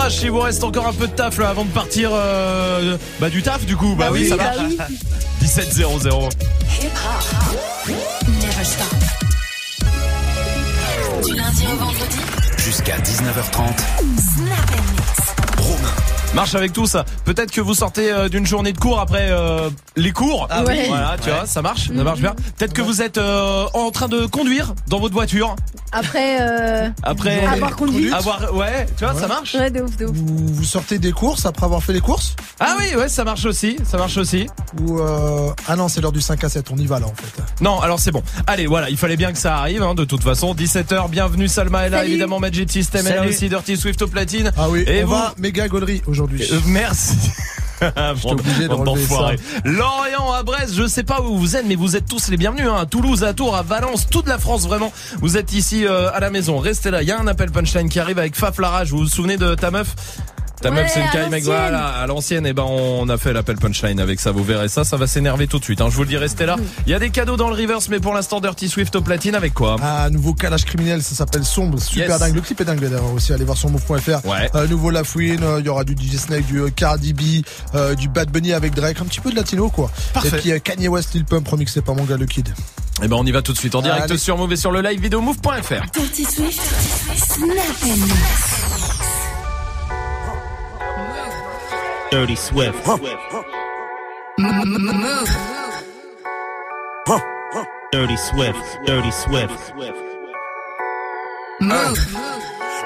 courage il vous reste encore un peu de taf là avant de partir euh, bah du taf du coup. Bah, oui, ça bah marche. oui. 17 0 0. Never stop. Du lundi au vendredi, Jusqu'à 19h30. Snap. Marche avec tout ça. Peut-être que vous sortez euh, d'une journée de cours après euh, les cours. Ah oui. Voilà, tu vois, ça marche, ça marche bien. Peut-être que vous êtes euh, en train de conduire dans votre voiture. Après, euh, Après avoir conduit. avoir ouais, tu vois, ça marche. Ouais, de ouf, de ouf. Vous, vous sortez des courses après avoir fait les courses? Ah oui, ouais, ça marche aussi, ça marche aussi. Ou euh... Ah non, c'est l'heure du 5 à 7, on y va là en fait. Non, alors c'est bon. Allez, voilà, il fallait bien que ça arrive, hein, de toute façon. 17h, bienvenue Salma est là, évidemment Magic System est là Salut. aussi, Dirty Swift au platine. Ah oui, Et on vous va méga gaulerie aujourd'hui. Euh, Merci. Obligé de. Lorient à Brest, je sais pas où vous êtes, mais vous êtes tous les bienvenus. Hein. À Toulouse, à Tours, à Valence, toute la France vraiment. Vous êtes ici euh, à la maison. Restez là. Il y a un appel punchline qui arrive avec Faf Larage. Vous vous souvenez de ta meuf? Ta Ouais, meuf c'est une à caille mec voilà à l'ancienne et ben on a fait l'appel punchline avec ça vous verrez ça ça va s'énerver tout de suite hein. je vous le dis restez là il y a des cadeaux dans le reverse mais pour l'instant Dirty Swift au platine avec quoi? Un nouveau calage criminel, ça s'appelle Sombre, super Yes. dingue. Le clip est dingue d'ailleurs aussi, allez voir sur move.fr. Ouais. Euh, nouveau Lafouine, euh, il y aura du DJ Snake, du euh, Cardi B, euh, du Bad Bunny avec Drake, un petit peu de latino quoi. Parfait. Et puis euh, Kanye West, Lil Pump remixé par mon gars le Kid. et ben on y va tout de suite en direct Allez. sur Move et sur le live vidéo move.fr Dirty Swift, Snap Dirty Swift. Move. Dirty Swift. Dirty Swift. Move.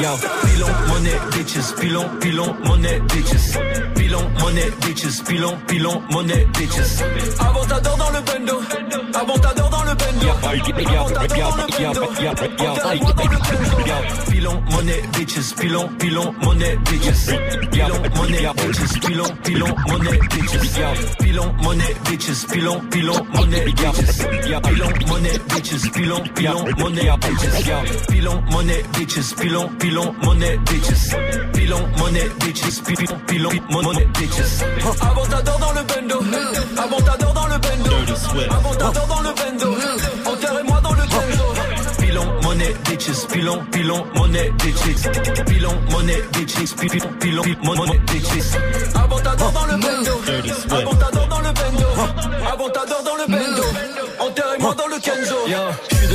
Yo, pilon, money, bitches, pilon, pilon, money, bitches. Pilon, money, bitches, pilon, pilon, money, bitches. Avantador dans le bendo, avantador dans le bendo. Avantador dans le. Pilon, money, bitches, pilon, pilon, money, bitches. Pilon, money, bitches, pilon, pilon, money, bitches. Pilon, money, bitches, pilon, pilon, money, bitches. Pilon, money, bitches, pilon, pilon, money, bitches. Pilon, money, bitches, pilon, pilon, money, bitches. Pilon, money, bitches, pilon, pilon, money, bitches. Avantador dans le bendo, avantador dans le bendo, Dirty Swift. avantador dans le bendo. Pilon, bitches, pilon, pilon, money, bitches. Pilon, money, bitches, pilon, pilon, money, bitches. Avantador dans le bendo, Swift. avantador dans le bendo, avantador dans le bendo. Enterrez-moi dans le Kenzo.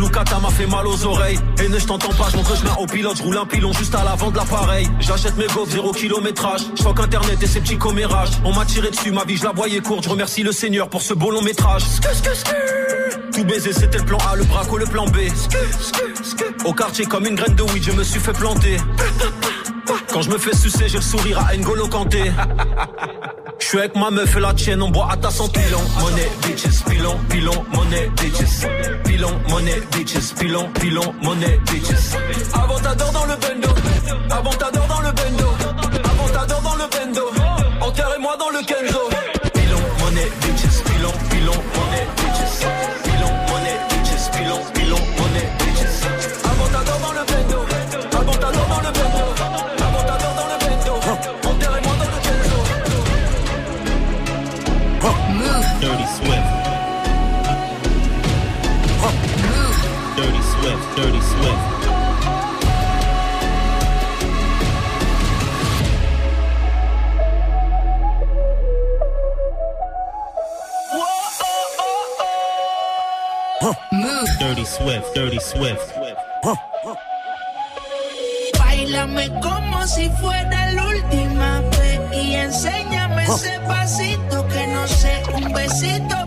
zougloukata m'a fait mal aux oreilles. Et ne je t'entends pas, je montre mets au pilote, je roule un pilon juste à l'avant de l'appareil. J'achète mes gaufres, zéro kilométrage. Je crois qu'internet et ses petits commérages. On m'a tiré dessus, ma vie, je la voyais courte. Je remercie le Seigneur pour ce beau long métrage. Tout baiser, c'était le plan A, le braco, le plan B. Au quartier, comme une graine de weed, je me suis fait planter. Quand je me fais sucer, j'ai sourire à N'Golo Kanté. Je suis avec ma meuf et la tienne, on boit à ta santé. Pilon, money, bitches, pilon, pilon, money, bitches. Pilon, money, bitches, pilon, pilon, money, bitches. Avantador dans le bendo, avantador dans le bendo, avantador dans le bendo. Enterrez-moi Swift, Dirty Swift. Bailame como si fuera la última vez y enséñame ese pasito que no sé, un besito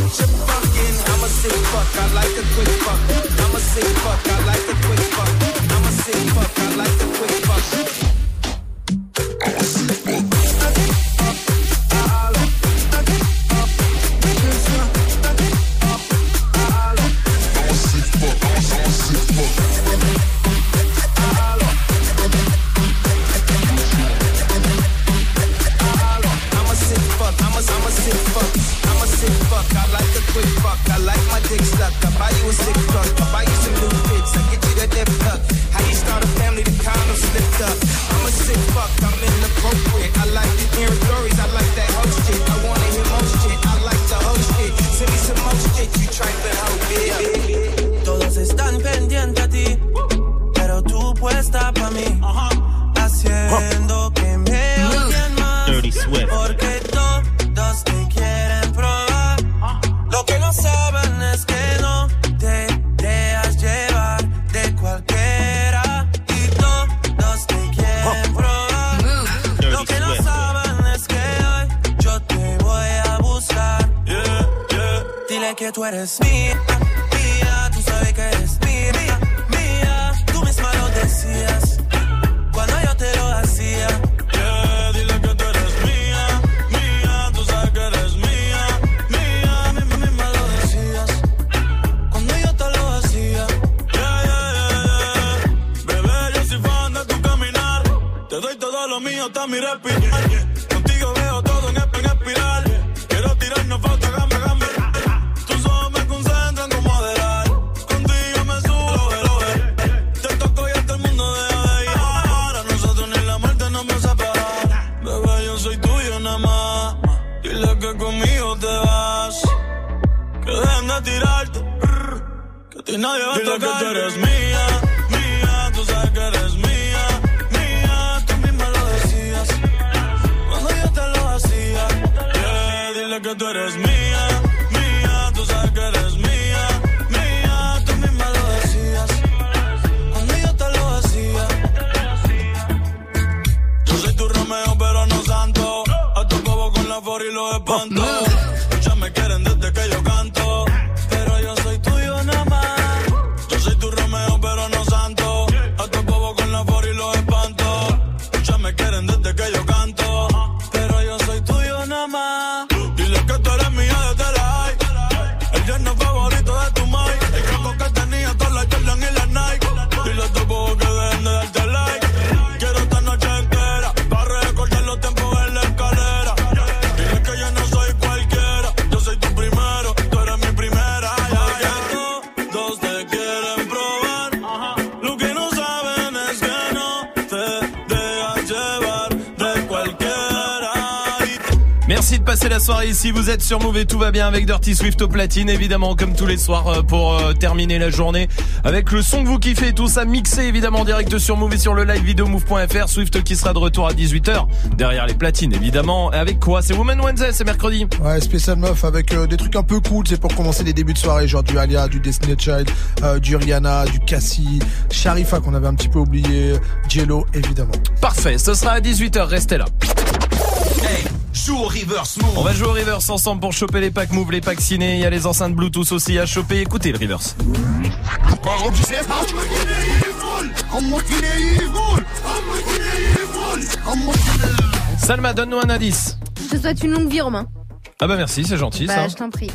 Not your fucking. I'm a sick fuck. I like a quick fuck. I'm a sick fuck. I ici. Vous êtes sur Move et tout va bien avec Dirty Swift au platine, évidemment, comme tous les soirs euh, pour euh, terminer la journée avec le son que vous kiffez, tout ça mixé évidemment en direct sur Move et sur le live vidéo move.fr. Swift qui sera de retour à 18h derrière les platines, évidemment. Avec quoi? C'est Woman Wednesday, c'est mercredi. Ouais, spécial meuf avec euh, des trucs un peu cool, c'est pour commencer les débuts de soirée, genre du Alia, du Destiny Child, euh, du Rihanna, du Cassie, Sharifa qu'on avait un petit peu oublié, Jello évidemment. Parfait, ce sera à 18h, restez là. Joue au reverse move. On va jouer au reverse ensemble pour choper les packs Move, les packs ciné. Il y a les enceintes Bluetooth aussi à choper. Écoutez le reverse. Salma, donne-nous un indice. Je te souhaite une longue vie, Romain. Ah bah merci, c'est gentil Bah, ça. je t'en prie.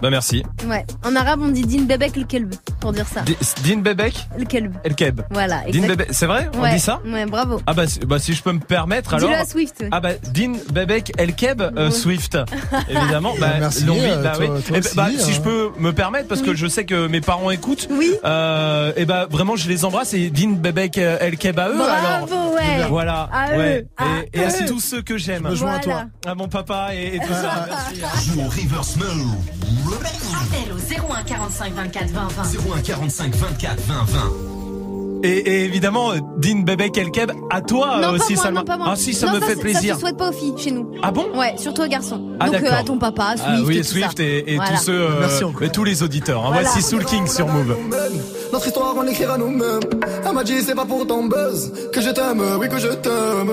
Bah merci. Ouais. En arabe, on dit din bebek le kelb, pour dire ça. Di- Din Bebek Le kelb. El Keb. Voilà, Din exact. Bebek, c'est vrai On Ouais, dit ça Ouais, bravo. Ah bah, si- bah si je peux me permettre alors. Dis-le à Swift. Ah bah Din Bebek El Keb euh, Ouais. Swift évidemment bah, Merci, longue vie, euh, bah, toi- oui. toi Eh ben, aussi, bah, si hein. je peux me permettre parce que je sais que mes parents écoutent Oui. euh, et bah vraiment je les embrasse et Din Bebek euh, El Keb à eux alors Bravo, ouais. voilà À ouais eux, à et, à tous ceux que j'aime Je me joins à Voilà. toi. à mon papa et, et tout ça Joue au reverse. Appel au 01 45 24 20 20. 01 45 24 20 20. et, et évidemment euh, Din Bebek El Keb à toi Non, euh, aussi pas moi, Salma non, pas moi. ah si ça Non, me fait c'est- plaisir Ça se souhaite pas aux filles chez nous. ah bon? Ouais, surtout aux garçons. Ah, Donc euh, à ton papa, Swift. Ah oui, et tout Swift ça. et, et Voilà. tous ceux, euh, Merci encore. et tous les auditeurs. hein. Voilà. Voici Soul King sur Move. Notre histoire on l'écrira nous-mêmes Elle m'a dit c'est pas pour ton buzz Que je t'aime, oui que je t'aime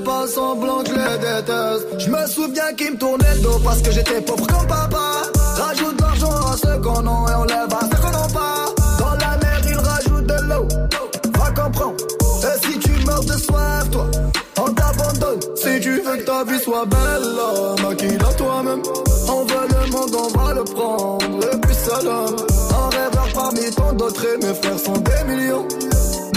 pas semblant que je les déteste Je me souviens qu'ils me tournaient le dos Parce que j'étais pauvre comme papa Rajoute de l'argent à ceux qu'on a et on lève à ceux qu'on n'a pas. Dans la mer, ils rajoutent de l'eau. Va comprendre. Et si tu meurs de soif, toi, on t'abandonne. Si tu veux que ta vie soit belle, maquille-la toi-même. On veut le monde, on va le prendre. Et puis salam. Un rêveur parmi tant d'autres et mes frères sont des millions.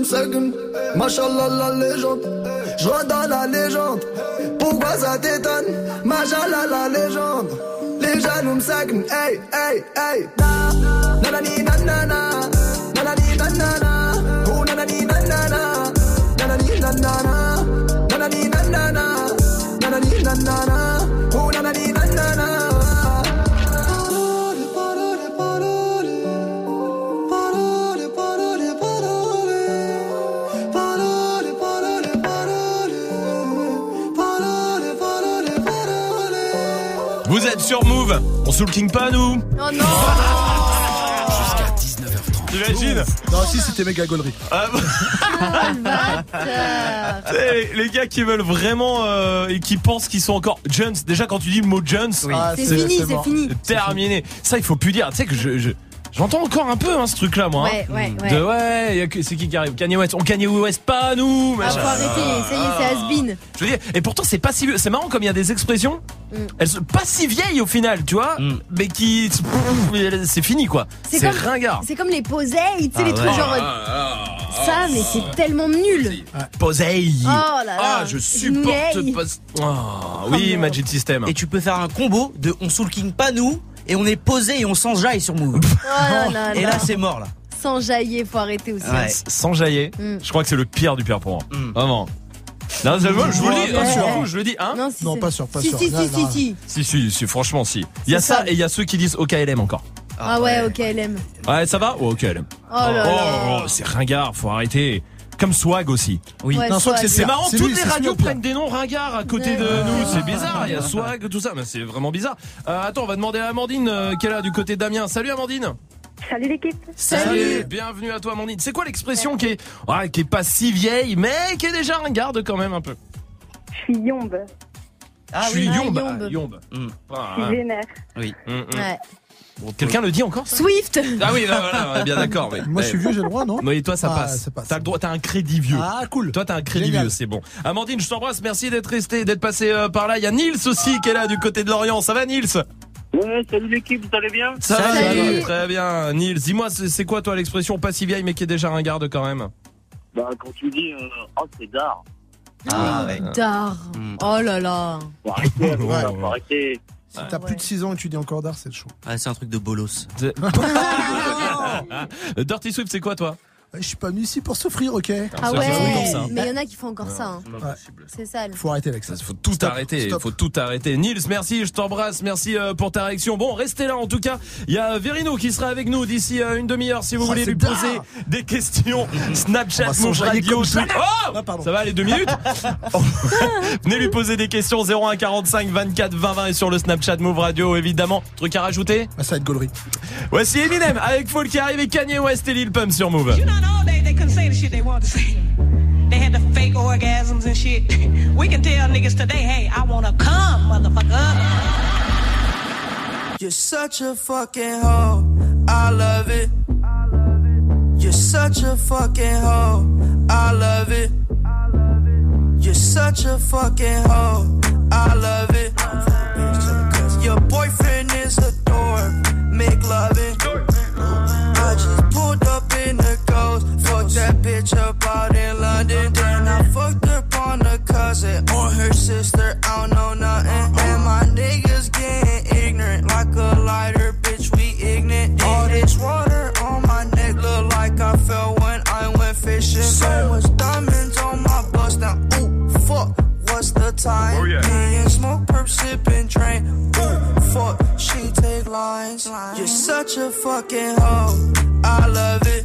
Les jaloux me seguent, machallah la légende. Je la légende, pourquoi ça t'étonne? Machallah la légende. Les jaloux me seguent, hey, hey, hey. Na, nanani nanana. Nanani nanana, oh nanani nanana, nanani nanana, Le king pas nous. Oh non T'imagines Non, si c'était méga gaulerie. Ah, Ah, le bâtard. Tu sais, les, les gars qui veulent vraiment euh, et qui pensent qu'ils sont encore jeunes. Déjà quand tu dis le mot jeunes, Ah, C'est fini, c'est fini. terminé. Ça il faut plus dire. Tu sais que je, je- j'entends encore un peu hein, ce truc là moi. hein. Ouais, ouais, ouais. De ouais, y a que- c'est qui qui arrive? Kanye West. On Kanye West pas nous. Ah, faut arrêter, ça y est, c'est has-been. Je veux dire, et pourtant c'est pas si vieux. C'est marrant comme il y a des expressions, Mm. elles sont pas si vieilles au final, tu vois, mais qui c'est fini quoi. C'est C'est comme- ringard. C'est comme les poseilles, tu sais, les Ah trucs ouais. genre. Ça, mais c'est tellement nul. Poseille. Oh là là. Ah, je supporte pas. Ah, oui. Magic System. Et tu peux faire un combo de on soul king pas nous et on est posé et on s'enjaille sur Move. Oh là Et là. là c'est mort là. Sans jaillir, faut arrêter aussi. Ouais. Sans jaillir. Mm. Je crois que c'est le pire du pire pour moi. Mm. Vraiment. Non, je, vous le dis, Ouais. hein, sur vous, je le dis, hein. Non, si, Non, c'est- pas sûr, pas si, sûr. Si, Non, si, si, non. si. Si, si, si, franchement, si. Il y a ça ça. et il y a ceux qui disent OKLM encore. Ah ouais, ok, LM. Ouais, ça va? Oh, OKLM. Oh là là. oh, c'est ringard, faut arrêter. Comme Swag aussi. Oui. Ouais, Non, soit, Swag, c'est marrant, C'est toutes lui, les radios prennent des noms ringards à côté de nous. C'est bizarre, il y a Swag, tout ça, mais c'est vraiment bizarre. Euh, attends, on va demander à Amandine euh, qui est là du côté d'Amiens. Salut Amandine Salut l'équipe. Salut Bienvenue à toi Amandine. C'est quoi l'expression qui est, ouais, qui est pas si vieille, mais qui est déjà ringarde quand même un peu? Je suis Yombe. Ah Je suis oui. Yombe. Ah, Ah, Yombe. Yombe. Ah, Je hein. suis vénère. Oui. Mm, mm. Ouais. Quelqu'un le dit encore ça Swift. Ah oui, bah voilà, on est bien d'accord. mais- Moi, je suis vieux, j'ai le droit, non Oui, toi ça Ah, passe. ça passe. T'as le droit, t'as un crédit vieux. Ah, cool. Toi, t'as un crédit Génial. vieux, c'est bon. Amandine, je t'embrasse. Merci d'être resté, d'être passé euh, par là. Il y a Nils aussi qui est là du côté de l'Orient. Ça va, Nils? Ouais, salut l'équipe, vous allez bien? Ça va, Salut. ça va, très bien. Nils, dis-moi, c'est c'est quoi toi l'expression pas si vieille mais qui est déjà ringarde quand même? Bah, quand tu dis, euh, oh, c'est d'art. Ah ouais. Tard. Mm. Oh là là. Faut arrêter, avec Ouais, ça, ouais. faut arrêter. Si t'as plus de 6 ans et tu dis encore d'art, c'est chaud. Ah, c'est un truc de bolos. Dirty Swift, c'est quoi toi? Je suis pas venu ici pour souffrir, ok Ah ouais. Mais il y en a qui font encore ça. hein. C'est sale. Faut arrêter avec ça. Il faut tout Stop, arrêter, stop. faut tout arrêter. Nils, merci, je t'embrasse, merci euh, pour ta réaction. Bon, restez là en tout cas. Il y a Verino qui sera avec nous d'ici euh, une demi-heure si vous Oh, voulez c'est lui poser des questions. Snapchat, va Move s'enjailler Radio, comme Twitter. jamais. Oh Ah, pardon. Ça va les deux minutes Venez lui poser des questions 01 45 24 20 20 et sur le Snapchat Move Radio évidemment. Truc à rajouter Ah, ça va être gaulerie. Voici Eminem avec Fall qui arrive et Kanye West et Lil Pump sur Move. All day they couldn't say the shit they wanted to say. They had the fake orgasms and shit. We can tell niggas today, hey, I wanna come, motherfucker. You're such a fucking hoe. I love it. You're such a fucking hoe. I love it. You're such a fucking hoe. I love it. Your boyfriend is a dork. Make loving. I just pulled close. Fucked that bitch up out in London. Then I fucked up on a cousin, or her sister. I don't know nothing. And my niggas getting ignorant like a lighter, bitch. We ignorant. All this water on my neck look like I fell when I went fishing. So much diamonds on my bust now. Ooh, fuck. What's the time? Oh, yeah. Me and smoke, perp, sipping, drain. Ooh, fuck, she take lines. You're such a fucking hoe. I love it.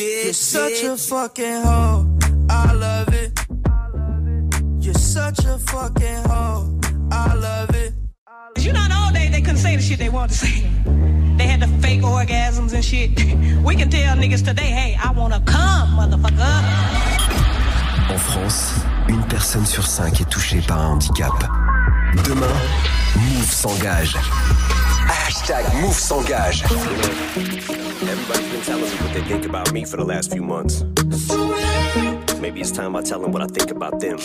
You're such a fucking hoe. I love it. You're such a fucking hoe. I love it. You know, old days, they couldn't say the shit they wanted to say. They had the fake orgasms and shit. We can tell niggas today, hey, I wanna come, motherfucker. En France, une personne sur cinq est touchée par un handicap. Demain, Move s'engage. Hashtag Move s'engage. Everybody's been telling me what they think about me for the last few months. Maybe it's time I tell them what I think about them.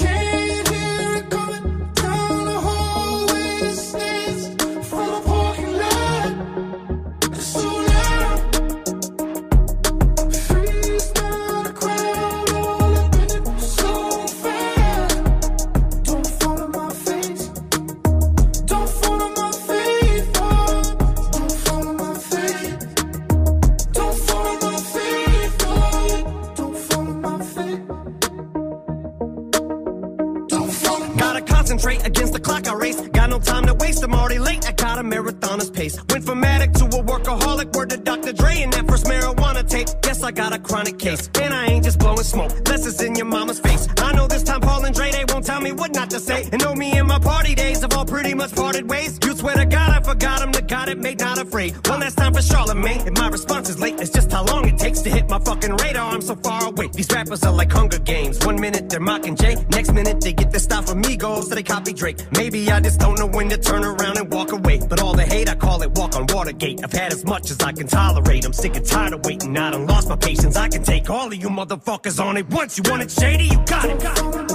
I'm already late. I got a marathoner's pace. Went from addict to a workaholic, word to Dr. Dre and that first marijuana tape. Guess I got a chronic case. And I ain't just blowing smoke, less is in your mama's face. I know this time Paul and Dre, they won't tell me what not to say. And know me and my party days have all pretty much parted ways. You swear to God I forgot him, the God it made not afraid. One last time for Charlemagne, and my response is late. It's just how long it takes to hit my fucking radar. So far away. These rappers are like Hunger Games. One minute they're mocking Jay, next minute they get their style from Migos, so they copy Drake. Maybe I just don't know when to turn around and walk away. But all the hate, I call it walk on Watergate. I've had as much as I can tolerate. I'm sick and tired of waiting. I done lost my patience. I can take all of you motherfuckers on it once. You want it shady? You got it. Got it.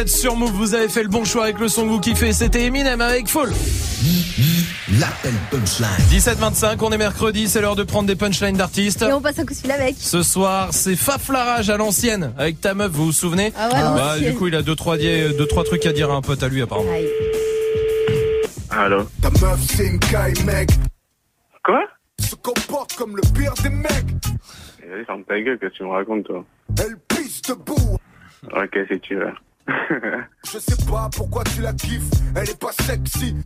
Êtes sur Move, vous avez fait le bon choix avec le son que vous kiffez. C'était Eminem avec Fall. L'appel punchline. 17-25, on est mercredi, c'est l'heure de prendre des punchlines d'artistes. Et on passe un coup de fil avec. Ce soir, c'est Faflarage à l'ancienne avec ta meuf, vous vous souvenez Ah ouais, à Bah l'ancienne. du coup, il a deux trois, deux, trois trucs à dire à un pote à lui apparemment. Allô Ta meuf, c'est une caille, mec. Quoi Se comporte comme le pire des mecs. Eh, Vas-y, ferme ta gueule, qu'est-ce que tu me racontes, toi Elle pisse debout. Ok, si tu veux. Je sais pas pourquoi tu la kiffes. Elle est pas sexy.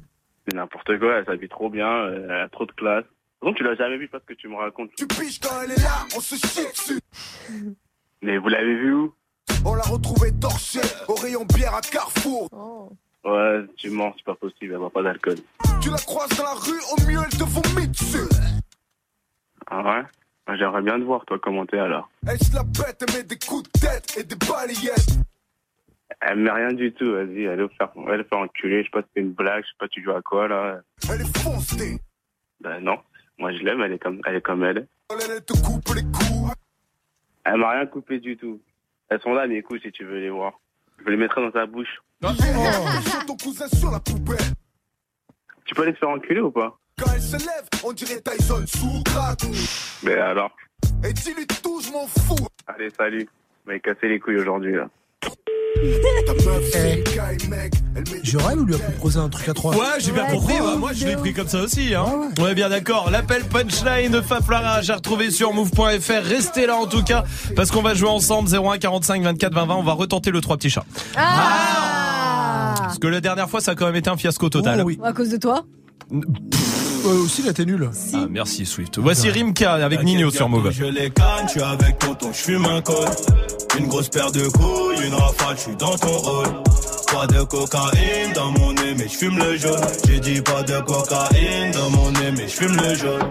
C'est n'importe quoi, elle s'habille trop bien, euh, elle a trop de classe. Par contre, tu l'as jamais vu parce que tu me racontes. Tu piges quand elle est là, on se chie dessus. Mais vous l'avez vu où? On l'a retrouvée torchée au rayon bière à Carrefour. Ouais, tu mens, c'est pas possible, elle boit pas d'alcool. Tu la croises dans la rue, au mieux elle te vomit dessus. Ah ouais? Moi, J'aimerais bien te voir, toi, commenter alors? Elle se la pète, elle met des coups de tête et des balayettes. Elle met rien du tout, vas-y, allez faire, elle fait enculer, je sais pas si c'est une blague, je sais pas tu joues à quoi là. Elle est foncée. Ben non, moi je l'aime, elle est comme elle. Est comme elle. Elle, elle te coupe les coups. Elle m'a rien coupé du tout. Elles sont là mes couilles si tu veux les voir. Je les mettrai dans ta bouche. Jette ton cousin sur la poubelle. Tu peux aller te faire enculer ou pas? Quand elle se lève, on dirait Tyson sous crack. Ben alors? Et dis-lui tout, je m'en fous. Allez, salut. On va casser les couilles aujourd'hui là. Met Jorel ou lui a proposé un truc à trois Ouais, j'ai bien compris. ouais, moi, je l'ai pris comme ça aussi. Hein. Ouais, bien d'accord. L'appel punchline de Faflarage à retrouver sur move.fr. Restez là en tout cas parce qu'on va jouer ensemble 01 45 24 20 20. On va retenter le trois petits chats. Ah Parce que la dernière fois, ça a quand même été un fiasco total. Oh oui. À cause de toi? Aussi, là, t'es nul. Ah, merci Swift. Voici Rimka avec Nino sur Move. Je les canne, je suis avec tonton, je fume un col. Une grosse paire de couilles, une rafale, je suis dans ton rôle. Pas de cocaïne dans mon nez, mais je fume le jaune. J'ai dit pas de cocaïne dans mon nez, mais je fume le jaune.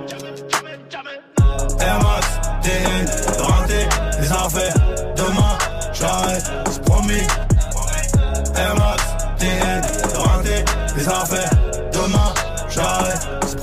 Air Max, TN, rentré, les affaires. Demain, j'arrête, c'est promis. Air Max, TN, rentré, les affaires. Demain, j'arrête,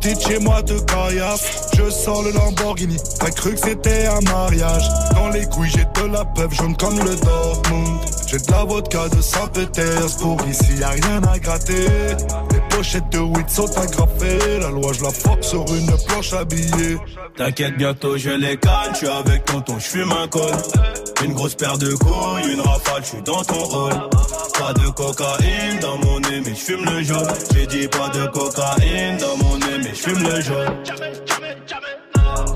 Petites chez moi de caillasse. Je sors le Lamborghini. T'as cru que c'était un mariage. Dans les couilles, j'ai de la peuple jaune comme le Dortmund. J'ai de la vodka de Saint-Pétersbourg. Ici, y a rien à gratter. Les pochettes de weed sont agrafées. La loi, je la force sur une planche habillée. T'inquiète, bientôt je les canne, je suis avec tonton, je fume un col. Une grosse paire de couilles, une rafale, je suis dans ton rôle. Pas de cocaïne dans mon nez, mais je fume le jaune. J'ai dit pas de cocaïne dans mon nez, mais je fume le jaune.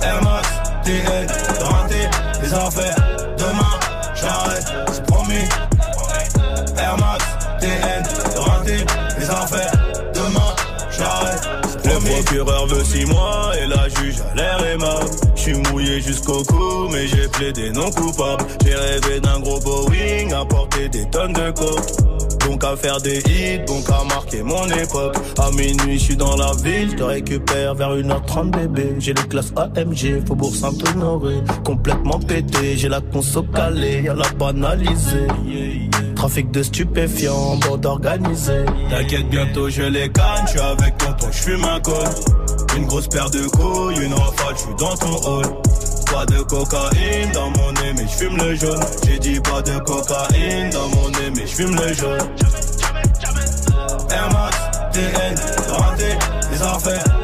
Air Max, TN, renté, les affaires. Demain, j'arrête, c'est promis. Air Max, procureur veut six mois et la juge a l'air aimable. Suis mouillé jusqu'au cou, mais j'ai plaidé non coupable. J'ai rêvé d'un gros Boeing, à porter des tonnes de coke. Donc à faire des hits, donc à marquer mon époque. À minuit, je suis dans la ville, je te récupère vers 1h30 bébé. J'ai les classes AMG, Faubourg Saint-Honoré. Complètement pété, j'ai la conso calée, y'a la banalisée. Trafic de stupéfiants, bande organisée. T'inquiète, bientôt je les canne, je suis avec tonton, je fume un col. Une grosse paire de couilles, une rafale, je suis dans ton hall. Pas de cocaïne dans mon nez, mais je fume le jaune. J'ai dit pas de cocaïne dans mon nez, mais je fume le jaune. Air Max, TN, renté, les affaires.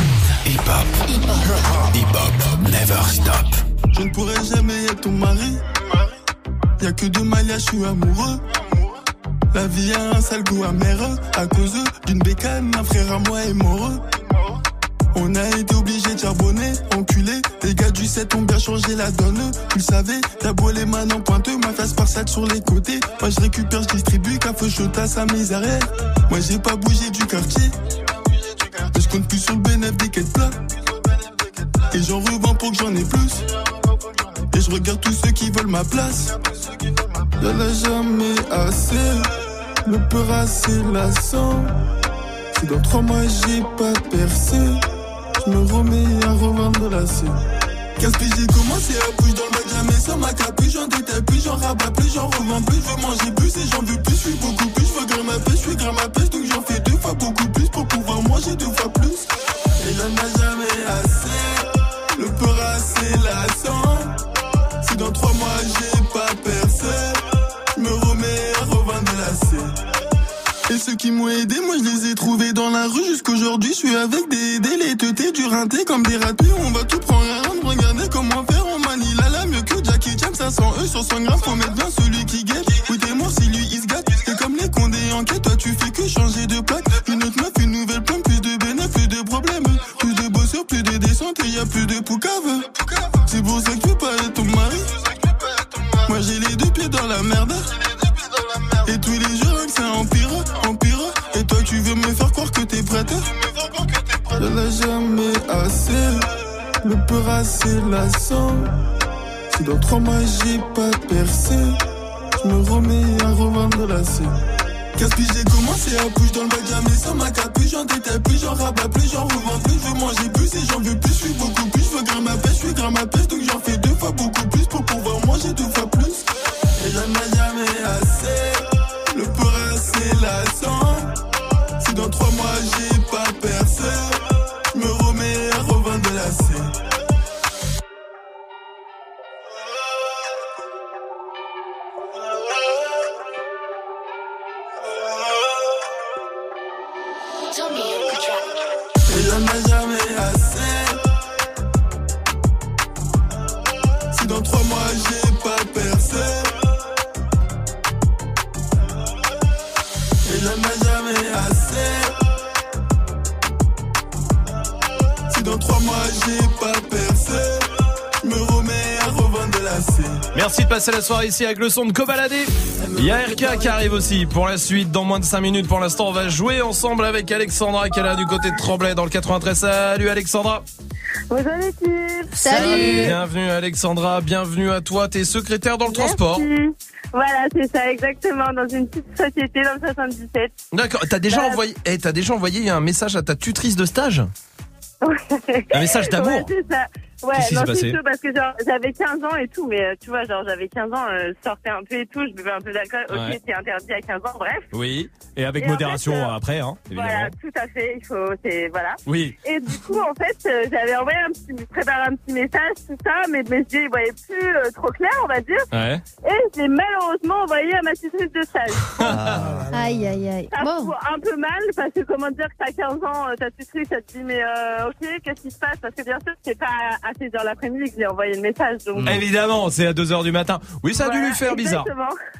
Hop, hip hop, never stop. Je ne pourrai jamais être ton mari. Y a que deux malias, je suis amoureux. La vie a un sale goût amer à cause Une bécane, un frère à moi est mort. On a été obligé de charbonner, enculé. Les gars du 7 ont bien changé la donne. Tu le savais, t'as beau les mains en pointeux, ma face par sur les côtés. Moi je récupère, je distribue, café chaud à sa misère. Moi j'ai pas bougé du quartier. Mais je compte plus sur le bénéfice des plats. Et j'en revends pour que j'en ai plus. Et je regarde tous ceux qui veulent ma place. Y'en a jamais assez. Le peur assez lassant. Si dans trois mois j'ai pas percé, je me remets à revendre la scène. Qu'est-ce que j'ai commencé à bouger dans le jamais sans ma capuche, j'en détaille plus, j'en rabats plus, j'en revends plus, je veux manger plus et j'en veux plus, je suis beaucoup plus, je veux grimper je suis grimper donc j'en fais deux fois beaucoup manger deux fois plus. Et j'en ai jamais assez, le peur assez lassant. Si dans trois mois j'ai pas percé, je me remets à revendre scène. Et ceux qui m'ont aidé, moi je les ai trouvés dans la rue jusqu'aujourd'hui. Je suis avec des délais, teutés, du rinté comme des ratés. On va tout prendre à rendre, regardez comment faire. On manie la mieux que Jackie Chan. 500 E sur 100 grammes, faut mettre bien celui qui guette. Oui, t'es mort si lui il se gâte. C'est comme les condés en quête, toi tu fais que changer de plaque. Et y a plus de poucave. C'est pour ça que tu veux pas être ton mari. Moi j'ai les deux pieds dans la merde. Et tous les jours que ça empire, empire. Et toi tu veux me faire croire que t'es prête Je l'ai jamais assez, le peur assez lassant. Si dans trois mois j'ai pas percé, je me remets à revendre la scène. Qu'est-ce que j'ai commencé à bouger dans le bac, jamais sans ma capuche, j'en détaille plus, j'en rabats plus, j'en revends plus, je veux manger plus et j'en veux plus, je suis beaucoup plus, je veux grimper ma pêche, je suis grimper ma pêche, donc j'en fais deux fois beaucoup plus pour pouvoir manger deux fois plus. Et j'en ai jamais assez, le peur assez lassant. Si passer la soirée ici avec le son de Cobaladé. Il y a RK qui arrive aussi pour la suite dans moins de 5 minutes. Pour l'instant, on va jouer ensemble avec Alexandra qui est là du côté de Tremblay dans le 93. Salut Alexandra. Bonjour l'équipe. Bienvenue Alexandra, bienvenue à toi. T'es secrétaire dans le transport. Merci. Voilà, c'est ça, exactement, dans une petite société dans le 77. D'accord. T'as déjà Bah, envoyé, eh, t'as déjà envoyé un message à ta tutrice de stage? Un message d'amour. Ouais, c'est ça. Ouais, Qu'est-ce qui non, c'est sûr, parce que genre, j'avais 15 ans et tout, mais euh, tu vois, genre, j'avais 15 ans, euh, je sortais un peu et tout, je buvais un peu d'alcool. Ouais. Ok, c'est interdit à 15 ans, bref. Oui, et avec Et en modération fait, euh, après, hein, évidemment. Voilà, tout à fait, il faut, c'est, voilà. Oui. Et du coup, en fait, euh, j'avais envoyé un petit, préparé un petit message, tout ça, mais mes yeux, ils voyaient plus euh, trop clair, on va dire. Ouais. Et j'ai malheureusement envoyé à ma tutrice de stage. Aïe, aïe, aïe. Ça Bon. fout un peu mal parce que comment dire que t'as 15 ans, euh, ta tutrice, elle te dit mais euh, ok, qu'est-ce qui se passe? Parce que bien sûr, c'est pas à 16h l'après-midi que j'ai envoyé le message. Donc, Évidemment, c'est à 2h du matin. Oui, ça a dû lui faire bizarre.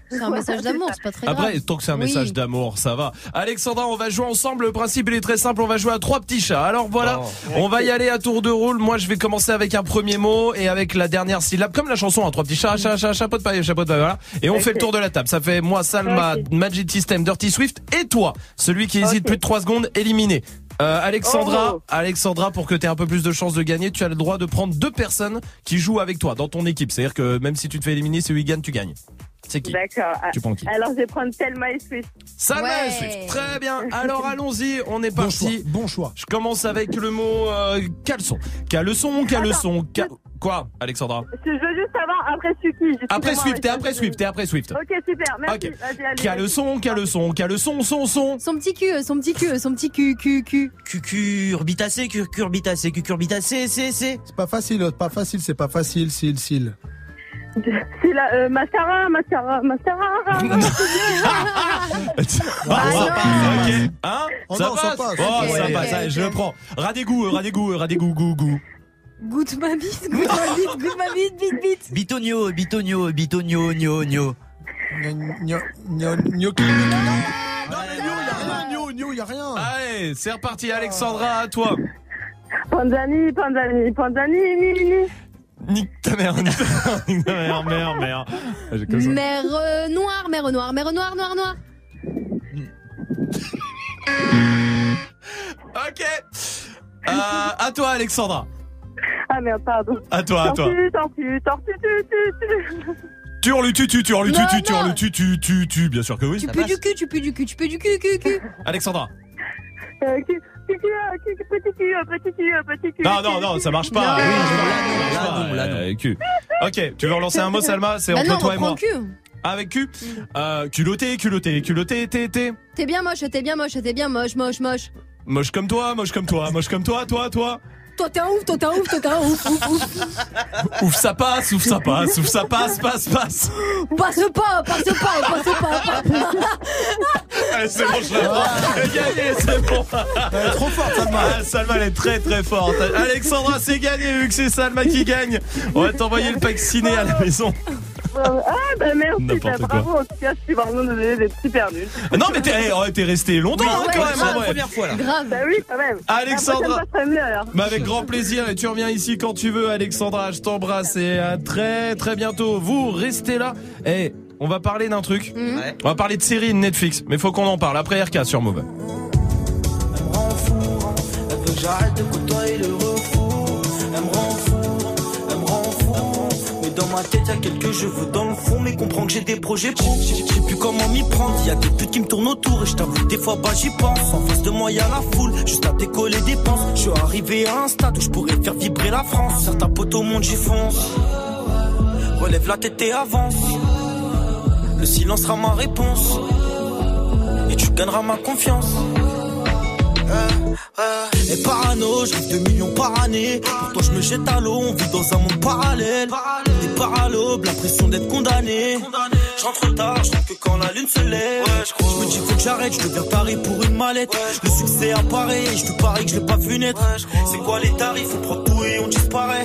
C'est un message d'amour, c'est pas très grave. Après, tant que c'est un Oui. message d'amour, ça va. Alexandra, on va jouer ensemble. Le principe, il est très simple. On va jouer à trois petits chats. Alors voilà, on va y aller à tour de rôle. Moi, je vais commencer avec un premier mot et avec la dernière syllabe, comme la chanson, hein, trois petits chats, chat, chat, chapeau de paille, chapeau de paille, voilà. Et on fait le tour de la table. Ça fait moi, Salma, Magic System, Dirty Swift et toi. Celui qui hésite plus de 3 secondes, éliminé. Euh, Alexandra, Oh. Alexandra, pour que tu aies un peu plus de chances de gagner, tu as le droit de prendre deux personnes qui jouent avec toi dans ton équipe. C'est-à-dire que même si tu te fais éliminer, si lui gagne, tu gagnes. C'est qui D'accord. Tu prends qui Alors, je vais prendre Thelma et Swift. Salma Ouais. et Swift. Très bien. Alors allons-y, on est parti. Bon choix. Je commence avec le mot euh, caleçon. Caleçon, caleçon. Ca... Quoi, Alexandra? Je veux juste savoir après Suki. Après Swift, t'es après Swift, t'es après Swift. Ok, super, merci. Ok. Vas-y, allez. Caleçon, caleçon, caleçon, son, son? Son? Petit cul, euh, son petit cul, euh, son petit cul, cul, cul. Cucurbitacé, cucurbitacé, cucurbitacé, c'est, c'est. C'est pas facile, pas facile, c'est pas facile, s'il, s'il. C'est la euh, mascara, mascara, mascara. Ah, ça passe, ok. Hein Oh ça, non, ça passe. passe. Oh, Ok, ça ok, passe, allez, je le prends. Radégout, euh, radégout, euh, radégout, goût, goût. Goûte ma bite, goûte ma bite, goûte ma bite, bite, bite. Bitonio, bitonio, bitonio, nio, nio. Gno- gno- gno- Gno, Nino, y a rien. Allez, c'est reparti. Alexandra, à toi. Panzani, Panzani, Panzani, ni, ni, ni. Nique ta mère, nique ta mère, nique ta mère, mère, mère. Ah, euh, noire, mer noire, mer noire, noire, noire. Ok. Euh, à toi, Alexandra. Ah merde, pardon. À toi, à toi. Tortue, tortue, tortue, tu, tu, tu. Tu hurles, tu, tu, tu hurles, tu, tu, tu hurles, tu, tu, tu, tu, bien sûr que oui. Tu pues du cul, tu pues du cul, tu pues du cul, cul, cul. Alexandra. Euh, cul, cul, euh, cul, petit cul, petit cul, petit cul. Non, non, non, ça marche pas. Non. Oui, marche pas. Euh, cul. Ok, tu veux relancer un mot, Salma? C'est Bah entre non, toi et moi. Avec cul? Euh, Culotté, culotté, culotté, té, té. T'es bien moche, t'es bien moche, t'es bien moche, moche, moche. Moche comme toi, moche comme toi, moche comme toi, toi, toi. Toi t'es un ouf, toi t'es un ouf, toi t'es un ouf, ouf, ouf. Ouf, ça passe, ouf, ça passe, ouf, ça passe, passe, passe. Passe pas, passe pas, passe pas. Allez, c'est bon, je la prends. Elle est gagnée, c'est bon. Elle est trop forte, Salma. Ah, Salma, elle est très très forte. Alexandra, c'est gagné, vu que c'est Salma qui gagne. On va t'envoyer le pack ciné à la maison. Ah, bah merci, bah, bravo. En tout cas, je suis vraiment désolée d'être super nulle. Non, mais t'es oh, resté longtemps, hein, quand même. en vrai. fois là. Grave. Bah oui, quand même. Alexandra. La. Mais avec grand plaisir et tu reviens ici quand tu veux Alexandra, je t'embrasse et à très très bientôt. Vous restez là. Eh, on va parler d'un truc. Ouais. On va parler de série de Netflix, mais faut qu'on en parle après RK sur Move. Elle me rend fou, elle veut que j'arrête de côtoyer le ma tête, y'a quelques cheveux dans le fond. Mais comprends que j'ai des projets pro. Sais plus comment m'y prendre. Y'a des putes qui me tournent autour. Et je t'avoue, des fois, bah j'y pense. En face de moi, y'a la foule. Juste à décoller des penses. Je suis arrivé à un stade où je pourrais faire vibrer la France. Certains potes au monde, j'y fonce. Relève la tête et avance. Le silence sera ma réponse. Et tu gagneras ma confiance. Et parano, je rêve de millions par année. Pourtant, je me jette à l'eau, on vit dans un monde parallèle. Des paralobes, l'impression d'être condamné. Je rentre tard, je rentre que quand la lune se lève. je me dis, faut que j'arrête, je deviens taré pour une mallette. Le succès apparaît, et je te parie que je l'ai pas vu naître. C'est quoi les tarifs, on prend tout et on disparaît.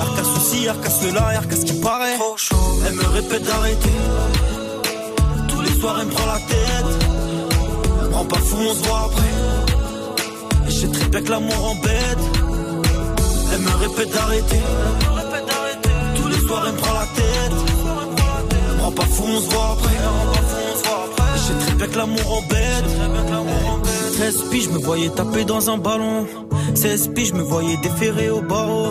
Arca souci, arca cela, arca ce qui paraît. Elle me répète d'arrêter. Tous les soirs, elle me prend la tête. Prends pas fou, on se voit après. Et Je sais très bien que l'amour embête. Elle me répète d'arrêter. Tous les soirs, elle me prend la tête. Prends pas fou, on se voit après. Et Je sais très bien que l'amour embête. 13 piges, je me voyais taper dans un ballon. 16 piges, je me voyais déférer au barreau.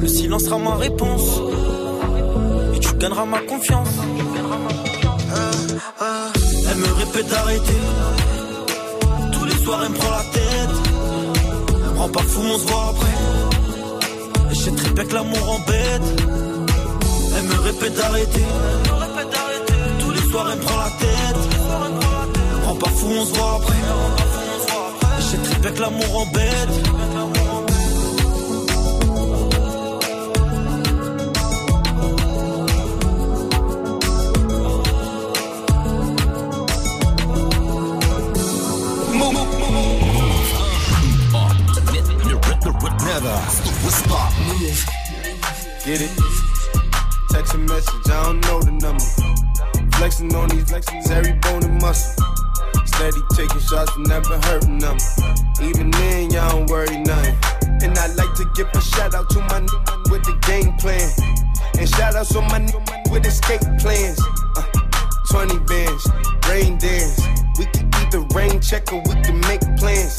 Le silence sera ma réponse. Et tu gagneras ma confiance. Elle me répète d'arrêter. Tous les soirs, elle me prend la tête. Prends pas fou, on se voit après. Et je sais très bien que l'amour embête. Elle me répète d'arrêter. Tous les soirs, elle me prend la tête. Prends pas fou, on se voit après. Je sais très bien que l'amour embête. Never stop. Get it? Text a message, I don't know the number. Flexing on these flexing every bone and muscle. Steady taking shots, never hurting them. Even then, y'all don't worry nothing. And I like to give a shout out to my n- with the game plan. And shout outs on my n- with escape plans. Uh, 20 bands, rain dance. We can keep the rain check or we can make plans.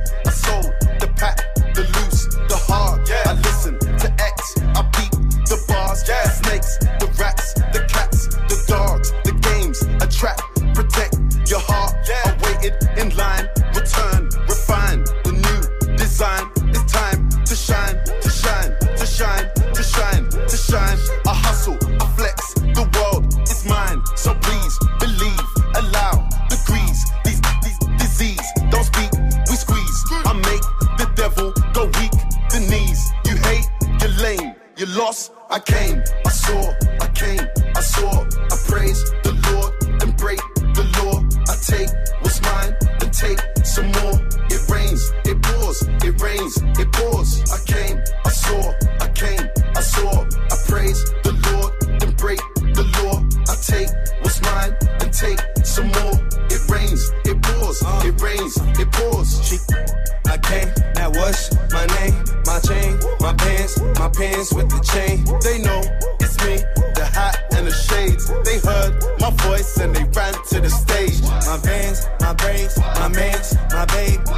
I came, I my baby.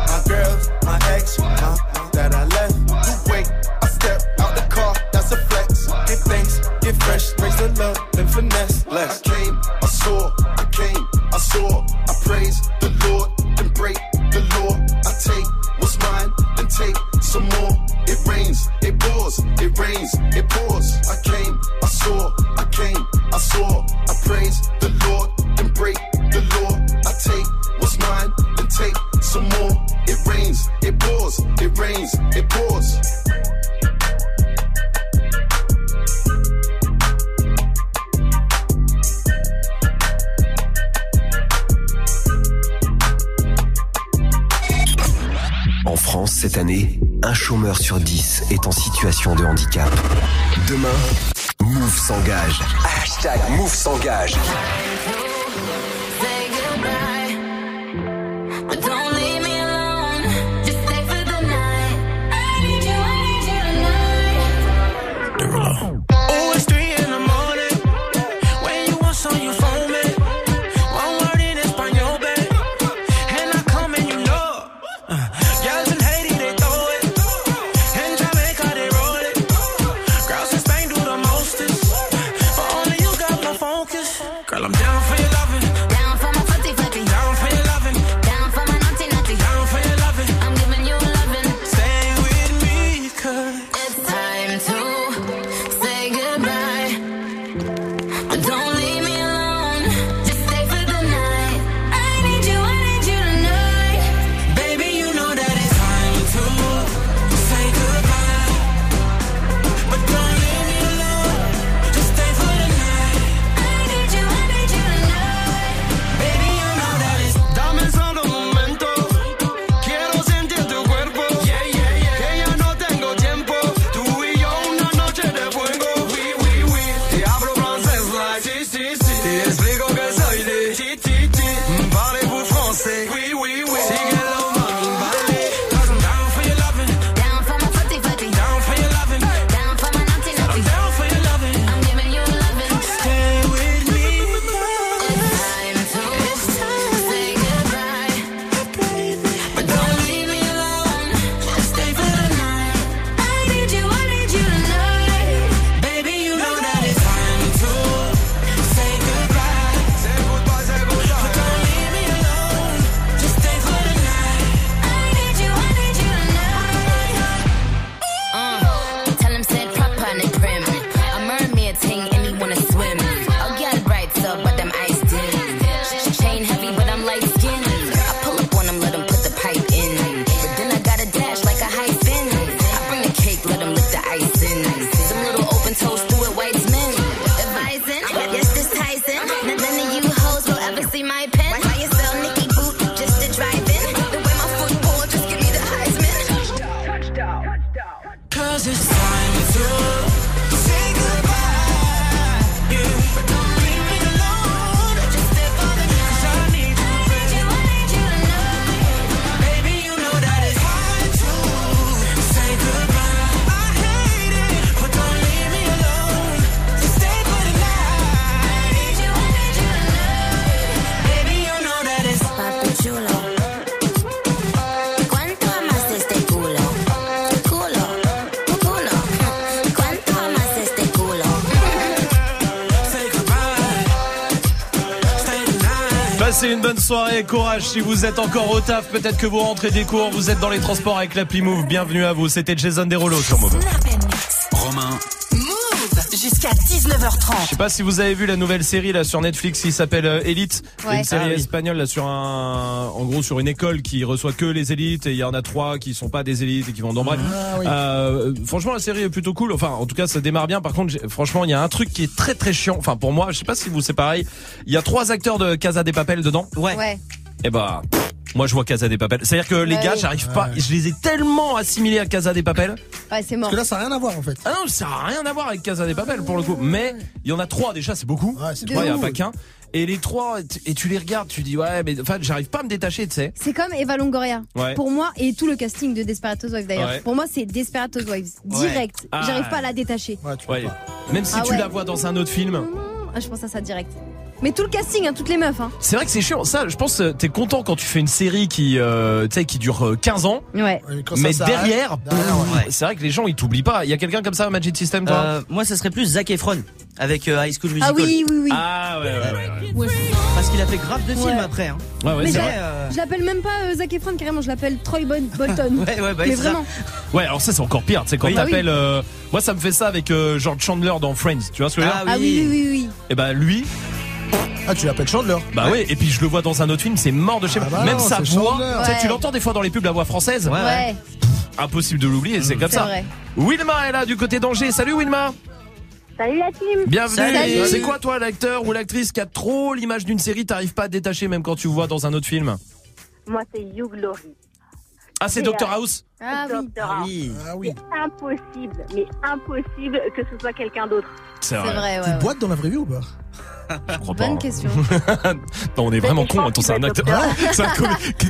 chômeur sur 10 est en situation de handicap. Demain, Move s'engage. Hashtag Move s'engage. soirée, courage si vous êtes encore au taf, peut-être que vous rentrez des cours, vous êtes dans les transports avec l'appli Move. Bienvenue à vous, c'était Jason Derulo sur Move. Romain jusqu'à 19h30. Je sais pas si vous avez vu la nouvelle série là sur Netflix qui s'appelle euh, Elite, une série ah espagnole là sur un en gros sur une école qui reçoit que les élites et il y en a trois qui sont pas des élites et qui vont dans bref. Ah euh, franchement, la série est plutôt cool. Enfin, en tout cas, ça démarre bien. Par contre, franchement, il y a un truc qui est très très chiant. Enfin, pour moi, je sais pas si vous c'est pareil. Il y a trois acteurs de Casa des Papel dedans. Ouais. ouais. Et bah. Moi, je vois Casa des Papel. C'est-à-dire que les bah gars, j'arrive ouais. pas. Je les ai tellement assimilés à Casa des Papel. Ouais, c'est mort. Parce que là, ça n'a rien à voir, en fait. Ah non, ça n'a rien à voir avec Casa des Papel, pour le coup. Mais il y en a trois déjà, c'est beaucoup. Ouais, c'est Il n'y en a pas qu'un. Et les trois, et tu- et tu les regardes, tu dis ouais, mais enfin, j'arrive pas à me détacher, tu sais. C'est comme Eva Longoria. Ouais. Pour moi, et tout le casting de Desperados Wives d'ailleurs. Ouais. Pour moi, c'est Desperados Wives. Direct. Ah. J'arrive pas à la détacher. Ouais. Même si Ah tu ouais. la vois dans un autre film. Ah, je pense à ça direct. Mais tout le casting, hein, toutes les meufs. Hein. C'est vrai que c'est chiant. Ça, je pense, euh, t'es content quand tu fais une série qui, euh, tu sais, qui dure euh, 15 ans. Ouais. ça Mais derrière, c'est vrai que les gens ils t'oublient pas. Il y a quelqu'un comme ça, Magic System, toi? Euh, moi, ça serait plus Zac Efron avec euh, High School Musical. Ah oui, oui, oui. Ah ouais, ouais, ouais. Parce qu'il a fait grave de films Ouais. après. Hein. Ouais, ouais, Mais c'est je, l'appelle même pas euh, Zac Efron carrément, je l'appelle Troy Bol- Bolton. Ouais, ouais, bah, Mais c'est ça. vraiment. Ouais, alors ça c'est encore pire. Sais quand Oui. Ah t'appelles, euh, moi ça me fait ça avec euh, genre Chandler dans Friends. Tu vois ce que je veux dire? Ah oui, oui, oui, oui. Et bah lui. Ah, tu l'appelles Chandler Bah ouais, et puis je le vois dans un autre film, c'est mort de chez moi. bah Même non, sa voix, tu sais, tu l'entends des fois dans les pubs, la voix française. Ouais. Impossible de l'oublier, c'est comme C'est ça. vrai. Wilma est là du côté d'Angers. Salut Wilma. Salut la team Bienvenue. C'est quoi toi l'acteur ou l'actrice qui a trop l'image d'une série, t'arrives pas à te détacher même quand tu vois dans un autre film? Moi, c'est You Glory. Ah c'est Dr euh, House? Ah oui. Dr. House. Ah oui. C'est impossible, mais impossible que ce soit quelqu'un d'autre. C'est C'est vrai, ouais. Tu ouais. boites dans la vraie vie ou pas? Je crois pas. Bonne hein. question. non, on est vraiment con. Attends, c'est un acteur.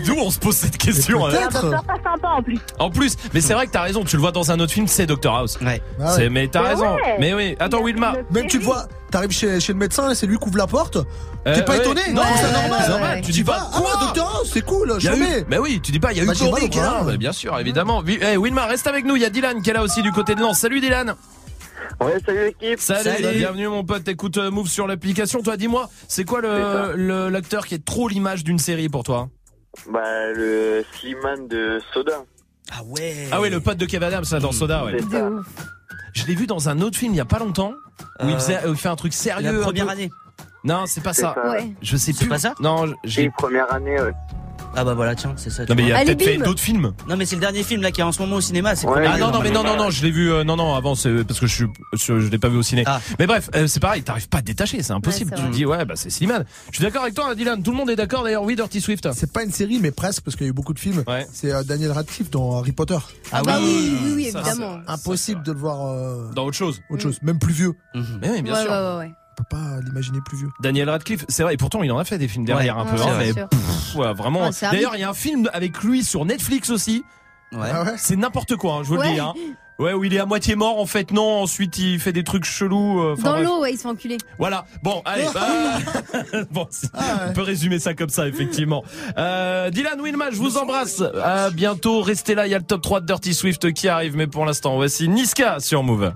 D'où on se pose cette question hein. Pas sympa en plus. En plus, mais c'est vrai que t'as raison. Tu le vois dans un autre film, c'est Dr House. Ouais. Ah ouais. Mais t'as Mais raison. ouais. Mais oui. Attends, Wilma. Même tu le vois, t'arrives chez, chez le médecin et c'est lui qui ouvre la porte. Euh, T'es pas ouais. étonné Non, c'est normal. normal. ouais. Tu dis pas Ah quoi Docteur House, c'est cool, jamais. mais oui, tu dis pas, il y a eu Bah. Bah, bien sûr, évidemment. Vi- Eh, Wilma, reste avec nous. Il y a Dylan qui est là aussi du côté de Lens. Salut Dylan. Ouais, salut l'équipe. Salut, Salut. bienvenue mon pote. Écoute euh, Move sur l'application. Toi, dis-moi, c'est quoi C'est ça. le l'acteur qui est trop l'image d'une série pour toi? Bah, le Slimane de Soda. Ah ouais. Ah oui, le pote de Kev Adams là, dans Soda. Ouais. C'est ça. Je l'ai vu dans un autre film il y a pas longtemps où il, Euh, faisait, où il fait un truc sérieux. La première année. Non, c'est pas C'est ça. ça. Ouais. Je sais plus. pas ça? Non, j'ai. première année, ouais. Ah bah voilà, tiens, c'est ça. Non mais il vois. a peut-être fait d'autres films. Non mais c'est le dernier film là qui est en ce moment au cinéma. C'est Ouais, Ah non non mais non non non, je l'ai vu euh, non non avant c'est parce que je suis je, je l'ai pas vu au ciné. Ah. Mais bref, euh, c'est pareil, t'arrives pas à te détacher, c'est impossible. Ouais, tu te dis ouais bah c'est Slimane. Je suis d'accord avec toi Dylan, tout le monde est d'accord d'ailleurs oui Dirty Swift. C'est pas une série, mais presque, parce qu'il y a eu beaucoup de films. Ouais. C'est euh, Daniel Radcliffe dans Harry Potter. Ah, bah oui, oui, oui, évidemment. Impossible de le voir euh, Dans autre chose. autre chose, même plus vieux. Mhm. Mais oui, bien sûr. On peut pas l'imaginer plus vieux. Daniel Radcliffe, c'est vrai et pourtant il en a fait des films derrière Ouais, un peu ouais, hein, c'est mais sûr. pff, ouais, vraiment. Ouais. D'ailleurs, il y a un film avec lui sur Netflix aussi. Ouais. Ah ouais C'est n'importe quoi, hein, je vous Ouais. le dis hein. Ouais, où il est à moitié mort en fait, non, ensuite il fait des trucs chelous euh, Dans l'eau, ouais, il se fait enculer. Voilà. Bon, allez. bah, bon, c'est- on peut résumer ça comme ça, effectivement. Euh, Dylan Wilma, je vous embrasse. À bientôt. Restez là. Il y a le top 3 de Dirty Swift qui arrive. Mais pour l'instant, voici Niska sur Move.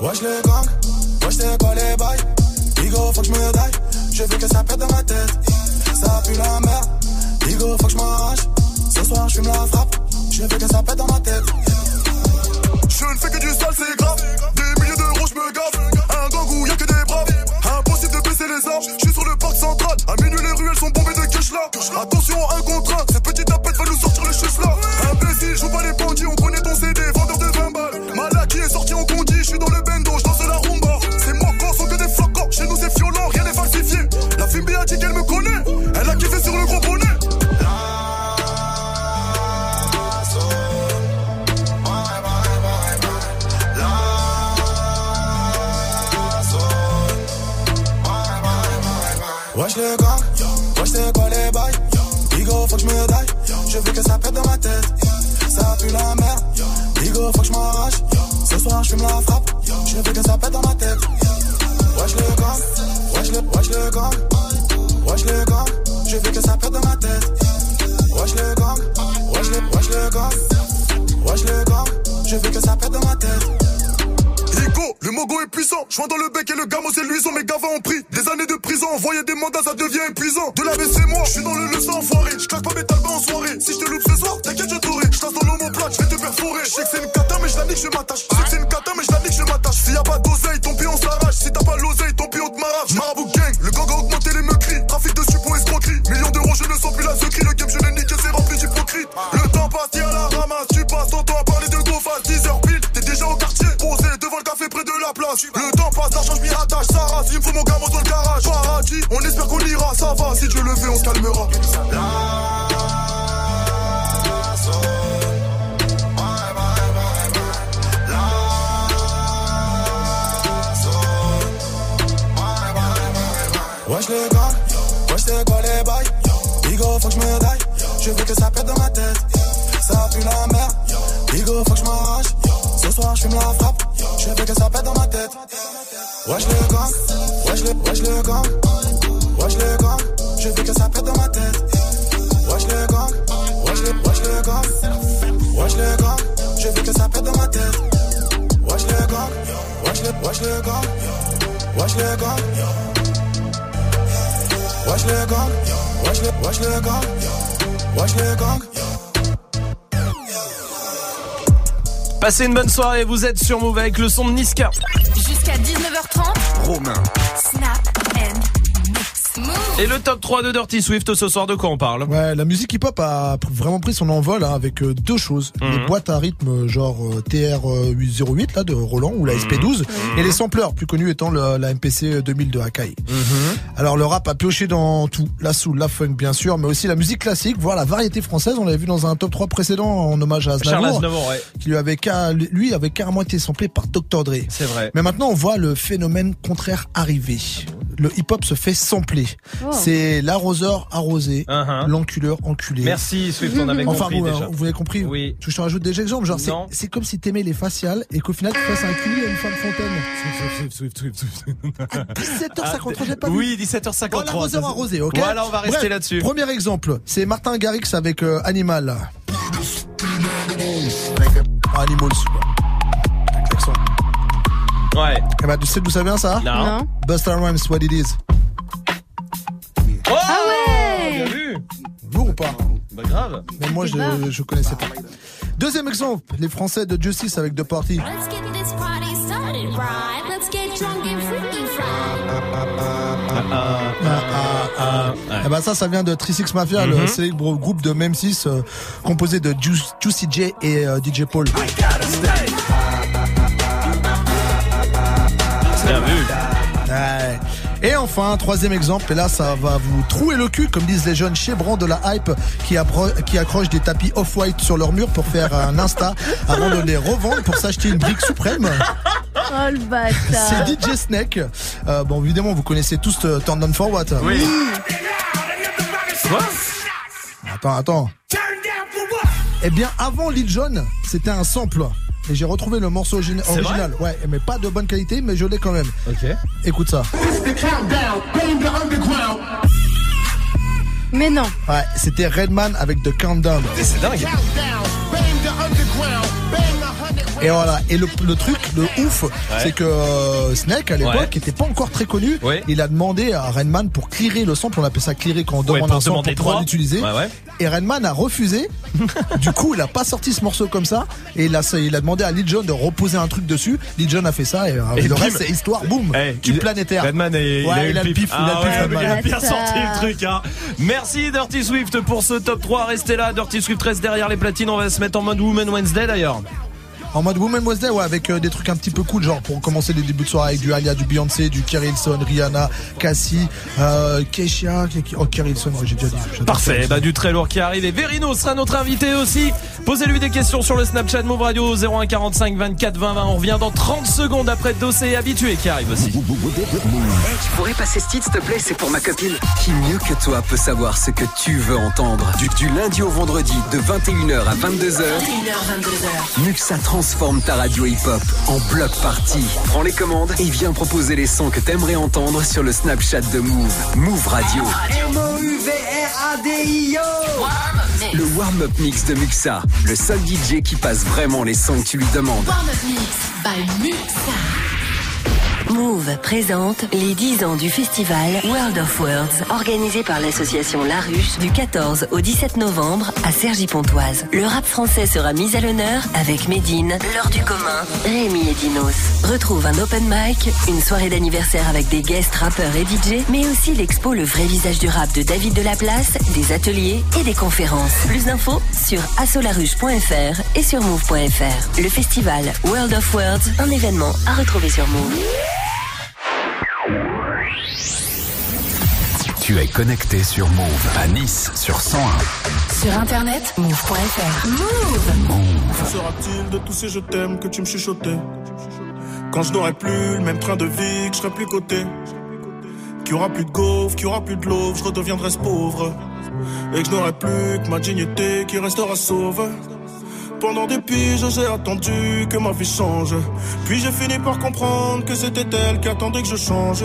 Wesh les gangs, wesh c'est quoi les bails Digo faut que je me daille, je veux que ça pète dans ma tête. Ça pue la merde, Digo faut que je m'arrache. Ce soir je fume la frappe, je veux que ça pète dans ma tête. Je ne fais que du sale c'est grave, des milliers d'euros je me gaffe. Un gang où y'a que des braves, impossible de baisser les armes. Je suis sur le parc central, à minuit les ruelles sont bombées de cash là Attention un contre un, cette petite tapette va nous sortir les chiffres là Wesh les gars, wesh c'est quoi les bails. Digo faut que je me daille, je veux que ça pète dans ma tête. Ça pue la merde, Digo faut que je m'arrache. Ce soir je la frappe, je veux que ça pète dans ma tête. Wesh les gars, wesh les, wesh les gars Wesh les gars, je veux que ça pète dans ma tête. Wesh les gars, wesh les, wesh les gars Wesh les gars, je veux que ça pète dans ma tête le mogo est puissant. Joint dans le bec et le gamo c'est luisant. Mes gavas ont pris des années de prison. Envoyer des mandats, ça devient épuisant. De la c'est moi, je suis dans le leçon enfoiré. Je claque pas mes talbans en soirée. Si je te loupe ce soir, t'inquiète, je t'aurai. Je dans l'homoplate, je vais te perforer. Je sais que c'est une cata, mais je la nique, je m'attache. Je sais que c'est une cata, mais je la nique, je m'attache. S'il y a pas d'oseille, ton pied on s'arrache. Si t'as pas l'oseille, ton pied on te marave. Marabout gang, le gang a augmenté les meurtris. Trafic de suppos, escroquerie. Millions d'euros, je ne sens plus la secrie. Le game, je Le temps passe, l'argent, je m'y rattache. Ça rase, il me faut mon gamin dans le garage. Paradis, on espère qu'on ira. Ça va, si Dieu le veut, on se calmera. Wesh Wesh le gang, wesh c'est quoi les bails? Bigo faut que je me daille, je veux que ça pète dans ma tête Ça pue la merde, Bigo faut que je m'arrache Ce soir je fume la frappe, je veux que ça pète dans ma tête Wesh le gang, wesh le, wesh le gang Wesh le gang, je veux que ça pète dans ma tête Wesh le gang, wesh le, wesh le gang le gang, je veux que ça pète dans ma tête Wesh le gang, wesh le, wesh le gang le gang Wesh le gang, wesh le, wesh le le gang Passez une bonne soirée, vous êtes sur Move avec le son de Niska. Jusqu'à 19h30. Romain. Snap and. Et le top 3 de Dirty Swift ce soir, de quoi on parle? Ouais, la musique hip-hop a vraiment pris son envol hein, avec euh, deux choses. Mhm. Les boîtes à rythme genre euh, TR-808 là de Roland ou la SP12 et les sampleurs, plus connus étant le- la MPC 2000 de Akai. Alors le rap a pioché dans tout, la soul, la funk bien sûr, mais aussi la musique classique, voire la variété française. On l'avait vu dans un top 3 précédent en hommage à Charles Aznavour, Aznavour, ouais. qui lui avait, lui avait carrément été samplé par Dr Dre. C'est vrai. Mais maintenant, on voit le phénomène contraire arriver. Le hip-hop se fait sampler. Oh. C'est l'arroseur arrosé, Uh-huh. l'enculeur enculé. Merci, Swift, on avait enfin, compris vous, déjà. vous avez compris Oui. Tu veux que je te rajoute des exemples Genre, c'est- comme si t'aimais les faciales et qu'au final, tu fasses un cul à une femme fontaine. Swift, Swift, Swift. 17h53, j'ai pas vu. Oui, 17h53. Bon, l'arroseur arrosé, ok Voilà, on va rester Bref, là-dessus. Premier exemple, c'est Martin Garrix avec euh, Animal. Ah, Animals, quoi. Avec l'accent. Ouais. Eh ben, tu sais d'où ça vient ça? Non. Non. Busta Rhymes, what it is. Oh Ah ouais Bien vu Vous ou pas? Bah grave. Mais moi, je, je connaissais pas. Deuxième exemple, les Français de Justice avec The Party. Let's get this party started right. Let's get drunk and freaky Ah, Eh ben ça, ça vient de 36 Mafia, Mhm. le célèbre groupe de Memphis euh, composé de Ju- Juicy J et euh, DJ Paul. Et enfin, troisième exemple, et là ça va vous trouer le cul, comme disent les jeunes chebrans de la hype qui, accrochent des tapis off-white sur leur mur pour faire un Insta avant de les revendre pour s'acheter une brique suprême. Oh le bâtard. C'est DJ Snake. Euh, bon, évidemment, vous connaissez tous euh, Turn Down For What. Oui. Attends, attends. Eh bien, avant Lil Jon, c'était un sample. Et j'ai retrouvé le morceau original. Ouais, mais pas de bonne qualité, mais je l'ai quand même. Ok. Écoute ça. Mais non. Ouais, c'était Redman avec The Countdown. C'est dingue. Et voilà. Et le, le truc, le ouf, c'est que euh, Snake à l'époque Ouais. était pas encore très connu. Ouais. Il a demandé à Redman pour clearer le sample. On appelle ça clearer quand on demande un sample pour pouvoir droit. l'utiliser. Et Redman a refusé. du coup, il a pas sorti ce morceau comme ça. Et il a, il a demandé à Lil Jon de reposer un truc dessus. Lil Jon a fait ça. Et, euh, Et le reste, c'est histoire. Boum. Eh, tube il- planétaire. Redman, est- il, Ouais, a eu il a le pif. Il a Ah le pif, ouais, il a bien Bâtard. sorti le truc. Hein. Merci Dirty Swift pour ce top 3. Restez là. Dirty Swift reste derrière les platines. On va se mettre en mode Woman Wednesday d'ailleurs. En mode Woman Wednesday, ouais, avec euh, des trucs un petit peu cool, genre pour commencer les débuts de soirée avec du Alia, du Beyoncé, du Kerry Hilson, Rihanna, Cassie, euh, Keisha, oh Kerry Hilson, ouais, j'ai déjà dit. Parfait, bah du très lourd qui arrive et Verino sera notre invité aussi. Posez-lui des questions sur le Snapchat Move Radio 0145 24 20 20. On revient dans 30 secondes après Dossé habitué qui arrive aussi. Hey, tu pourrais passer ce titre, s'il te plaît, c'est pour ma copine. Qui mieux que toi peut savoir ce que tu veux entendre? Du, du lundi au vendredi, de 21h à 22h, 21h, 22h. Muxa transforme ta radio hip-hop en bloc party. Prends les commandes et viens proposer les sons que t'aimerais entendre sur le Snapchat de Move. Move Radio. Le warm-up mix de Muxa. Le seul DJ qui passe vraiment les sons que tu lui demandes. Warm-up mix by Muxa. Move présente les 10 ans du festival World of Words, organisé par l'association La Ruche du 14 au 17 novembre à Cergy-Pontoise. Le rap français sera mis à l'honneur avec Médine, L'heure du commun, Rémi et Dinos. Retrouve un open mic, une soirée d'anniversaire avec des guests rappeurs et DJ, mais aussi l'expo Le vrai visage du rap de David Delaplace, des ateliers et des conférences. Plus d'infos sur assolaruche.fr et sur move.fr. Le festival World of Words, un événement à retrouver sur Move. Tu es connecté sur Move à Nice sur 101. Sur internet, move.fr. Move. Que sera-t-il de tous ces je t'aime que tu me chuchotais Quand je n'aurai plus le même train de vie, que je serai plus coté Qu'il y aura plus de gaufres, qu'il y aura plus de love, je redeviendrai ce pauvre. Et que je n'aurai plus que ma dignité qui restera sauve. Pendant des piges, j'ai attendu que ma vie change. Puis j'ai fini par comprendre que c'était elle qui attendait que je change.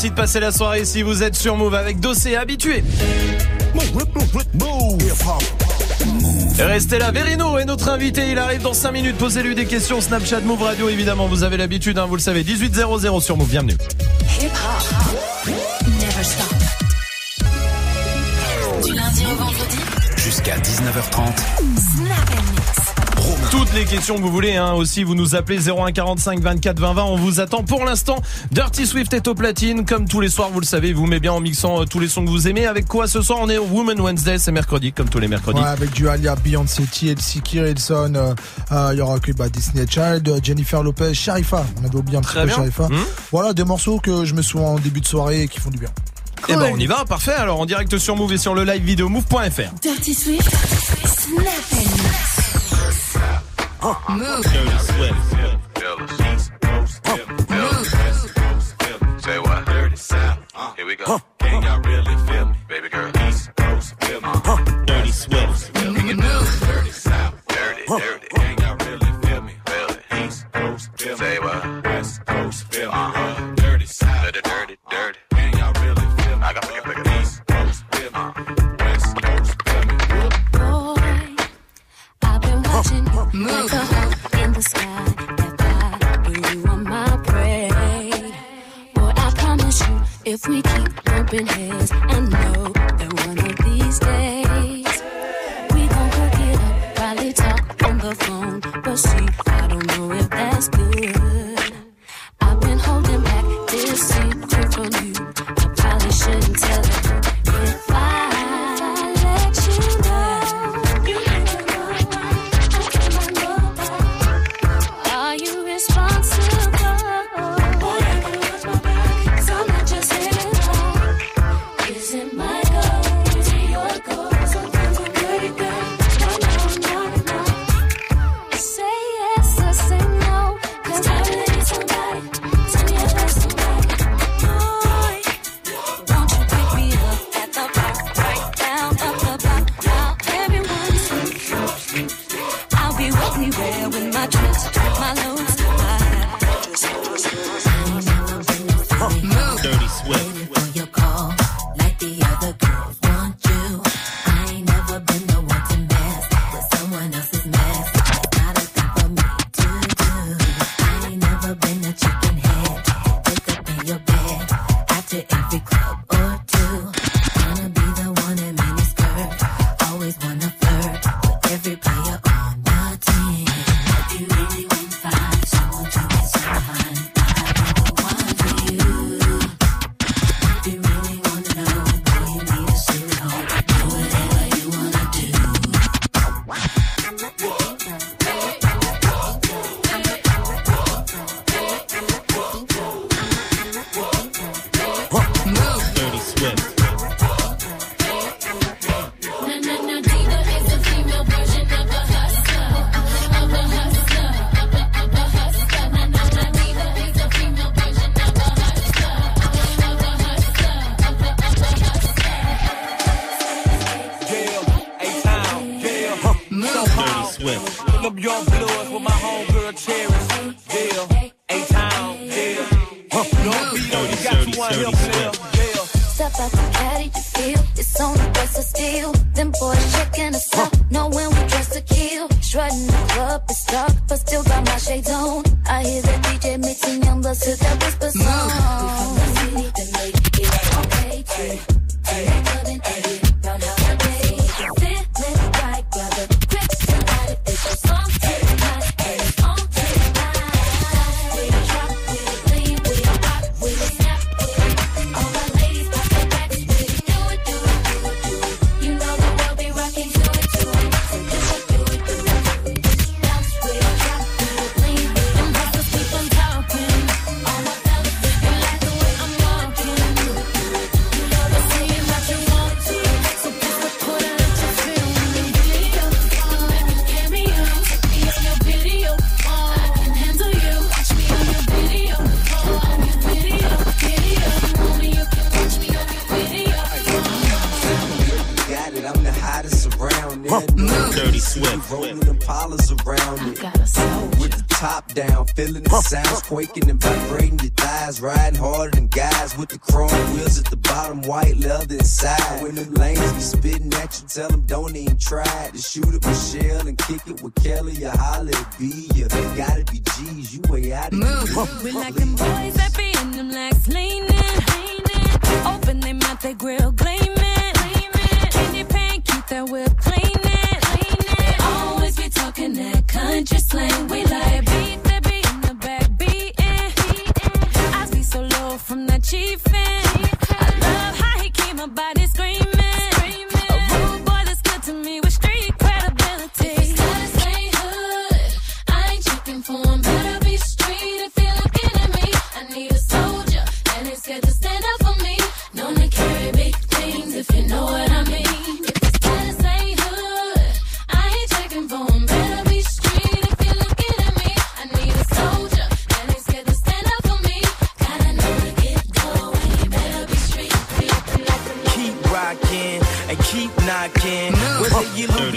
Merci de passer la soirée si vous êtes sur Move avec Dossé habitué. Restez là, Verino est notre invité, il arrive dans 5 minutes, posez-lui des questions, Snapchat Move Radio évidemment, vous avez l'habitude, hein, vous le savez, 1800 sur Move, bienvenue. Du lundi au vendredi. Jusqu'à 19h30. Snap. Toutes les questions que vous voulez, hein, aussi, vous nous appelez 0145 24 20 20. On vous attend pour l'instant. Dirty Swift est au platine, comme tous les soirs, vous le savez, vous met bien en mixant euh, tous les sons que vous aimez. Avec quoi ce soir? On est au Woman Wednesday, c'est mercredi, comme tous les mercredis. Ouais, avec du Alia, Beyoncé, TLC, Kirilson, euh, euh, il y aura que bah, Disney Child, euh, Jennifer Lopez, Sharifa. On avait oublié un petit Très peu bien. Sharifa. Hmm. Voilà, des morceaux que je me souviens en début de soirée et qui font du bien. Eh ben on y va, parfait. Alors en direct sur Move et sur le live vidéo move.fr. Dirty Swift. Snap mix. Move. Say what? Dirty South. Here we go. Can y'all really feel me? Baby girl. East Coast. Feel me. Dirty Swift. Dirty South. Dirty, dirty. Can y'all really feel me? Feel it. East Coast. Feel me. Say what? West Coast. Feel me. Uh-huh. Dirty South. Dirty, dirty,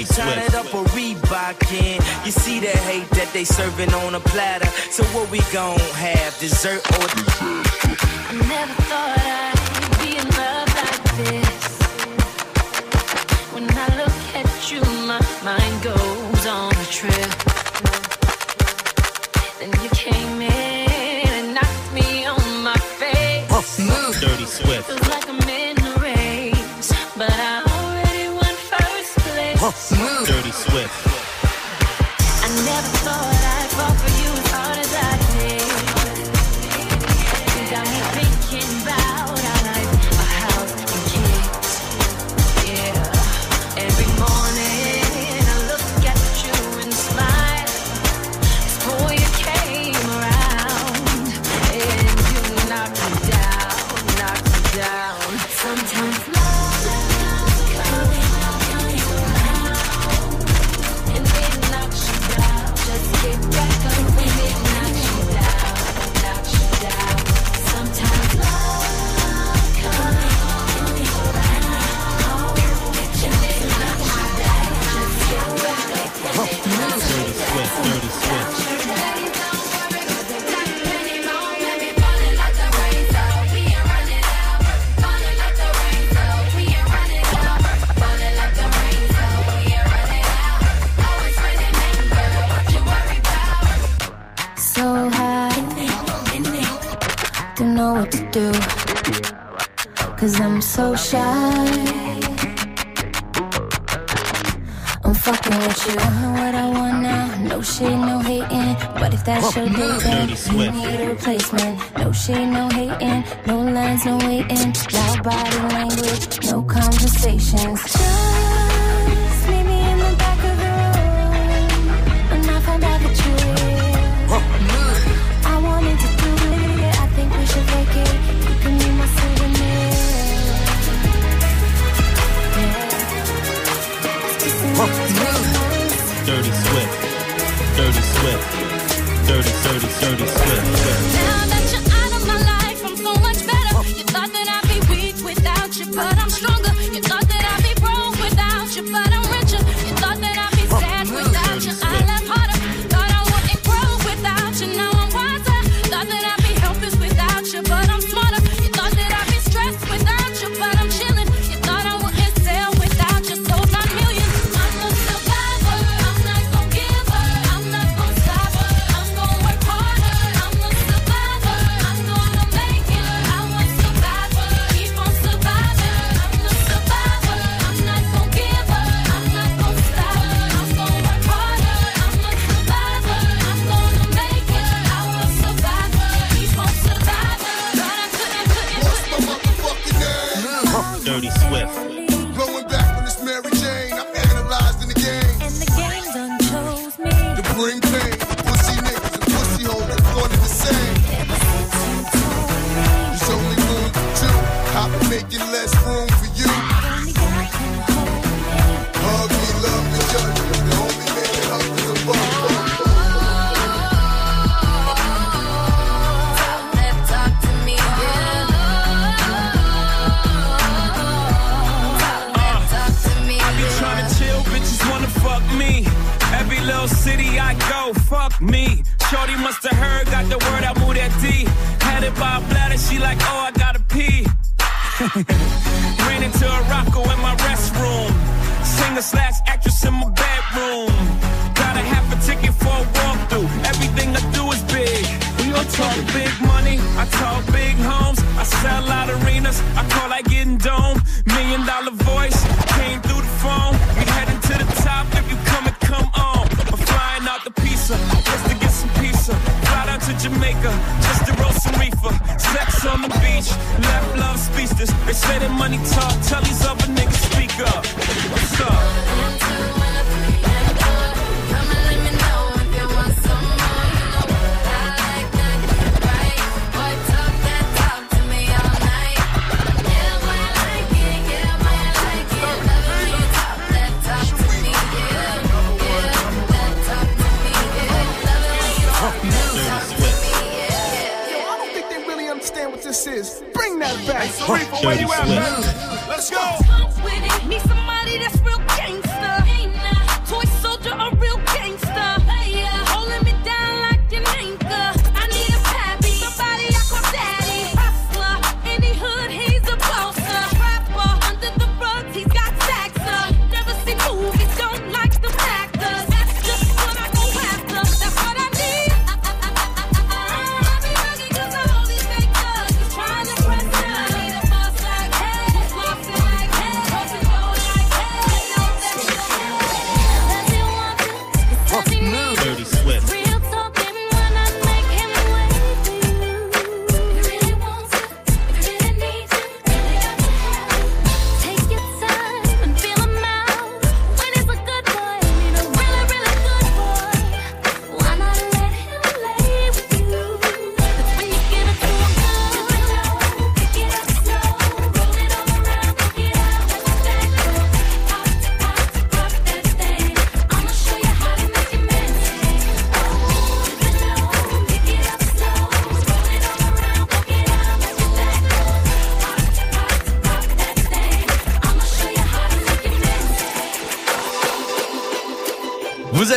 Dirty Swift. Turn it up a Reebok in. You see the hate that they serving on a platter. So what we gon' have? Dessert or dessert? I never thought I'd be in love like this. When I look at you, my mind goes on a trip. Then you can't. Dirty Swift. I never thought. your dating. Need a replacement. No shade, no hating. No lines, no waiting. Loud body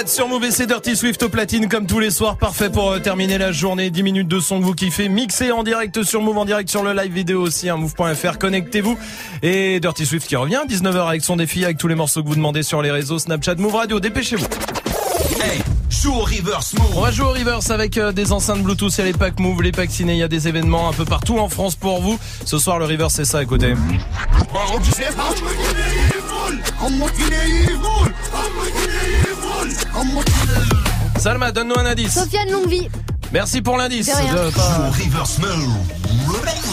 êtes sur Move et c'est Dirty Swift au platine comme tous les soirs. Parfait pour euh, terminer la journée. 10 minutes de son que vous kiffez. Mixé en direct sur Move, en direct sur le live vidéo aussi. Hein, Move.fr, connectez-vous. Et Dirty Swift qui revient 19h avec son défi, avec tous les morceaux que vous demandez sur les réseaux Snapchat, Move Radio. Dépêchez-vous. Hey, joue au reverse move. On va jouer au reverse avec euh, des enceintes Bluetooth. Il y a les packs Move, les packs ciné. Il y a des événements un peu partout en France pour vous. Ce soir, le reverse, c'est ça. Écoutez. Salma, donne-nous un indice. Sofiane Longuevie. Merci pour l'indice. Euh, reverse move.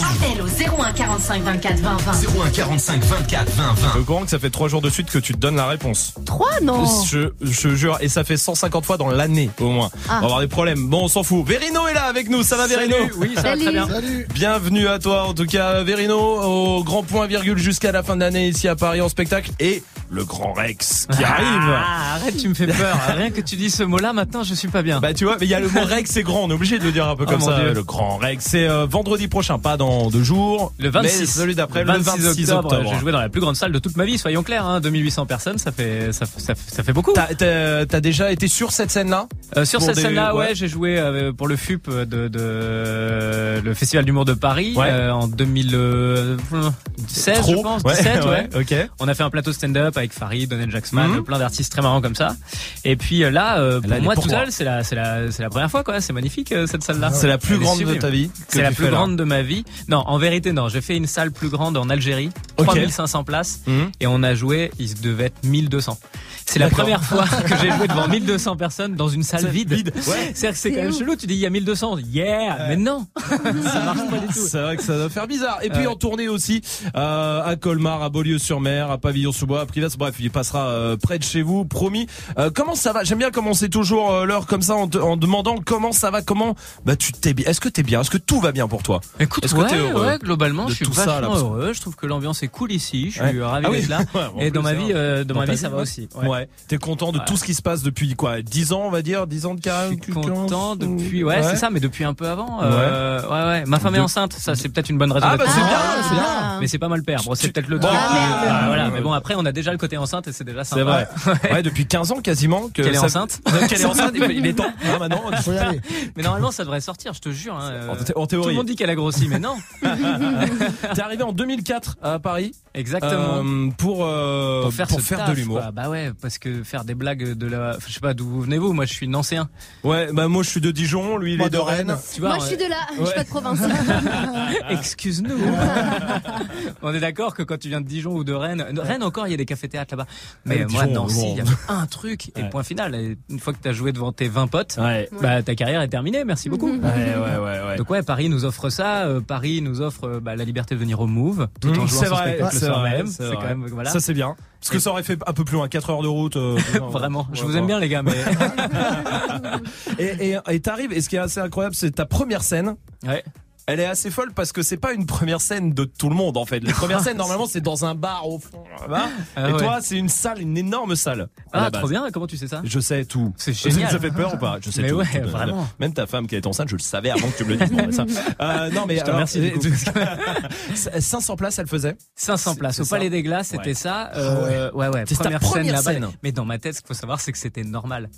Appel au 01 45 24 20 20. 01 45 24 20 20. Au courant que ça fait trois jours de suite que tu te donnes la réponse. 3 non. Je, je jure, et ça fait 150 fois dans l'année au moins. Ah. On va avoir des problèmes. Bon, on s'en fout. Verino est là avec nous. Ça va, Verino Oui, ça va Salut. très bien. Salut. Bienvenue à toi. En tout cas, Verino, au grand point virgule jusqu'à la fin de l'année ici à Paris en spectacle et le grand Rex qui arrive. Ah, arrête, tu me fais peur. Rien que tu dis ce mot-là, maintenant, je suis pas bien. Bah tu vois, mais il y a le mot Rex c'est grand, on est obligé de le dire un peu Oh, comme ça. Dieu. Le grand Rex, c'est euh, vendredi prochain, pas dans deux jours. Le 26, mais celui d'après, le le 26 octobre. J'ai joué dans la plus grande salle de toute ma vie, soyons clairs. Hein, 2800 personnes, ça fait, ça, ça, fait- ça fait beaucoup. T'as- déjà été sur cette scène-là? Euh, sur cette des- scène-là, ouais, ouais. j'ai joué euh, pour le FUP de, de le Festival d'humour de Paris Ouais. euh, en 2016, Trop. je pense, Ouais, 17, ouais. ok. On a fait un plateau stand-up avec Farid, Donald Jacksman, Mhm. plein d'artistes très marrants comme ça. Et puis euh, là, euh, pour Là, moi tout seul, c'est la, c'est la, c'est la première fois, quoi. C'est magnifique euh, cette salle-là. C'est la plus grande de ta vie. C'est la plus là. grande de ma vie. Non, en vérité, non. J'ai fait une salle plus grande en Algérie, Ok. 3500 places, Mhm. et on a joué. Il devait être 1200. C'est la première fois que j'ai joué devant 1200 personnes dans une salle vide. vide. Ouais. C'est-à-dire que c'est C'est quand même chelou. Tu dis il y a 1200, yeah, mais non, ça marche pas du tout. C'est vrai que ça doit faire bizarre. Et puis Ouais. en tournée aussi euh, à Colmar, à Beaulieu-sur-Mer, à Pavillon-sous-Bois, à Privas. Bref, il passera euh, près de chez vous, promis. Euh, comment ça va? J'aime bien commencer toujours euh, l'heure comme ça en, te- en demandant comment ça va, comment bah tu t'es bien. Est-ce que t'es bien? Est-ce que tout va bien pour toi? Écoute, Est-ce que ouais, t'es heureux ouais, globalement, je suis ça, vachement là, heureux. Je trouve que l'ambiance est cool ici. Je suis Ouais. ravi Ah oui. d'être là. Ouais, Et dans ma vie, euh, dans Dans ma vie, ça va ouais. aussi. Ouais. T'es content de Ouais. tout ce qui se passe depuis quoi 10 ans, on va dire 10 ans de carrière Je suis content depuis, ouais, c'est ça, mais depuis un peu avant. euh, ouais, ouais. Ma femme est enceinte, ça c'est peut-être une bonne raison. Ah, bah, c'est bien, Ah, c'est bien. ah. Mais c'est pas mal perdre. Bon, c'est peut-être le Bon, truc. ah, ah, voilà. Mais bon, après, on a déjà le côté enceinte et c'est déjà sympa. C'est vrai. Ouais, depuis 15 ans quasiment que Qu'elle est enceinte Qu'elle est enceinte. Il est temps. hein, maintenant. Faut y aller. Mais normalement, ça devrait sortir, je te jure. hein, euh, En thé- en Tout théorie. le monde dit qu'elle a grossi, mais non. T'es arrivé en 2004 à Paris. Exactement. euh, pour euh, pour faire, pour ce faire taf, de l'humour. quoi. Bah ouais, parce que faire des blagues de la, je sais pas d'où venez-vous. Moi, je suis nancéen. Ouais, bah moi je suis de Dijon, lui il Moi, est de de Rennes. Rennes. Tu vois. Moi, je suis de là. Je Ouais. suis pas de province. Excuse-nous. On est d'accord que quand tu viens de Dijon ou de Rennes, Rennes encore, il y a des cafés-théâtres là-bas. Mais Ouais, moi, Dijon, Nancy, il y a un truc et Ouais. point final. Et une fois que tu as joué devant tes 20 potes, Ouais. bah ta carrière est terminée. Merci beaucoup. Ouais, ouais, ouais, ouais. Donc ouais, Paris nous offre ça. euh, Paris nous offre euh, bah, la liberté de venir au Move tout en Mmh, jouant c'est son vrai, spectacle le c'est soir vrai, même. c'est C'est vrai. quand même voilà. Ça c'est bien. Parce que ça aurait fait un peu plus loin, 4 heures de route. euh, Vraiment, je Ouais, vous aime bien les gars, mais Et et- et t'arrives, et ce qui est assez incroyable, c'est ta première scène. ouais. Elle est assez folle parce que c'est pas une première scène de tout le monde en fait. Les premières scènes normalement c'est dans un bar au fond. là-bas. Ah et ouais. toi c'est une salle, une énorme salle. la Ah, trop bien. Comment tu sais ça Je sais tout. C'est génial. Ça fait peur ou pas Je sais Mais tout. ouais, Tout. vraiment. Même ta femme qui est enceinte, je le savais avant que tu me le dises. Bon, ça. Euh, non mais Je te alors, remercie, du coup. 500 places, elle faisait. 500 places au ça Palais des Glaces, c'était Ouais. ça. Euh, ouais, ouais. Ta première là-bas. scène. Mais dans ma tête, ce qu'il faut savoir, c'est que c'était normal.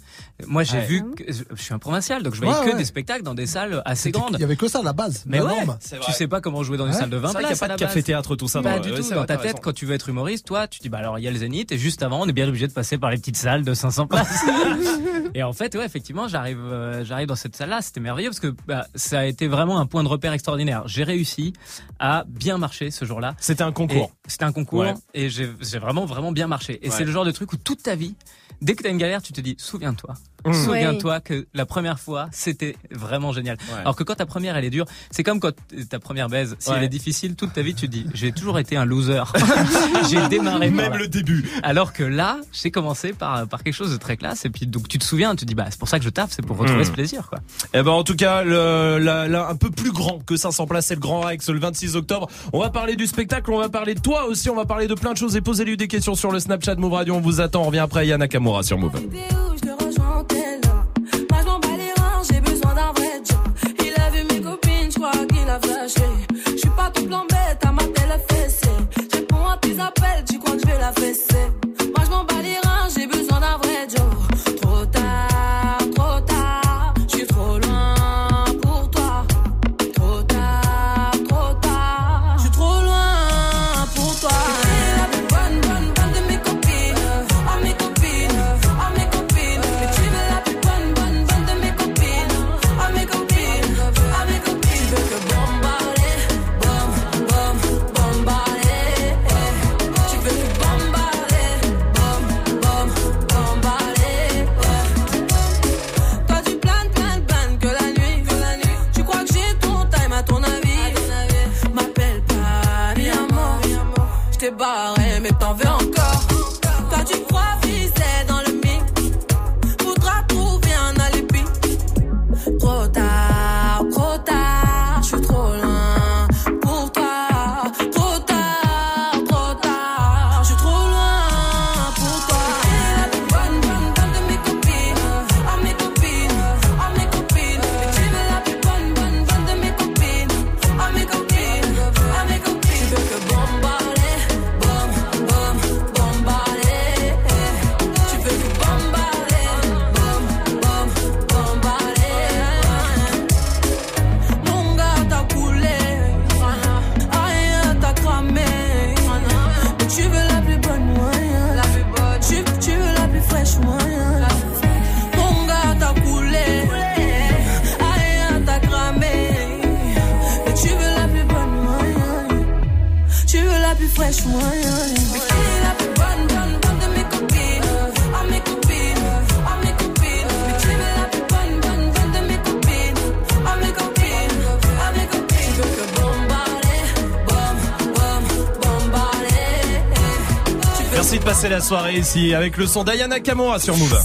Moi, j'ai Ouais. vu, que, je suis un provincial, donc je voyais que des spectacles dans des salles assez grandes. Il y avait que ça, la base. Mais la ouais, norme. tu sais pas comment jouer dans une Ouais. salle de 20 C'est vrai qu'il places. n'y a pas de café théâtre tout ça. Pas dans- du ouais, tout. Dans ta tête, raison. quand tu veux être humoriste, toi, tu dis bah alors il y a le Zénith et juste avant, on est bien obligé de passer par les petites salles de 500 places. et en fait, ouais, effectivement, j'arrive, euh, j'arrive dans cette salle-là, c'était merveilleux parce que bah, ça a été vraiment un point de repère extraordinaire. J'ai réussi à bien marcher ce jour-là. C'était un concours. C'était un concours Ouais. et j'ai j'ai vraiment vraiment bien marché. Et Ouais. c'est le genre de truc où toute ta vie, dès que t'as une galère, tu te dis souviens-toi, Mmh. souviens-toi que la première fois c'était vraiment génial. Ouais. Alors que quand ta première elle est dure, c'est comme quand ta première baise, si Ouais. elle est difficile toute ta vie, tu te dis j'ai toujours été un loser. j'ai démarré par Même là. le début. Alors que là, j'ai commencé par par quelque chose de très classe et puis donc tu te souviens, tu te dis bah c'est pour ça que je taffe, c'est pour retrouver Mmh. ce plaisir quoi. Eh ben en tout cas, le, la- la- un peu plus grand que 500 places, c'est le Grand Rex le 26 octobre. On va parler du spectacle, on va parler de toi aussi, on va parler de plein de choses et posez-lui des questions sur le Snapchat Move Radio. On vous attend. On revient après Yana Nakamura sur Move. T'es où, je te rejoins, t'es là. Moi, je m'en bats les reins, j'ai besoin d'un vrai job. Il a vu mes copines, je crois qu'il a flashé. Je suis pas tout plan bête, à ma télé fessée. Je réponds à tes appels, tu crois que je vais la fesser. Moi, je m'en bats les reins, j'ai besoin d'un vrai job. Barré, mais t'en veux Merci de passer la soirée ici avec le son d'Ayana Kamora sur Move.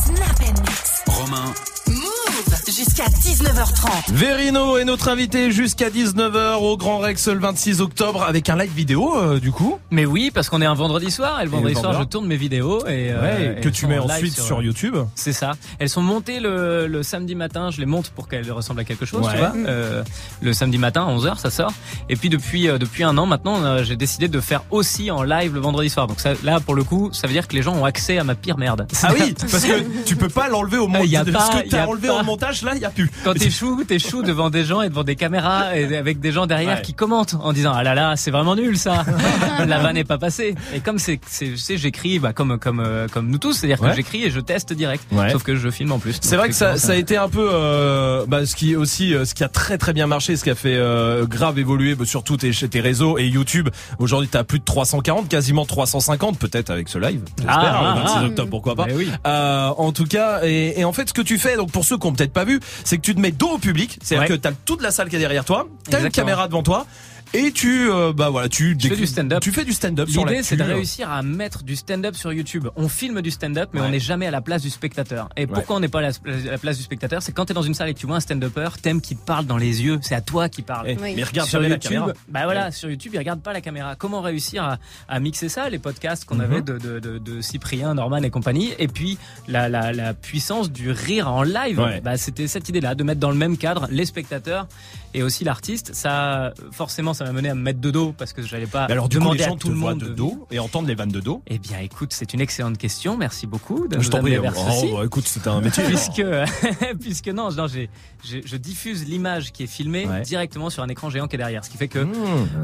Jusqu'à 19h30. Verino est notre invité jusqu'à 19h au Grand Rex le 26 octobre avec un live vidéo euh, du coup. Mais oui, parce qu'on est un vendredi soir et le vendredi le soir, je tourne mes vidéos et euh, Ouais, que tu mets en ensuite sur YouTube. C'est ça. Elles sont montées le, le samedi matin. Je les monte pour qu'elles ressemblent à quelque chose, Ouais. tu vois. Euh, le samedi matin à 11h, ça sort. Et puis depuis euh, depuis un an maintenant, euh, j'ai décidé de faire aussi en live le vendredi soir. Donc ça, là, pour le coup, ça veut dire que les gens ont accès à ma pire merde. Ah oui, parce que tu peux pas l'enlever au montage. Il y a Ce que t'as enlevé pas. au montage, là, il y a plus. Quand t'es chou, t'es chou devant des gens et devant des caméras et avec des gens derrière Ouais. qui commentent en disant ah là là c'est vraiment nul ça, la vanne n'est pas passée. Et comme c'est, c'est, tu sais, j'écris bah comme comme euh, comme nous tous, c'est-à-dire Ouais. que j'écris et je teste direct. Ouais. Sauf que je filme en plus. C'est vrai que ça, ça a été un peu euh, bah, ce qui aussi euh, ce qui a très très bien marché, ce qui a fait euh, grave évoluer bah, sur tous tes, tes réseaux et YouTube. Aujourd'hui, t'as plus de 340, quasiment 350 peut-être avec ce live. J'espère, Ah, le 26 ah, octobre, pourquoi pas. Oui. Euh, en tout cas, et, et en fait, ce que tu fais, donc pour ceux qui ont peut-être pas vu, c'est que tu te mets dos au public, c'est-à-dire Ouais. que t'as toute la salle qui est derrière toi, t'as une caméra devant toi. Et tu, euh, bah voilà, tu fais du stand-up. Tu fais du stand-up sur L'idée, c'est de réussir à mettre du stand-up sur YouTube. On filme du stand-up, mais Ouais. on n'est jamais à la place du spectateur. Et pourquoi on n'est pas à la, place du spectateur? C'est quand t'es dans une salle et que tu vois un stand-upper, t'aimes qu'il te parle dans les yeux. C'est à toi qui parle. Eh, Oui. mais regarde sur jamais la YouTube, caméra. bah voilà, sur YouTube, il regarde pas la caméra. Comment réussir à, à mixer ça, les podcasts qu'on Mhm. avait de, de, de, de Cyprien, Norman et compagnie, et puis la, la, la puissance du rire en live. Ouais. Bah, c'était cette idée-là, de mettre dans le même cadre les spectateurs et aussi l'artiste. Ça, forcément, ça m'a mené à me mettre de dos parce que j'allais pas Mais alors du coup, demander les gens à tout le monde de dos et entendent les vannes de dos. eh bien, écoute, c'est une excellente question. Merci beaucoup. De Je t'en prie. vers Oh, bah, écoute, c'est un métier. Puisque, puisque non, je diffuse l'image qui est filmée Ouais. directement sur un écran géant qui est derrière. Ce qui fait que Mmh.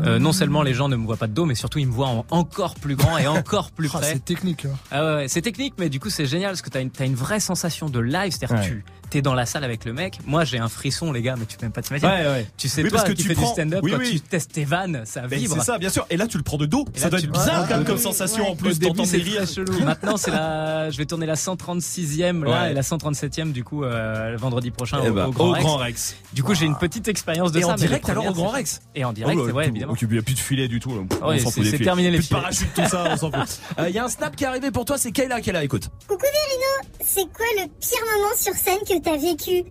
euh, non seulement les gens ne me voient pas de dos, mais surtout ils me voient en encore plus grand et encore plus Ah, près. c'est technique. hein. Ah ouais, c'est technique, mais du coup c'est génial parce que t'as une, t'as une vraie sensation de live, c'est-à-dire Ouais. que tu t'es dans la salle avec le mec. Moi j'ai un frisson les gars, mais tu peux même pas t'imaginer. Ouais, ouais. Tu sais Oui, toi parce que qui tu fais prends- du stand-up oui, quand oui. tu testes tes vannes, ça Mais vibre. c'est ça, bien sûr. Et là, tu le prends de dos. Et ça là, doit tu être le bizarre quand même comme sensation Ouais. en plus d'entendre des c'est rires. Maintenant, c'est la, je vais tourner la 136e là Ouais. et la 137e du coup euh, le vendredi prochain Eh au, ben, au Grand au Rex. Grand Rex. Du coup, j'ai une petite expérience de Et ça. en mais les direct alors au Grand c'est- Rex Et en direct, Oh, bah, ouais, évidemment. Il n'y a plus de filet du tout. là. C'est- c'est terminé les Plus de parachute, tout ça, on s'en fout. Il y a un snap qui est arrivé pour toi, c'est Kayla qui est là, écoute. Coucou Verino, c'est quoi le pire moment sur scène que t'as vécu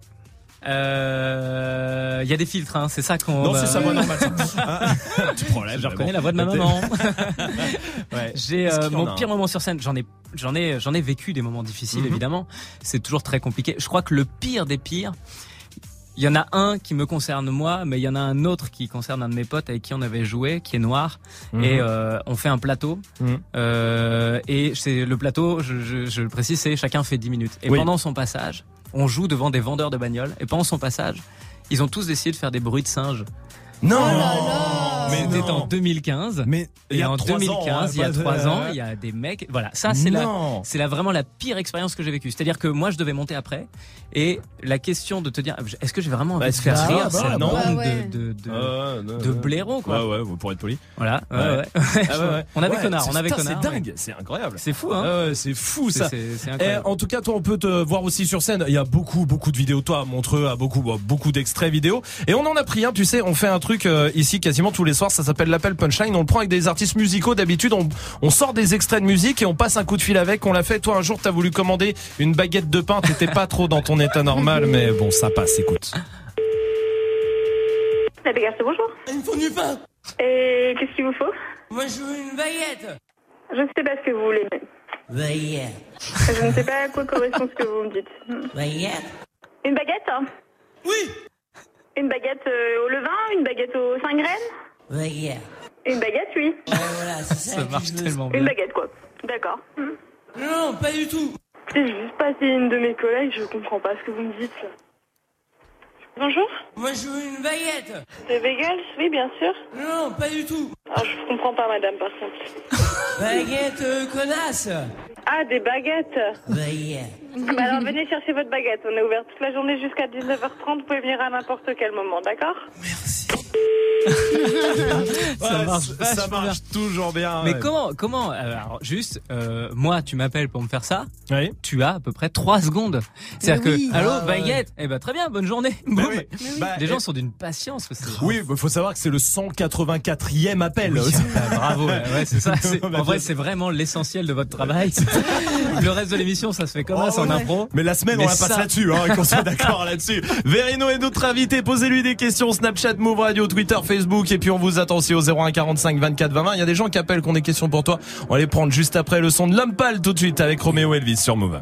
Euh, Il y a des filtres, hein, c'est ça qu'on. Non, c'est sa voix normale. ça. Tu problème. Je reconnais la voix de ma maman. Ouais. J'ai euh, mon pire moment sur scène. J'en ai, j'en ai, j'en ai vécu des moments difficiles Mhm. évidemment. C'est toujours très compliqué. Je crois que le pire des pires. Il y en a un qui me concerne moi, mais il y en a un autre qui concerne un de mes potes avec qui on avait joué, qui est noir. Mhm. Et euh, on fait un plateau. Mhm. Euh, et c'est le plateau, je, je, je le précise, c'est chacun fait 10 minutes. Et Oui. pendant son passage, on joue devant des vendeurs de bagnoles. Et pendant son passage, ils ont tous décidé de faire des bruits de singes. Non Mais c'était en 2015. Mais il y Et a en trois ans, 2015, hein, il y a trois ans, il y a des mecs. Voilà, ça c'est la, c'est la vraiment la pire expérience que j'ai vécue. C'est-à-dire que moi je devais monter après, et la question de te dire, est-ce que j'ai vraiment envie Bah, de faire rire Ah, bah, cette bande ouais. de, de, de, Ah, non, de non. blaireaux quoi. Ouais, ouais, pour être poli. Voilà, ouais, Ouais. ouais. Ah. On avait connard, on avait connard. C'est dingue, c'est incroyable. C'est fou, hein. Ah ouais, c'est fou ça. Eh, en tout cas, toi, on peut te voir aussi sur scène. Il y a beaucoup, beaucoup de vidéos. Toi, Montreux, à beaucoup, beaucoup d'extraits vidéo. Et on en a pris un. Tu sais, on fait un truc euh, ici quasiment tous les soirs. Ça s'appelle l'appel punchline. On le prend avec des artistes musicaux. D'habitude, on, on sort des extraits de musique et on passe un coup de fil avec. On l'a fait. Toi, un jour, t'as voulu commander une baguette de pain. T'étais pas trop dans ton état normal, mais bon, ça passe. Écoute. La bonjour. Il me faut du pain. Et qu'est-ce qu'il vous faut? Moi, je veux une baguette. Je ne sais pas ce que vous voulez. Baguette. Je ne sais pas à quoi correspond ce que vous me dites. Baguette. Une baguette hein? Oui. Une baguette euh, au levain Une baguette aux 5 graines? Baguette. Une baguette, oui. Ouais, voilà, c'est ça. Ça marche tellement Une bien. baguette, quoi. D'accord. Hmm. Non, pas du tout. C'est juste passé une de mes collègues, je comprends pas ce que vous me dites. Bonjour Moi, je veux une baguette. C'est Bagels Oui, bien sûr. Non, pas du tout. Ah, je comprends pas, madame, par contre. Baguette, euh, connasse. Ah, des baguettes Baguette. Bah alors, venez chercher votre baguette. On est ouvert toute la journée jusqu'à 19h30. Vous pouvez venir à n'importe quel moment, d'accord? Ça Ouais, marche, ça marche toujours bien. Mais ouais. comment, comment, alors juste, euh, moi, tu m'appelles pour me faire ça. Oui. Tu as à peu près 3 secondes. C'est-à-dire oui. que, allô, Ah, ouais. baguette. Eh ben, très bien, bonne journée. Boum. oui. Bah, Les gens et- sont d'une patience. Oui, il faut savoir que c'est le 184e appel. Oui, bah, bravo. ouais, ouais, c'est ça. En vrai, c'est vraiment l'essentiel de votre travail. le reste de l'émission, ça se fait comme ça, c'est en ouais. impro. Mais la semaine, Mais on la passe ça- là-dessus, hein, qu'on soit d'accord là-dessus. Verino est notre invité. Posez-lui des questions. Snapchat, Move Radio, Twitter, Facebook. Et puis, on vous attend aussi au 01 45 24 20 20. Il y a des gens qui appellent, qui ont des questions pour toi. On va les prendre juste après le son de l'homme pâle tout de suite avec Roméo Elvis sur Move.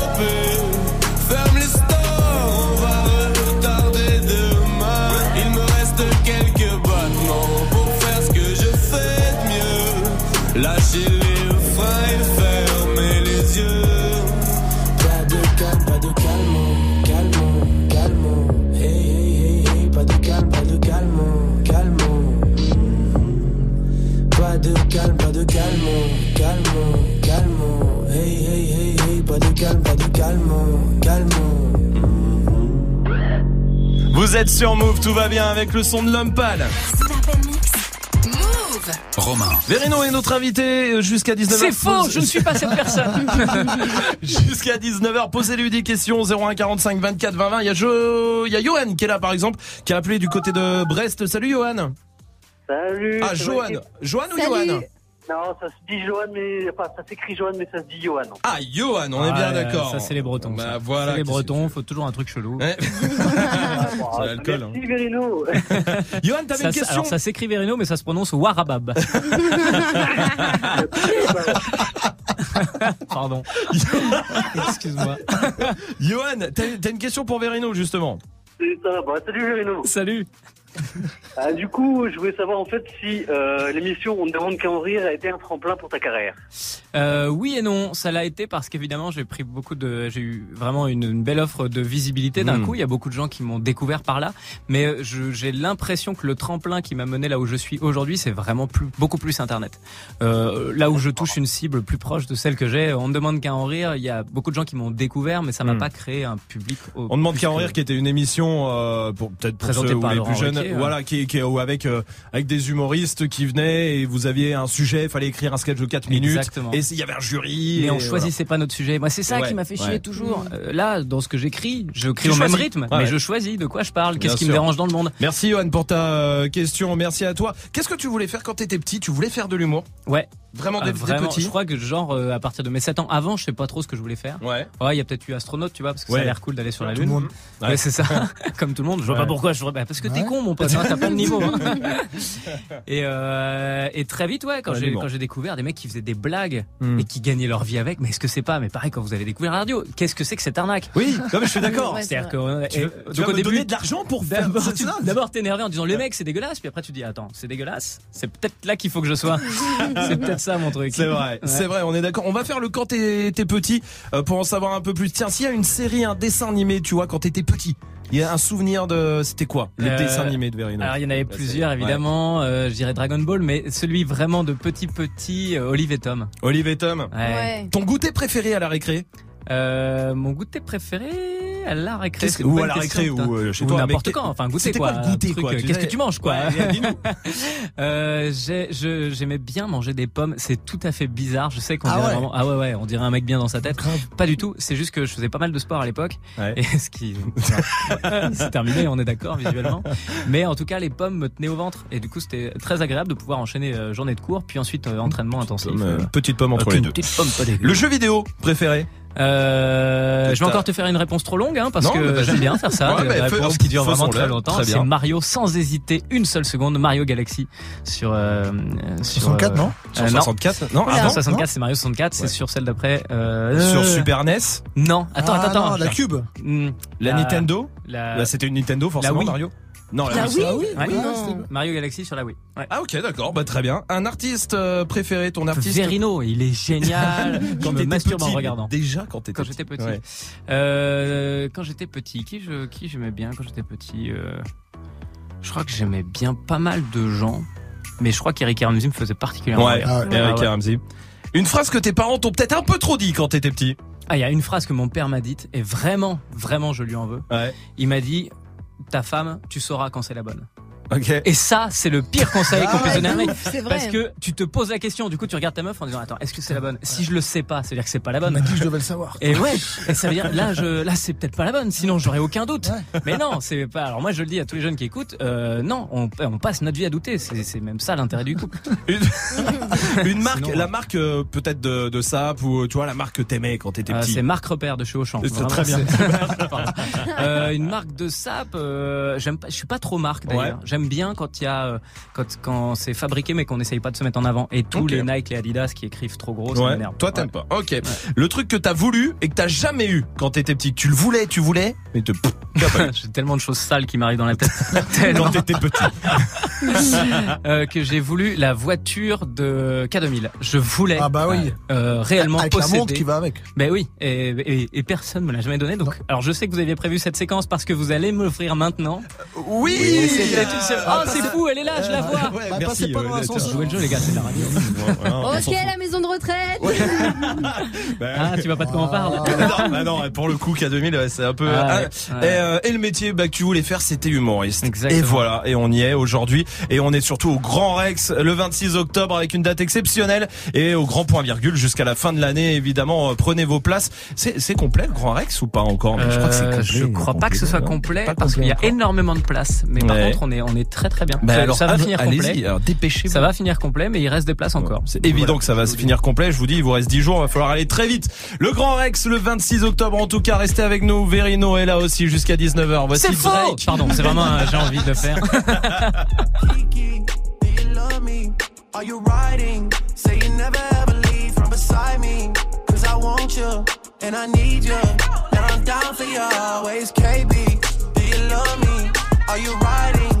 Calme, calme, calme. Hey, hey, hey, hey, pas de calme, pas de calme, calme. Vous êtes sur Move, tout va bien avec le son de l'homme pâle. Move Romain. Verino est notre invité euh, jusqu'à 19h. C'est faux, je ne suis pas cette personne. jusqu'à 19h, posez-lui des questions 01 45 24 20 20. Il y a Jo, il y a Johan qui est là par exemple, qui a appelé du côté de Brest. Salut Johan. Salut. Ah Johan. Johan ou Johan? Non, ça se dit Johan, mais enfin, ça s'écrit Johan, mais ça se dit Johan. Ah Johan, on est Ah, bien ouais, d'accord. Ça, c'est les Bretons. Bah ça. voilà, C'est les Bretons, faut toujours un truc chelou. C'est l'alcool. Merci Verino. Johan, t'avais une question Alors ça s'écrit Verino, mais ça se prononce Warabab. Pardon. Excuse-moi. Johan, t'as une question pour Verino justement. C'est ça. Bah, salut Verino. Salut. Ah, du coup, je voulais savoir en fait si euh, l'émission On ne demande qu'à en rire a été un tremplin pour ta carrière. Euh, oui et non, ça l'a été parce qu'évidemment j'ai pris beaucoup de, j'ai eu vraiment une, une belle offre de visibilité d'un Mm. coup. Il y a beaucoup de gens qui m'ont découvert par là, mais euh, je- j'ai l'impression que le tremplin qui m'a mené là où je suis aujourd'hui, c'est vraiment plus, beaucoup plus Internet. Euh, là où je touche une cible plus proche de celle que j'ai, on ne demande qu'à en rire. Il y a beaucoup de gens qui m'ont découvert, mais ça m'a Mm. pas créé un public. au- On demande qu'à en rire, qui était une émission euh, pour peut-être pour Présentée par les plus jeunes, Ouais. voilà, qui, qui ou avec euh, avec des humoristes qui venaient et vous aviez un sujet, fallait écrire un sketch de 4 minutes Exactement. et il y avait un jury. Mais et on voilà. choisissait pas notre sujet. Moi, c'est ça Ouais, qui m'a fait chier ouais. toujours. Euh, là, dans ce que j'écris, je crie au même choisis. rythme, Ouais. mais je choisis de quoi je parle. Qu'est-ce qui sûr. me dérange dans le monde? Merci Johan pour ta euh, question, merci à toi. Qu'est-ce que tu voulais faire quand t'étais petit? Tu voulais faire de l'humour? Ouais. Vraiment Ah, dès vraiment, petit Je crois que genre euh, à partir de mes 7 ans, avant, je sais pas trop ce que je voulais faire. Ouais. Ouais, il y a peut-être eu astronaute, tu vois, parce que Ouais. ça a l'air cool d'aller sur la Tout lune. le monde. Ouais, Ouais. c'est ça. Comme tout le monde. Je vois Ouais. pas pourquoi. Je... bah, parce que t'es con, mon pote. hein, T'as pas le niveau. hein. et, euh, et très vite, ouais, quand Ouais, j'ai quand j'ai découvert des mecs qui faisaient des blagues Hmm. et qui gagnaient leur vie avec. Mais est-ce que c'est pas Mais pareil, quand vous avez découvert la radio, qu'est-ce que c'est que cette arnaque? Oui, non, mais je suis d'accord. C'est-à-dire c'est que euh, Tu et- veux- tu donc vas au me donner de l'argent pour faire D'abord, t'es énervé en disant le mec c'est dégueulasse, puis après tu dis attends c'est dégueulasse, c'est peut-être là qu'il faut que je sois. c'est peut-être ça mon truc. C'est vrai, Ouais. c'est vrai, on est d'accord. On va faire le quand t'es t'es petit euh, pour en savoir un peu plus. Tiens, s'il y a une série, un dessin animé, tu vois, quand t'étais petit, il y a un souvenir de. C'était quoi Le Euh, dessin animé de Verino? Alors il y en avait plusieurs évidemment, euh, je dirais Dragon Ball, mais celui vraiment de petit petit euh, Olive et Tom. Ouais. Olive et Tom. Ouais. Ouais. Ton goûter préféré à la récré? Euh, mon goûter préféré à la récré. Que- ou à la question, récré, putain. ou, euh, chez Ou toi, n'importe quand. Enfin goûter quoi. quoi le goûter, truc, quoi, Qu'est-ce que tu manges quoi. Euh, J'aimais bien manger des pommes. C'est tout à fait bizarre. Je sais qu'on Ah dirait ouais. vraiment. Ah ouais ouais, on dirait un mec bien dans sa tête. Pas du tout. C'est juste que je faisais pas mal de sport à l'époque. Ouais. Et ce qui c'est terminé, on est d'accord visuellement. Mais en tout cas, les pommes me tenaient au ventre et du coup, c'était très agréable de pouvoir enchaîner euh, journée de cours, puis ensuite euh, entraînement intensif. Euh, petite pomme entre les deux. petite pomme pas dégueu. Le jeu vidéo préféré? Euh, je vais encore te faire une réponse trop longue, hein, parce Non, que j'aime bien faire ça. Ouais, des réponses qui durent vraiment très longtemps. C'est Mario sans hésiter une seule seconde. Mario Galaxy sur euh, euh, sur 64, non Sur euh, 64 Non, Non, avant 64, c'est Mario 64. C'est Ouais. sur celle d'après. Euh, Sur euh, Super NES Non, attends, Ah, attends, non, attends. la cube. Hmm, La Nintendo la- Là, c'était une Nintendo forcément, Wii. Mario Non, La Wii. Wii Ah oui, Ouais. oui, Non. c'était- Mario Galaxy sur la Wii. Ouais. Ah ok, d'accord, bah très bien. Un artiste euh, préféré, ton artiste Verino, il est génial. Quand je me masturbe en regardant. Déjà quand t'étais Quand j'étais petit. Ouais. Euh, quand j'étais petit, qui je qui j'aimais bien quand j'étais petit euh, Je crois que j'aimais bien pas mal de gens, mais je crois qu'Eric Ramsey me faisait particulièrement Ouais. Ah. Eric Ah. Ramsey. Une phrase que tes parents t'ont peut-être un peu trop dit quand t'étais petit. Ah, il y a une phrase que mon père m'a dite et vraiment, vraiment, je lui en veux. Ouais. Il m'a dit ta femme, tu sauras quand c'est la bonne. Et ça, c'est le pire conseil qu'on Ah peut ouais, donner à un mec. ouf, c'est vrai. Parce que tu te poses la question, du coup tu regardes ta meuf en disant attends, est-ce que c'est la bonne? Si je le sais pas, c'est-à-dire que c'est pas la On bonne. m'a dit que je devais le savoir. Et ouais, et ça veut dire là, je, là, c'est peut-être pas la bonne. Sinon, j'aurais aucun doute. Mais non, c'est pas. Alors moi, je le dis à tous les jeunes qui écoutent. Euh, non, on, on passe notre vie à douter. C'est même ça l'intérêt du couple. Une marque, Sinon, la ouais. marque euh, peut-être de, de sap ou tu vois la marque que t'aimais quand t'étais Euh, petit. c'est Marc Repère de chez Auchan. C'est très bien. Euh, une marque de sap. Euh, J'aime pas. Je suis pas trop marque d'ailleurs. Ouais. J'aime bien quand il y a euh, quand quand c'est fabriqué mais qu'on essaye pas de se mettre en avant. Et tous les Nike, les Adidas qui écrivent trop gros, ça Ouais. m'énerve. Toi t'aimes pas. Ok. Le truc que t'as voulu et que t'as jamais eu quand t'étais petit. Tu le voulais, tu voulais, mais te. J'ai tellement de choses sales qui m'arrivent dans la tête. Quand t'étais petit. Euh, que j'ai voulu la voiture de K2000. Je voulais Ah bah oui. euh, réellement Avec la posséder. montre qui va avec. Ben oui, et, et, et personne me l'a jamais donné. Donc, alors je sais que vous aviez prévu cette séquence parce que vous allez me l'offrir maintenant. Oui. Ah, Oh, c'est fou, elle est là, je la vois. Ouais, Bah, merci. pas dans euh. Jouez le jeu, les gars, c'est la radio. Ok, la maison de retraite. Bah, Ah, tu vois pas de quoi on parle. non, bah non, pour le coup, K2000, ouais, c'est un peu. Ah, Ah, ouais, ouais. Et, euh, et le métier bah, que tu voulais faire, c'était humoriste. Exactement. Et voilà, et on y est aujourd'hui. Et on est surtout au Grand Rex le 26 octobre avec une date exceptionnelle et au Grand Point Virgule jusqu'à la fin de l'année. Évidemment, euh, prenez vos places. C'est c'est complet le Grand Rex ou pas encore? Mais Je crois que c'est complet. je crois pas que ce soit complet parce qu'il y a énormément de place. Mais par contre, on est on est très très bien. Bah ça, alors, ça va finir allez-y, complet. alors dépêchez-vous. Ça va finir complet, mais il reste des places encore. C'est évident que ça va se finir complet. Je vous dis, il vous reste 10 jours. Il va falloir aller très vite. Le Grand Rex, le 26 octobre. En tout cas, restez avec nous. Verino est là aussi jusqu'à 19h. Voici C'est faux. Pardon, c'est vraiment un- j'ai envie de le faire. Me? Are you riding? Say you never ever leave from beside me. Cause I want you and I need you. And I'm down for you always, KB. Do you love me? Are you riding?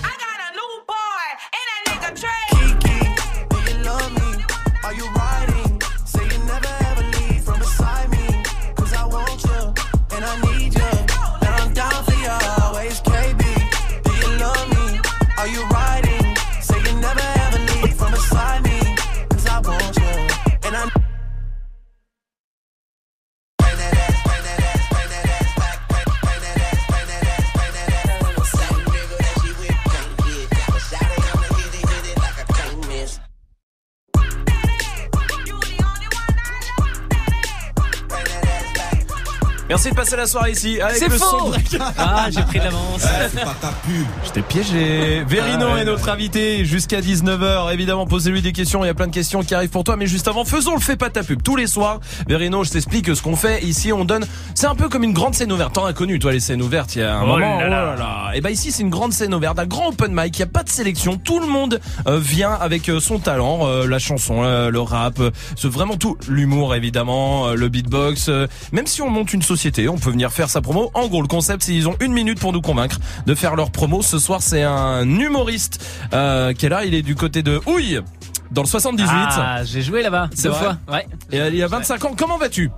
Merci de passer la soirée ici avec C'est le faux son. Ah, j'ai pris de l'avance. c'est pas ta pub. Je t'ai piégé. Verino Ah ouais, est notre invité jusqu'à 19h. Évidemment, posez-lui des questions. Il y a plein de questions qui arrivent pour toi. Mais juste avant, faisons le fait pas ta pub. Tous les soirs, Verino, je t'explique ce qu'on fait. Ici, on donne, c'est un peu comme une grande scène ouverte. T'en as connu, toi, les scènes ouvertes. Il y a un Oh moment. là là. oh là là. Et bah ici, c'est une grande scène ouverte, un grand open mic. Il y a pas de sélection. Tout le monde euh, vient avec euh, son talent, euh, la chanson, le rap, c'est vraiment tout. L'humour, évidemment, le beatbox. même si on monte une société, on peut venir faire sa promo. En gros, le concept, c'est ils ont une minute pour nous convaincre de faire leur promo. Ce soir, c'est un humoriste euh, qui est là. Il est du côté de Houille, dans le 78. Ah, j'ai joué là-bas deux vrai fois. Ouais. Et il y a 25 ans. Comment vas-tu?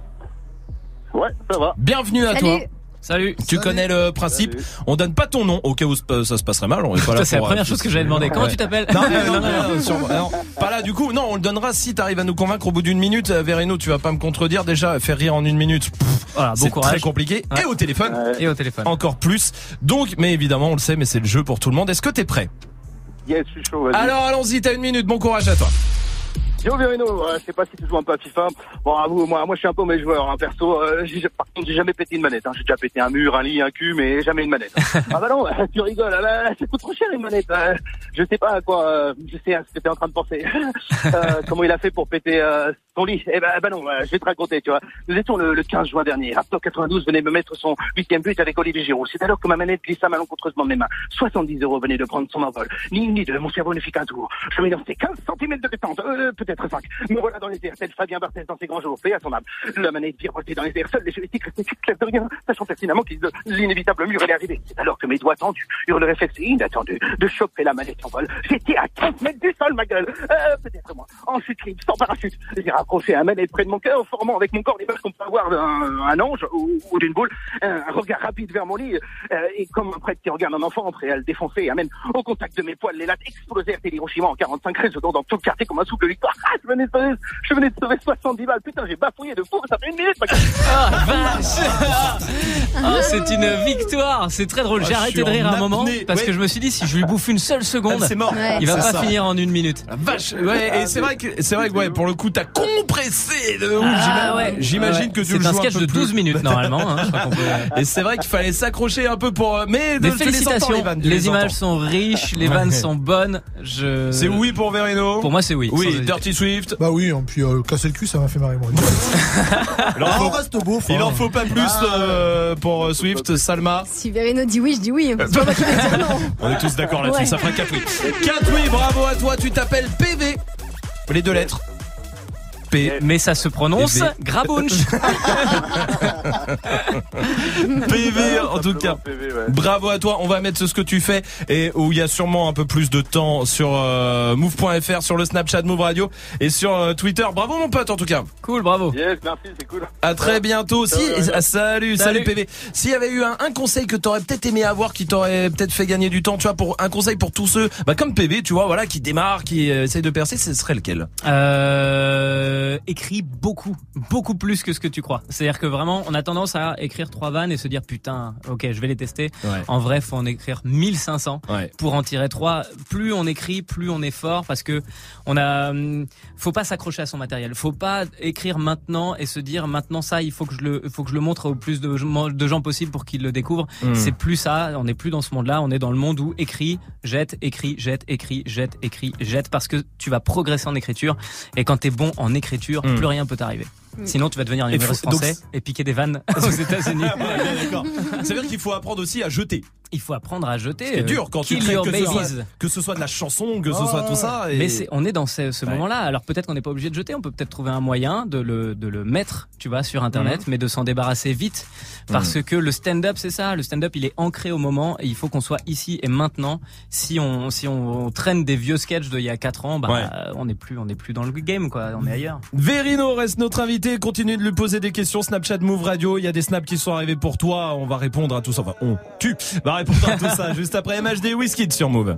Ouais, ça va. Bienvenue à Salut. toi. Salut. Tu connais le principe. On donne pas ton nom au cas où ça se passerait mal. On est pas là Ça, c'est la pour, première euh, chose que j'avais demandé. Comment tu t'appelles Non, euh, non, non, non, pas là. Du coup, non, on le donnera si t'arrives à nous convaincre au bout d'une minute. Euh, Vereno, tu vas pas me contredire. Déjà, faire rire en une minute, pff, Voilà, bon c'est très compliqué. Et au téléphone. Et au téléphone. Encore plus. Donc, mais évidemment, on le sait, mais c'est le jeu pour tout le monde. Est-ce que t'es prêt? Yes, je suis chaud. Alors, allons-y. T'as une minute. Bon courage à toi. Yo Verino, euh, je sais pas si tu joues un peu à FIFA. Bon, avoue, moi, moi je suis un peu mes joueurs, hein, perso. Euh, par contre, j'ai jamais pété une manette. Hein. J'ai déjà pété un mur, un lit, un cul, mais jamais une manette. ah bah non, tu rigoles. Ah bah, ça coûte trop cher une manette. Euh, je sais pas à quoi. euh, je sais hein, ce que t'es en train de penser. Euh, comment il a fait pour péter euh, son lit Eh bah, bah non, euh, je vais te raconter. Tu vois, nous étions le, le 15 juin dernier. Raptor 92 venait me mettre son huitième but avec Olivier Giroud. C'est alors que ma manette glissa malencontreusement mes mains. 70 euros venaient de prendre son envol. Ni une ni deux, mon cerveau ne fit qu'un tour. Je lancé 15 cm de détente, euh, peut-être 5. Me voilà dans les airs, tel Fabien Barthez dans ses grands jours. Paix à son âme. La manette virevoltait dans les airs, seul les soviétiques restaient clairs de rien, sachant pertinemment qu'il l'inévitable mur allait arriver. C'est alors que mes doigts tendus eurent le réflexe inattendu de choper la manette en vol. J'étais à 15 mètres du sol, ma gueule. Euh, peut-être moi. En chute libre, sans parachute. J'ai rapproché un manette près de mon cœur, formant avec mon corps l'image qu'on peut avoir d'un un ange ou, ou d'une boule. Un regard rapide vers mon lit, euh, et comme un prêtre qui regarde un enfant prêt à le défoncer, amène au contact de mes poils, les lattes explosèrent et Hiroshima en 45 résonnant dans tout le quartier comme un souffle de victoire. Ah, je venais de sauver, je venais de sauver 70 balles. Putain, j'ai bafouillé de fou, ça fait une minute, ma. Ah, vache Oh, c'est une victoire. C'est très drôle. Ah, J'ai je arrêté de rire en un moment parce Ouais. que je me suis dit si je lui bouffe une seule seconde, Ah, c'est mort. il va pas ça. finir en une minute. Vache, ouais, et c'est vrai que, c'est vrai que, ouais, pour le coup, t'as compressé de ouf. Ah, ouais. J'imagine Ouais. que tu C'est le un joues sketch peu de plus. 12 minutes, normalement, hein, je crois qu'on peut- Et c'est vrai qu'il fallait s'accrocher un peu pour, euh, mais Des de- tu les entends, félicitations. les vannes, les les images sont riches, les vannes sont bonnes. Je. C'est oui pour Verino. Pour moi, c'est oui. Oui. Dirty Swift. Bah oui, et puis euh, casser le cul, ça m'a fait marrer moi. Il en Ah, faut, reste beau. il en faut pas plus Ah, euh, pour euh, Swift, Salma. Si Verino dit oui, je dis oui. On est tous d'accord là-dessus, Ouais. ça fera 4 oui. 4 oui, bravo à toi, tu t'appelles PV. Les deux lettres. P. Mais ça se prononce PV. Grabunch. PV en tout cas. Bravo à toi, on va mettre ce que tu fais et où il y a sûrement un peu plus de temps sur euh, move.fr, sur le Snapchat Move Radio et sur euh, Twitter. Bravo mon pote en tout cas. Cool, bravo. Yes, merci, c'est cool. À très bientôt. Si, ah, salut, salut, Salut. PV. S'il y avait eu un, un conseil que t'aurais peut-être aimé avoir, qui t'aurait peut-être fait gagner du temps, tu vois, pour un conseil pour tous ceux, bah comme PV, tu vois, voilà, qui démarre, qui euh, essaye de percer, ce serait lequel? Euh, écris beaucoup, beaucoup plus que ce que tu crois. C'est-à-dire que vraiment, on a tendance à écrire trois vannes et se dire putain, ok, je vais les tester. Ouais. En vrai, faut en écrire 1500 Ouais. pour en tirer trois. Plus on écrit, plus on est fort parce que on a, hum, faut pas s'accrocher à son matériel. Faut pas écrire maintenant et se dire maintenant ça, il faut que je le, faut que je le montre au plus de, de gens possible pour qu'ils le découvrent. Mm. C'est plus ça. On n'est plus dans ce monde-là. On est dans le monde où écrit, jette, écrit, jette, écrit, jette, écrit, jette parce que tu vas progresser en écriture et quand t'es bon en écriture, Mm. plus rien peut t'arriver. Sinon, tu vas devenir un humoriste faut- donc- français et piquer des vannes aux États-Unis. Ouais, D'accord. Ça veut dire qu'il faut apprendre aussi à jeter. Il faut apprendre à jeter. C'est euh, dur quand tu kill crées que ce, soit, babies. que ce soit de la chanson, que ce soit tout ça. Et... Mais on est dans ce, ce Ouais. moment-là. Alors peut-être qu'on n'est pas obligé de jeter. On peut peut-être trouver un moyen de le, de le mettre, tu vois, sur Internet, Mhm. mais de s'en débarrasser vite, parce que le stand-up, c'est ça. Le stand-up, il est ancré au moment, et il faut qu'on soit ici et maintenant. Si on, si on traîne des vieux sketchs d'il y a 4 ans, bah, Ouais. euh, on n'est plus, on n'est plus dans le game, quoi. On est ailleurs. Verino reste notre invité. Continue de lui poser des questions. Snapchat Move Radio. Il y a des snaps qui sont arrivés pour toi. On va répondre à tout ça. Enfin, on, tu vas répondre à tout ça juste après MHD Whisky sur Move.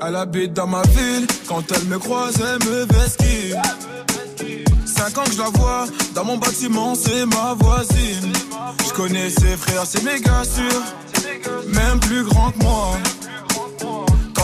Elle habite dans ma ville, quand elle me croise, elle me vesquille. Cinq ans que je la vois, dans mon bâtiment, c'est ma voisine. Je connais ses frères, c'est méga sûr, même plus grand que moi.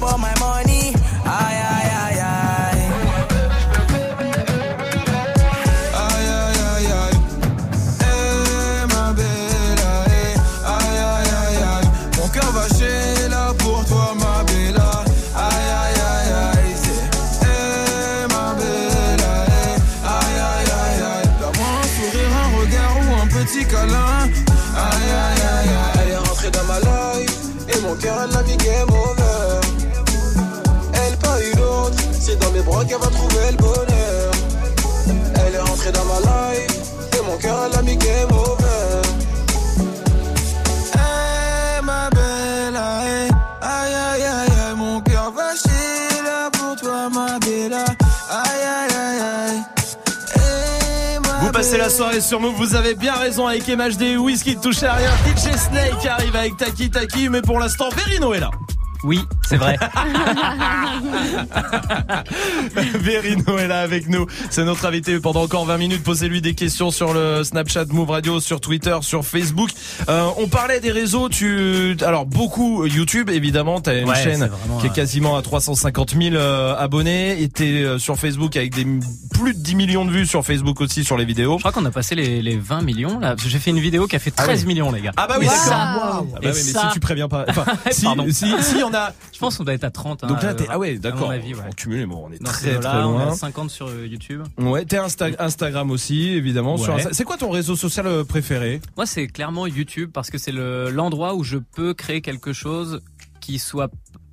make you chop all my La soirée sur vous avez bien raison avec MHD Whisky de toucher à rien. DJ Snake arrive avec Taki Taki, mais pour l'instant, Verino est là. Oui, c'est vrai. Verino est là avec nous. C'est notre invité pendant encore 20 minutes. Posez-lui des questions sur le Snapchat Move Radio, sur Twitter, sur Facebook. Euh, on parlait des réseaux. Tu, alors beaucoup YouTube évidemment. T'as une Ouais, chaîne qui est euh, quasiment à 350 000 euh, abonnés. Et t'es euh, sur Facebook avec des plus de 10 millions de vues sur Facebook aussi sur les vidéos. Je crois qu'on a passé les, les 20 millions là. J'ai fait une vidéo qui a fait 13 oui. millions les gars. Ah bah oui, ça- Ah bah mais si tu préviens pas, enfin, si, Pardon. si, si, a. Je pense qu'on doit être à 30. hein, Donc là, euh, t'es, ah ouais, à d'accord. ouais. En cumulé, bon, on est Dans très très On loin. a 50 sur euh, YouTube. Ouais, t'es Insta- Instagram aussi, évidemment. Ouais. sur Insta- C'est quoi ton réseau social euh, préféré? Moi, c'est clairement YouTube parce que c'est le l'endroit où je peux créer quelque chose qui soit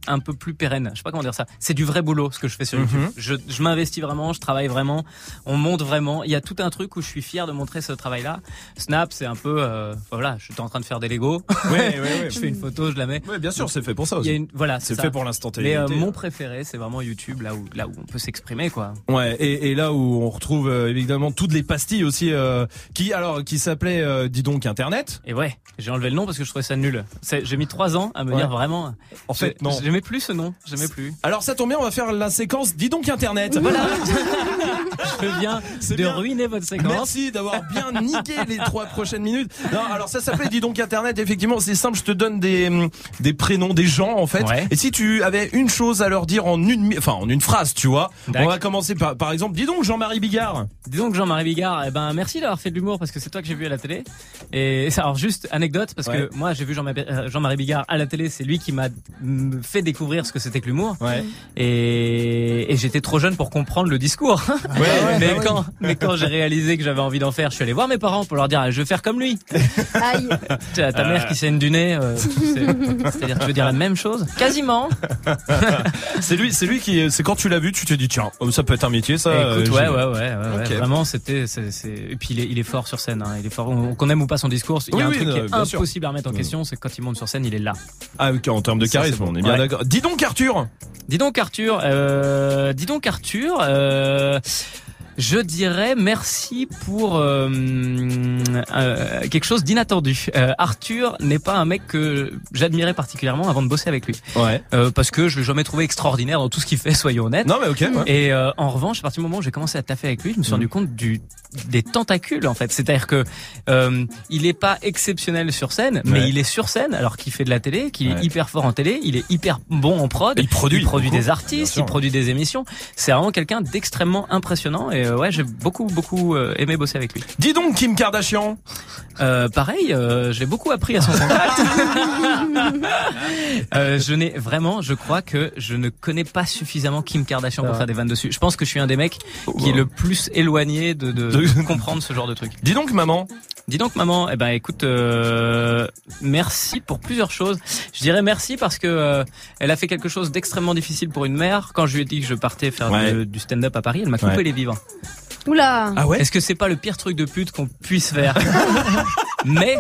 un peu plus pérenne. Je sais pas comment dire ça. C'est du vrai boulot ce que je fais sur YouTube. Mhm. Je, je m'investis vraiment, je travaille vraiment. On monte vraiment. Il y a tout un truc où je suis fier de montrer ce travail-là. Snap, c'est un peu, euh, voilà, je suis en train de faire des Lego. Ouais, ouais, ouais. je fais une photo, je la mets. Ouais, bien sûr, c'est fait pour ça Il y a aussi. une, voilà, C'est fait pour l'instantanéité. Mais euh, mon préféré, c'est vraiment YouTube, là où, là où on peut s'exprimer, quoi. Ouais, et, et là où on retrouve euh, évidemment toutes les pastilles aussi, euh, qui alors qui s'appelait, euh, dis donc Internet. Et ouais, j'ai enlevé le nom parce que je trouvais ça nul. J'ai mis trois ans à me Ouais. dire vraiment. En fait, non. J'aimais plus ce nom. J'aimais plus. Alors ça tombe bien, on va faire la séquence, dis donc Internet. Voilà. je viens de bien. ruiner votre séquence. Merci d'avoir bien niqué les trois prochaines minutes. Non, alors ça s'appelait Dis donc Internet. Effectivement, c'est simple. Je te donne des hum, des prénoms des gens en fait. Ouais. Et si tu avais une chose à leur dire en une, enfin en une phrase, tu vois. On va commencer par par exemple. Dis donc Jean-Marie Bigard. Dis donc Jean-Marie Bigard, eh ben merci d'avoir fait de l'humour parce que c'est toi que j'ai vu à la télé. Et ça, alors juste anecdote parce Ouais. que moi j'ai vu Jean-Marie Jean-Marie Bigard à la télé, c'est lui qui m'a mm, fait découvrir ce que c'était que l'humour. Ouais. Et, et j'étais trop jeune pour comprendre le discours. ouais, mais bah quand mais quand j'ai réalisé que j'avais envie d'en faire, je suis allé voir mes parents pour leur dire je veux faire comme lui. Aïe. Ta Euh. mère qui saigne du nez, euh, c'est- c'est-à-dire tu veux dire la même chose? Quasiment. C'est lui, c'est lui qui, c'est quand tu l'as vu, tu t'es dit tiens, oh, ça peut être un métier, ça. Écoute, euh, ouais, ouais, ouais. Vraiment, c'était, c'est, et puis il est, il est fort sur scène. Hein. Il est fort. On- Qu'on aime ou pas son discours, il y a Oui, un oui, truc non, qui est sûr. impossible à remettre en question, c'est que quand il monte sur scène, il est là. Ah, ok, en termes de Ça, charisme, bon. on est bien Ouais. d'accord. Dis donc Arthur. Dis donc Arthur, euh, dis donc Arthur, euh, je dirais merci pour euh, euh, quelque chose d'inattendu. Euh, Arthur n'est pas un mec que j'admirais particulièrement avant de bosser avec lui. Ouais. Euh, parce que je l'ai jamais trouvé extraordinaire dans tout ce qu'il fait, soyons honnêtes. Non mais ok. ouais. Et euh, en revanche, à partir du moment où j'ai commencé à taffer avec lui, je me suis rendu compte du des tentacules en fait. C'est-à-dire que euh, il est pas exceptionnel sur scène, mais Ouais. il est sur scène alors qu'il fait de la télé, qu'il est hyper fort en télé, il est hyper bon en prod, Il produit beaucoup, des bien artistes, il produit des émissions. C'est vraiment quelqu'un d'extrêmement impressionnant et euh, ouais, j'ai beaucoup beaucoup euh, aimé bosser avec lui. Dis donc Kim Kardashian. Euh, pareil, euh, j'ai beaucoup appris à son contact. Euh, je n'ai vraiment, je crois que je ne connais pas suffisamment Kim Kardashian pour Ah. faire des vannes dessus. Je pense que je suis un des mecs qui est le plus éloigné de, de, De- comprendre ce genre de truc. Dis donc maman. Dis donc maman, eh ben écoute, euh, merci pour plusieurs choses. Je dirais merci parce que euh, elle a fait quelque chose d'extrêmement difficile pour une mère. Quand je lui ai dit que je partais faire Ouais. du, du stand-up à Paris, elle m'a coupé Ouais. les vivres. Oula. Ah ouais. Est-ce que c'est pas le pire truc de pute qu'on puisse faire Mais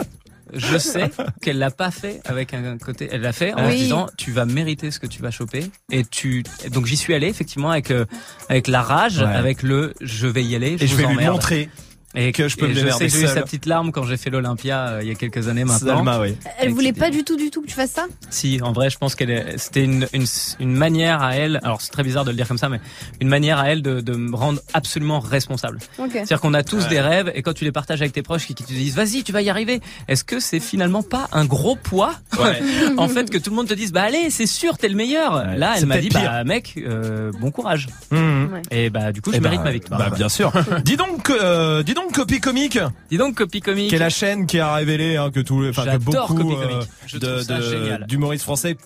je sais qu'elle l'a pas fait avec un côté. Elle l'a fait en Oui. se disant tu vas mériter ce que tu vas choper. Et tu. Donc j'y suis allé effectivement avec euh, avec la rage, Ouais. avec le je vais y aller. Je Et je vais lui emmerde. montrer Et que je peux et me démerder j'ai eu sa petite larme quand j'ai fait l'Olympia euh, il y a quelques années maintenant. Salma, oui. Elle Et voulait pas du tout, du tout que tu fasses ça? Si, en vrai, je pense qu'elle c'était une, une, une manière à elle. Alors c'est très bizarre de le dire comme ça, mais une manière à elle de, de me rendre absolument responsable. C'est-à-dire qu'on a tous Ouais. des rêves et quand tu les partages avec tes proches qui, qui te disent vas-y tu vas y arriver, est-ce que c'est finalement pas un gros poids? Ouais. en fait que tout le monde te dise bah allez c'est sûr t'es le meilleur. Ouais. Là elle m'a dit peut-être pire. bah mec euh, bon courage Mmh. Ouais. et bah du coup je Eh mérite ma victoire. Bah bien sûr. dis donc, euh, dis donc Copy Comique, Dis donc copie comique. qui est la chaîne qui a révélé hein, que tout, enfin que beaucoup Copy euh, de de- d'humoristes français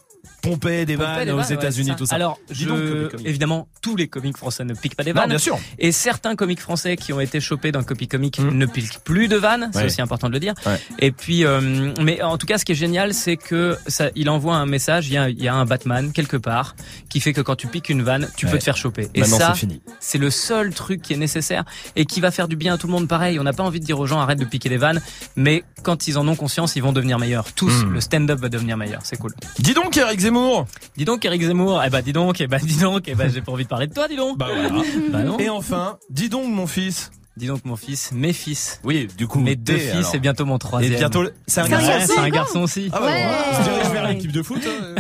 pompaient des vannes des aux ouais, États-Unis, tout ça. Alors, je, donc, évidemment, tous les comiques français ne piquent pas des Non, vannes. bien sûr. Et certains comiques français qui ont été chopés dans Copy Comique Mm. ne piquent plus de vannes. C'est Ouais. aussi important de le dire. Ouais. Et puis, euh, mais en tout cas, ce qui est génial, c'est que ça, il envoie un message. Il y a, il y a un Batman quelque part qui fait que quand tu piques une vanne, tu peux te faire choper. Et Maintenant ça, c'est le seul truc qui est nécessaire et qui va faire du bien à tout le monde. Pareil, on n'a pas envie de dire aux gens arrête de piquer des vannes, mais quand ils en ont conscience, ils vont devenir meilleurs. Tous, Mm. le stand-up va devenir meilleur. C'est cool. Dis donc Eric Zemmour. Dis donc Eric Zemmour, eh bah dis donc, eh bah dis donc, eh bah j'ai pas envie de parler de toi, dis donc. Bah voilà. Bah non. Et enfin, dis donc mon fils. Dis donc mon fils, mes fils, Oui, du coup. mes deux fils alors. et bientôt mon Et troisième. bientôt, c'est un Ouais, garçon. c'est un garçon aussi. Ah bah Ouais. On se dirige vers l'équipe de foot. euh,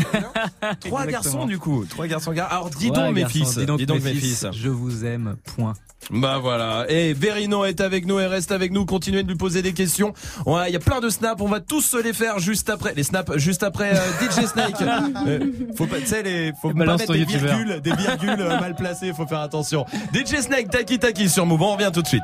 Trois Exactement. garçons du coup, trois garçons. gar- Alors dis Ouais, donc mes fils, dis donc, mes fils, fils. je vous aime. Point. Bah voilà. Et Verino est avec nous et reste avec nous. Continuez de lui poser des questions. Ouais, il y a plein de snaps. On va tous se les faire juste après. Les snaps juste après euh, DJ Snake. Euh, faut pas, tu sais, les, faut pas mettre des virgules, des virgules euh, mal placées. Faut faire attention. DJ Snake, taki taki sur Move. On revient tout de suite.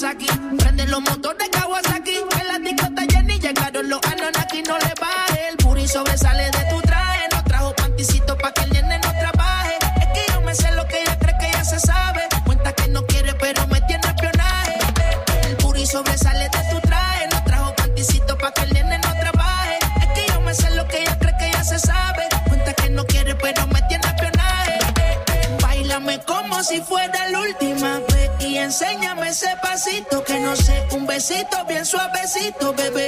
Nagasaki. Prende los motores suavecito, bebé.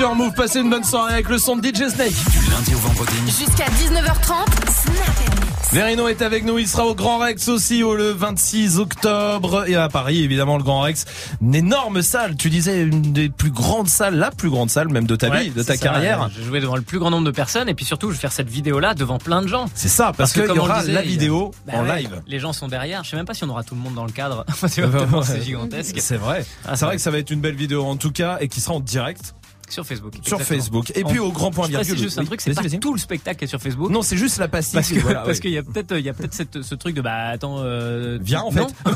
Sur Move, passez une bonne soirée avec le son de DJ Snake. Du lundi au vendredi. Jusqu'à 19h30, Snap Verino est avec nous, il sera au Grand Rex aussi au le 26 octobre et à Paris évidemment le Grand Rex, une énorme salle, tu disais une des plus grandes salles, la plus grande salle même de ta Ouais, vie, de ta ça, carrière. Je jouais devant le plus grand nombre de personnes et puis surtout je vais faire cette vidéo là devant plein de gens. C'est ça, parce qu'il y comme on le aura disait, la y vidéo Bah en ouais, live. Les gens sont derrière. Je sais même pas si on aura tout le monde dans le cadre. C'est gigantesque. C'est vrai. Ah, c'est vrai que ça va être une belle vidéo en tout cas et qui sera en direct. Sur Facebook. Sur. Facebook. Et puis En- au grand point je virgule. juste un truc, c'est pas tout le spectacle qui est sur Facebook. Non, c'est juste la pastille. Parce voilà, oui. qu'il y a peut-être il y a peut-être cette- ce truc de bah attends euh, Viens, en non.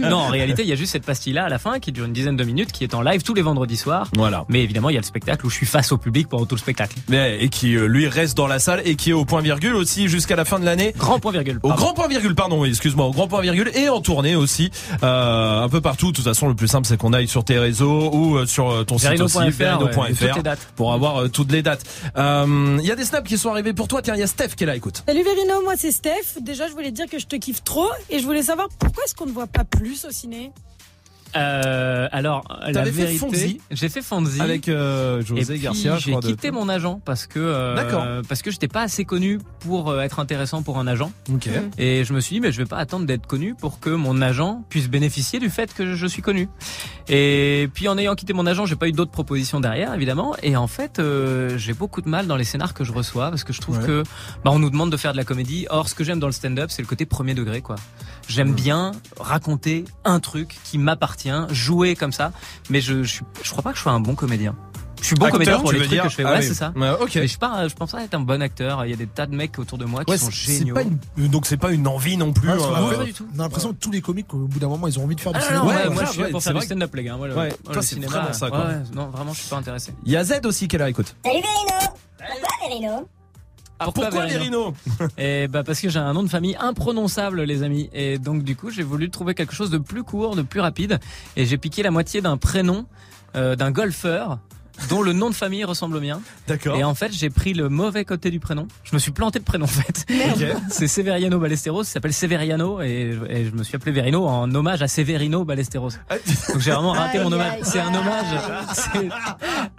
non en réalité il y a juste cette pastille là à la fin qui dure une dizaine de minutes qui est en live tous les vendredis soirs Voilà. mais évidemment il y a le spectacle où je suis face au public pendant tout le spectacle Mais- et qui euh, lui reste dans la salle et qui est au point virgule aussi jusqu'à la fin de l'année. grand point virgule Au grand point virgule, pardon, oui, excuse-moi, au grand point virgule et en tournée aussi, euh, un peu partout. De toute façon, le plus simple, c'est qu'on aille sur tes réseaux ou sur ton site aussi, dates. pour avoir euh, toutes les dates. Euh, Il y a des snaps qui sont arrivés pour toi. Tiens, il y a Steph qui est là, écoute. Salut Verino, moi c'est Steph. Déjà, je voulais te dire que je te kiffe trop et je voulais savoir pourquoi est-ce qu'on ne voit pas plus au ciné? Euh, alors la T'avais fait vérité Fonzie j'ai fait Fonzie Avec euh, Et José puis, Garcia, j'ai de- quitté mon agent parce que euh, D'accord. parce que j'étais pas assez connu pour euh, être intéressant pour un agent. Ok. Et je me suis dit mais je vais pas attendre d'être connu pour que mon agent puisse bénéficier du fait que je suis connu. Et puis en ayant quitté mon agent, j'ai pas eu d'autres propositions derrière évidemment. Et en fait, euh, j'ai beaucoup de mal dans les scénars que je reçois parce que je trouve Ouais. que bah, on nous demande de faire de la comédie. Or ce que j'aime dans le stand-up, c'est le côté premier degré quoi. J'aime bien raconter un truc qui m'appartient, jouer comme ça. Mais je je, suis- je crois pas que je sois un bon comédien. Je suis bon Acteur, comédien pour les trucs dire que je fais. Ah ouais, oui. c'est ça. Ouais, ok. Mais je pas, je pense pas être un bon acteur. Il y a des tas de mecs autour de moi qui Ouais, sont géniaux. pas une, donc c'est pas une envie non plus. Ah, parce euh, pas du tout. On a l'impression que tous les comiques, au bout d'un moment, ils ont envie de faire du Ah cinéma. non, Ouais, ouais, ouais, moi ouais, je suis là pour faire du stand-up, les gars. Moi, le, Ouais, moi, toi, le c'est cinéma, vraiment ça, quoi. ouais, non, vraiment, je suis pas intéressé. Il y a Z aussi qui est là, écoute. Salut Verino Pourquoi Verino Ah, pourquoi Verino Verino Et bah parce que j'ai un nom de famille imprononçable, les amis. Et donc du coup, j'ai voulu trouver quelque chose de plus court, de plus rapide. Et j'ai piqué la moitié d'un prénom euh, d'un golfeur dont le nom de famille ressemble au mien. D'accord. Et en fait, j'ai pris le mauvais côté du prénom. Je me suis planté de prénom en fait. Ok. C'est Severiano Ballesteros, il s'appelle Severiano et, et je me suis appelé Verino en hommage à Severino Ballesteros. Donc j'ai vraiment raté mon hommage. C'est un hommage, c'est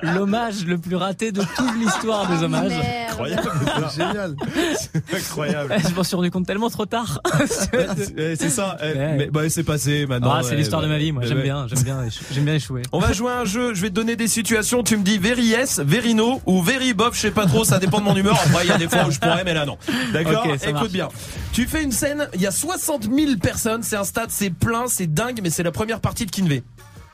l'hommage le plus raté de toute l'histoire des hommages. Merde. Incroyable. Génial. Incroyable. Je m'en suis rendu compte tellement trop tard. Ouais, c'est ça. eh, Ouais. Mais bah, c'est passé maintenant. Ah, c'est l'histoire de bah, ma vie, moi. bah, J'aime bien, j'aime bien, j'aime bien échouer. On va jouer à un jeu, je vais te donner des situations, tu me dis very yes, very no ou very je sais pas trop, ça dépend de mon humeur. Après, il y a des fois où je pourrais, mais là non. D'accord Ok, ça Écoute marche. bien. Tu fais une scène, il y a 60 000 personnes, c'est un stade, c'est plein, c'est dingue, mais c'est la première partie de Kinvey.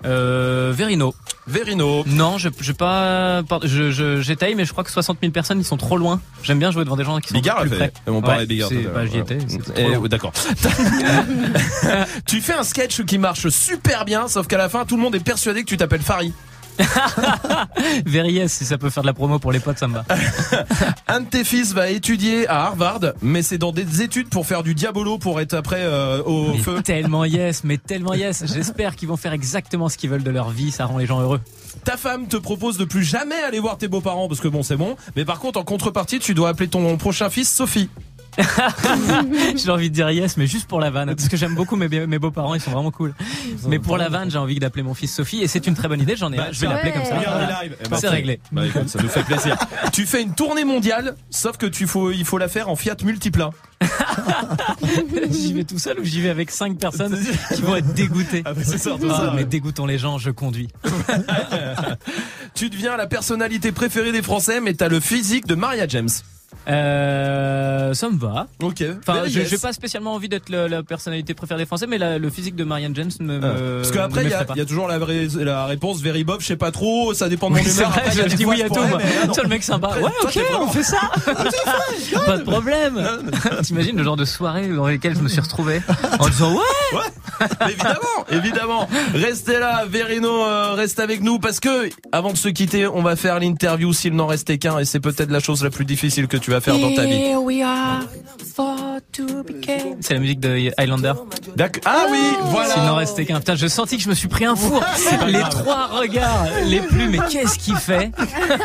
Euh, Verino. Verino. Non, je, je pas, je, je, j'étaye, mais je crois que 60 000 personnes, ils sont trop loin. J'aime bien jouer devant des gens qui sont Bigard plus fait. près. On parlait Ouais, de Bigard. bah, j'y étais. Eh, ouais, D'accord. tu fais un sketch qui marche super bien, sauf qu'à la fin, tout le monde est persuadé que tu t'appelles Farid. Very yes, si ça peut faire de la promo pour les potes, ça me va. Un de tes fils va étudier à Harvard, mais c'est dans des études pour faire du diabolo pour être après euh, au Mais feu. tellement yes, mais tellement yes. J'espère qu'ils vont faire exactement ce qu'ils veulent de leur vie. Ça rend les gens heureux. Ta femme te propose de plus jamais aller voir tes beaux-parents parce que bon, c'est bon. Mais par contre, en contrepartie, tu dois appeler ton prochain fils Sophie. j'ai envie de dire yes, mais juste pour la vanne, parce que j'aime beaucoup mes, mes beaux-parents, ils sont vraiment cool. Mais pour la vanne, j'ai envie d'appeler mon fils Sophie, et c'est une très bonne idée. J'en ai, Bah, je vais l'appeler comme ça. Voilà. Eh ben, C'est réglé. Bah, écoute, ça nous fait plaisir. tu fais une tournée mondiale, sauf que tu faut, il faut la faire en Fiat Multipla. j'y vais tout seul ou j'y vais avec cinq personnes qui vont être dégoûtées? Ah bah, c'est surtout Ah, ça. Mais dégoûtons les gens, je conduis. tu deviens la personnalité préférée des Français, mais t'as le physique de Maria James. Euh, ça me va. Ok. Enfin, Very je yes. j'ai pas spécialement envie d'être la personnalité préférée des Français, mais la- le physique de Marianne James me. Me- Parce qu'après, il y, a- y toujours la, vraie, la réponse Very Bob, je sais pas trop, ça dépend de mon Oui, humeur. vrai, Après, je dis oui à tout. Toi, le mec sympa. Après, Ouais, ok, on fait ça. Pas de problème. T'imagines le genre de soirée dans lesquelles je me suis retrouvé en disant ouais. évidemment, évidemment. Restez là, Verino, euh, reste avec nous parce que avant de se quitter, on va faire l'interview s'il n'en restait qu'un et c'est peut-être la chose la plus difficile que tu vas faire dans ta vie. Here we are for to became. C'est la musique de Highlander. D'accord. Ah oui, voilà. S'il n'en restait qu'un. Putain, je sentis que je me suis pris un four. Les grave. trois regards les plus. Mais qu'est-ce qu'il fait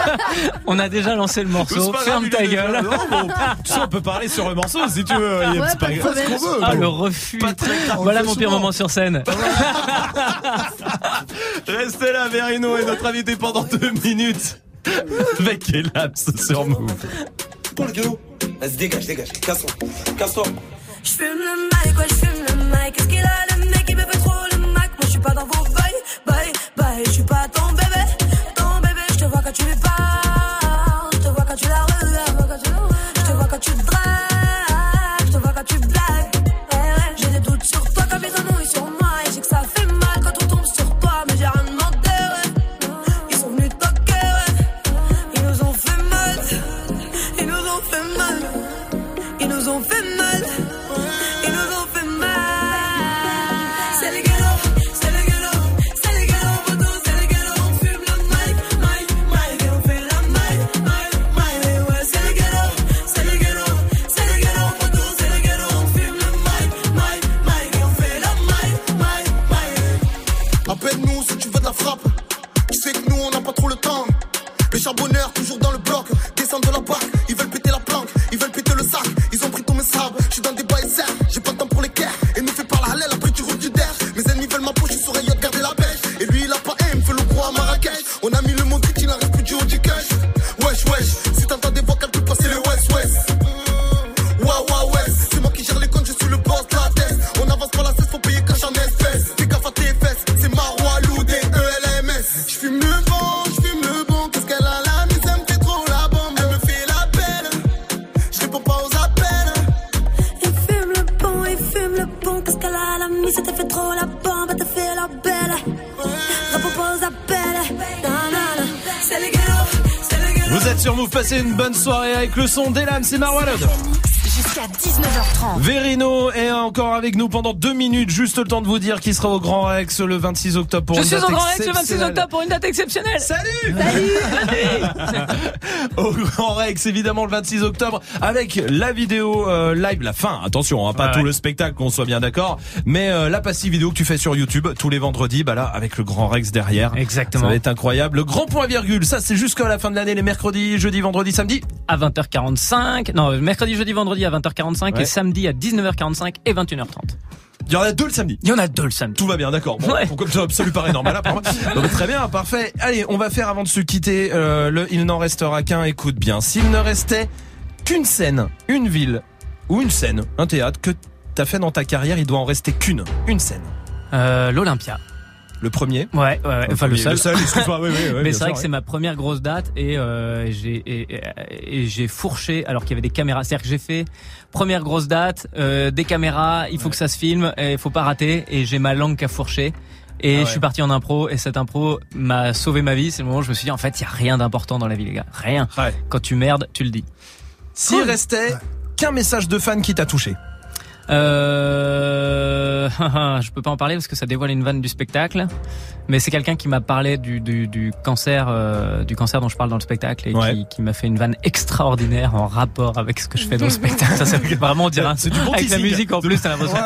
On a déjà lancé le morceau. Ferme ta gueule. déjà- Non, bon, tu sais, on peut parler sur le morceau si tu veux. Il y a- Ouais, c'est pas grave. ce qu'on veut. Ah, Bon. le refus. Pas très grave. Voilà mon pire moment sur scène. Restez là, Verino est notre invité pendant deux minutes. Avec Elaps sur Move. Pour le. Vas-y, dégage, dégage. Casse-toi. Casse-toi. J'fume le mic, ouais, j'fume le mic. Qu'est-ce qu'il a, le mec, il me fait trop le mac. Moi, j'suis pas dans vos bails, bails, bails. J'suis pas ton bébé, ton bébé. J'te vois quand tu lui parles. J'te vois quand tu la regardes. J'te vois quand tu te avec le son d'Elam, c'est Marwalod. Jusqu'à 19h30. Verino est encore avec nous pendant deux minutes, juste le temps de vous dire qu'il sera au Grand Rex le 26 octobre pour Je une suis date au Grand Rex le 26 exceptionnelle. octobre pour une date exceptionnelle. Salut Salut au Grand Rex, évidemment, le 26 octobre, avec la vidéo euh, live, la fin, attention, hein, pas Ouais, tout le spectacle, qu'on soit bien d'accord, mais euh, la passive vidéo que tu fais sur YouTube tous les vendredis, bah là, avec le Grand Rex derrière. Exactement. Ça va être incroyable. Le grand point virgule, ça c'est jusqu'à la fin de l'année, les mercredis, jeudi, vendredi, samedi. À 20h45. Non, mercredi, jeudi, vendredi à 20h45 Ouais. et samedi à 19h45 et 21h30. Il y en a deux le samedi. Il y en a deux le samedi. Tout va bien, d'accord. Bon, Ouais. Comme ça absolument paraît normal là, pour moi. Non, mais très bien, parfait. Allez, on va faire avant de se quitter euh, le Il n'en restera qu'un. Écoute bien, s'il ne restait qu'une scène, une ville ou une scène, un théâtre que t'as fait dans ta carrière, il doit en rester qu'une, une scène. Euh, L'Olympia. Le premier. Ouais, ouais, ouais. Enfin, le premier, seul. le seul, oui, bien Mais c'est vrai que ouais. c'est ma première grosse date et euh, j'ai et, et- et fourché alors qu'il y avait des caméras. C'est-à-dire que j'ai fait première grosse date, euh, des caméras, il faut que ça se filme, et il faut pas rater et j'ai ma langue qu'à fourcher. Et Ah je suis parti en impro et cette impro m'a sauvé ma vie. C'est le moment où je me suis dit en fait il y a rien d'important dans la vie les gars, rien. Quand tu merdes, tu le dis. S'il restait qu'un message de fan qui t'a touché. Euh, je peux pas en parler parce que ça dévoile une vanne du spectacle, mais c'est quelqu'un qui m'a parlé du, du, du cancer, euh, du cancer dont je parle dans le spectacle et Ouais. qui, qui m'a fait une vanne extraordinaire en rapport avec ce que je fais dans le spectacle. Ça, c'est vraiment dire. C'est du bon avec la musique en plus, t'as l'impression.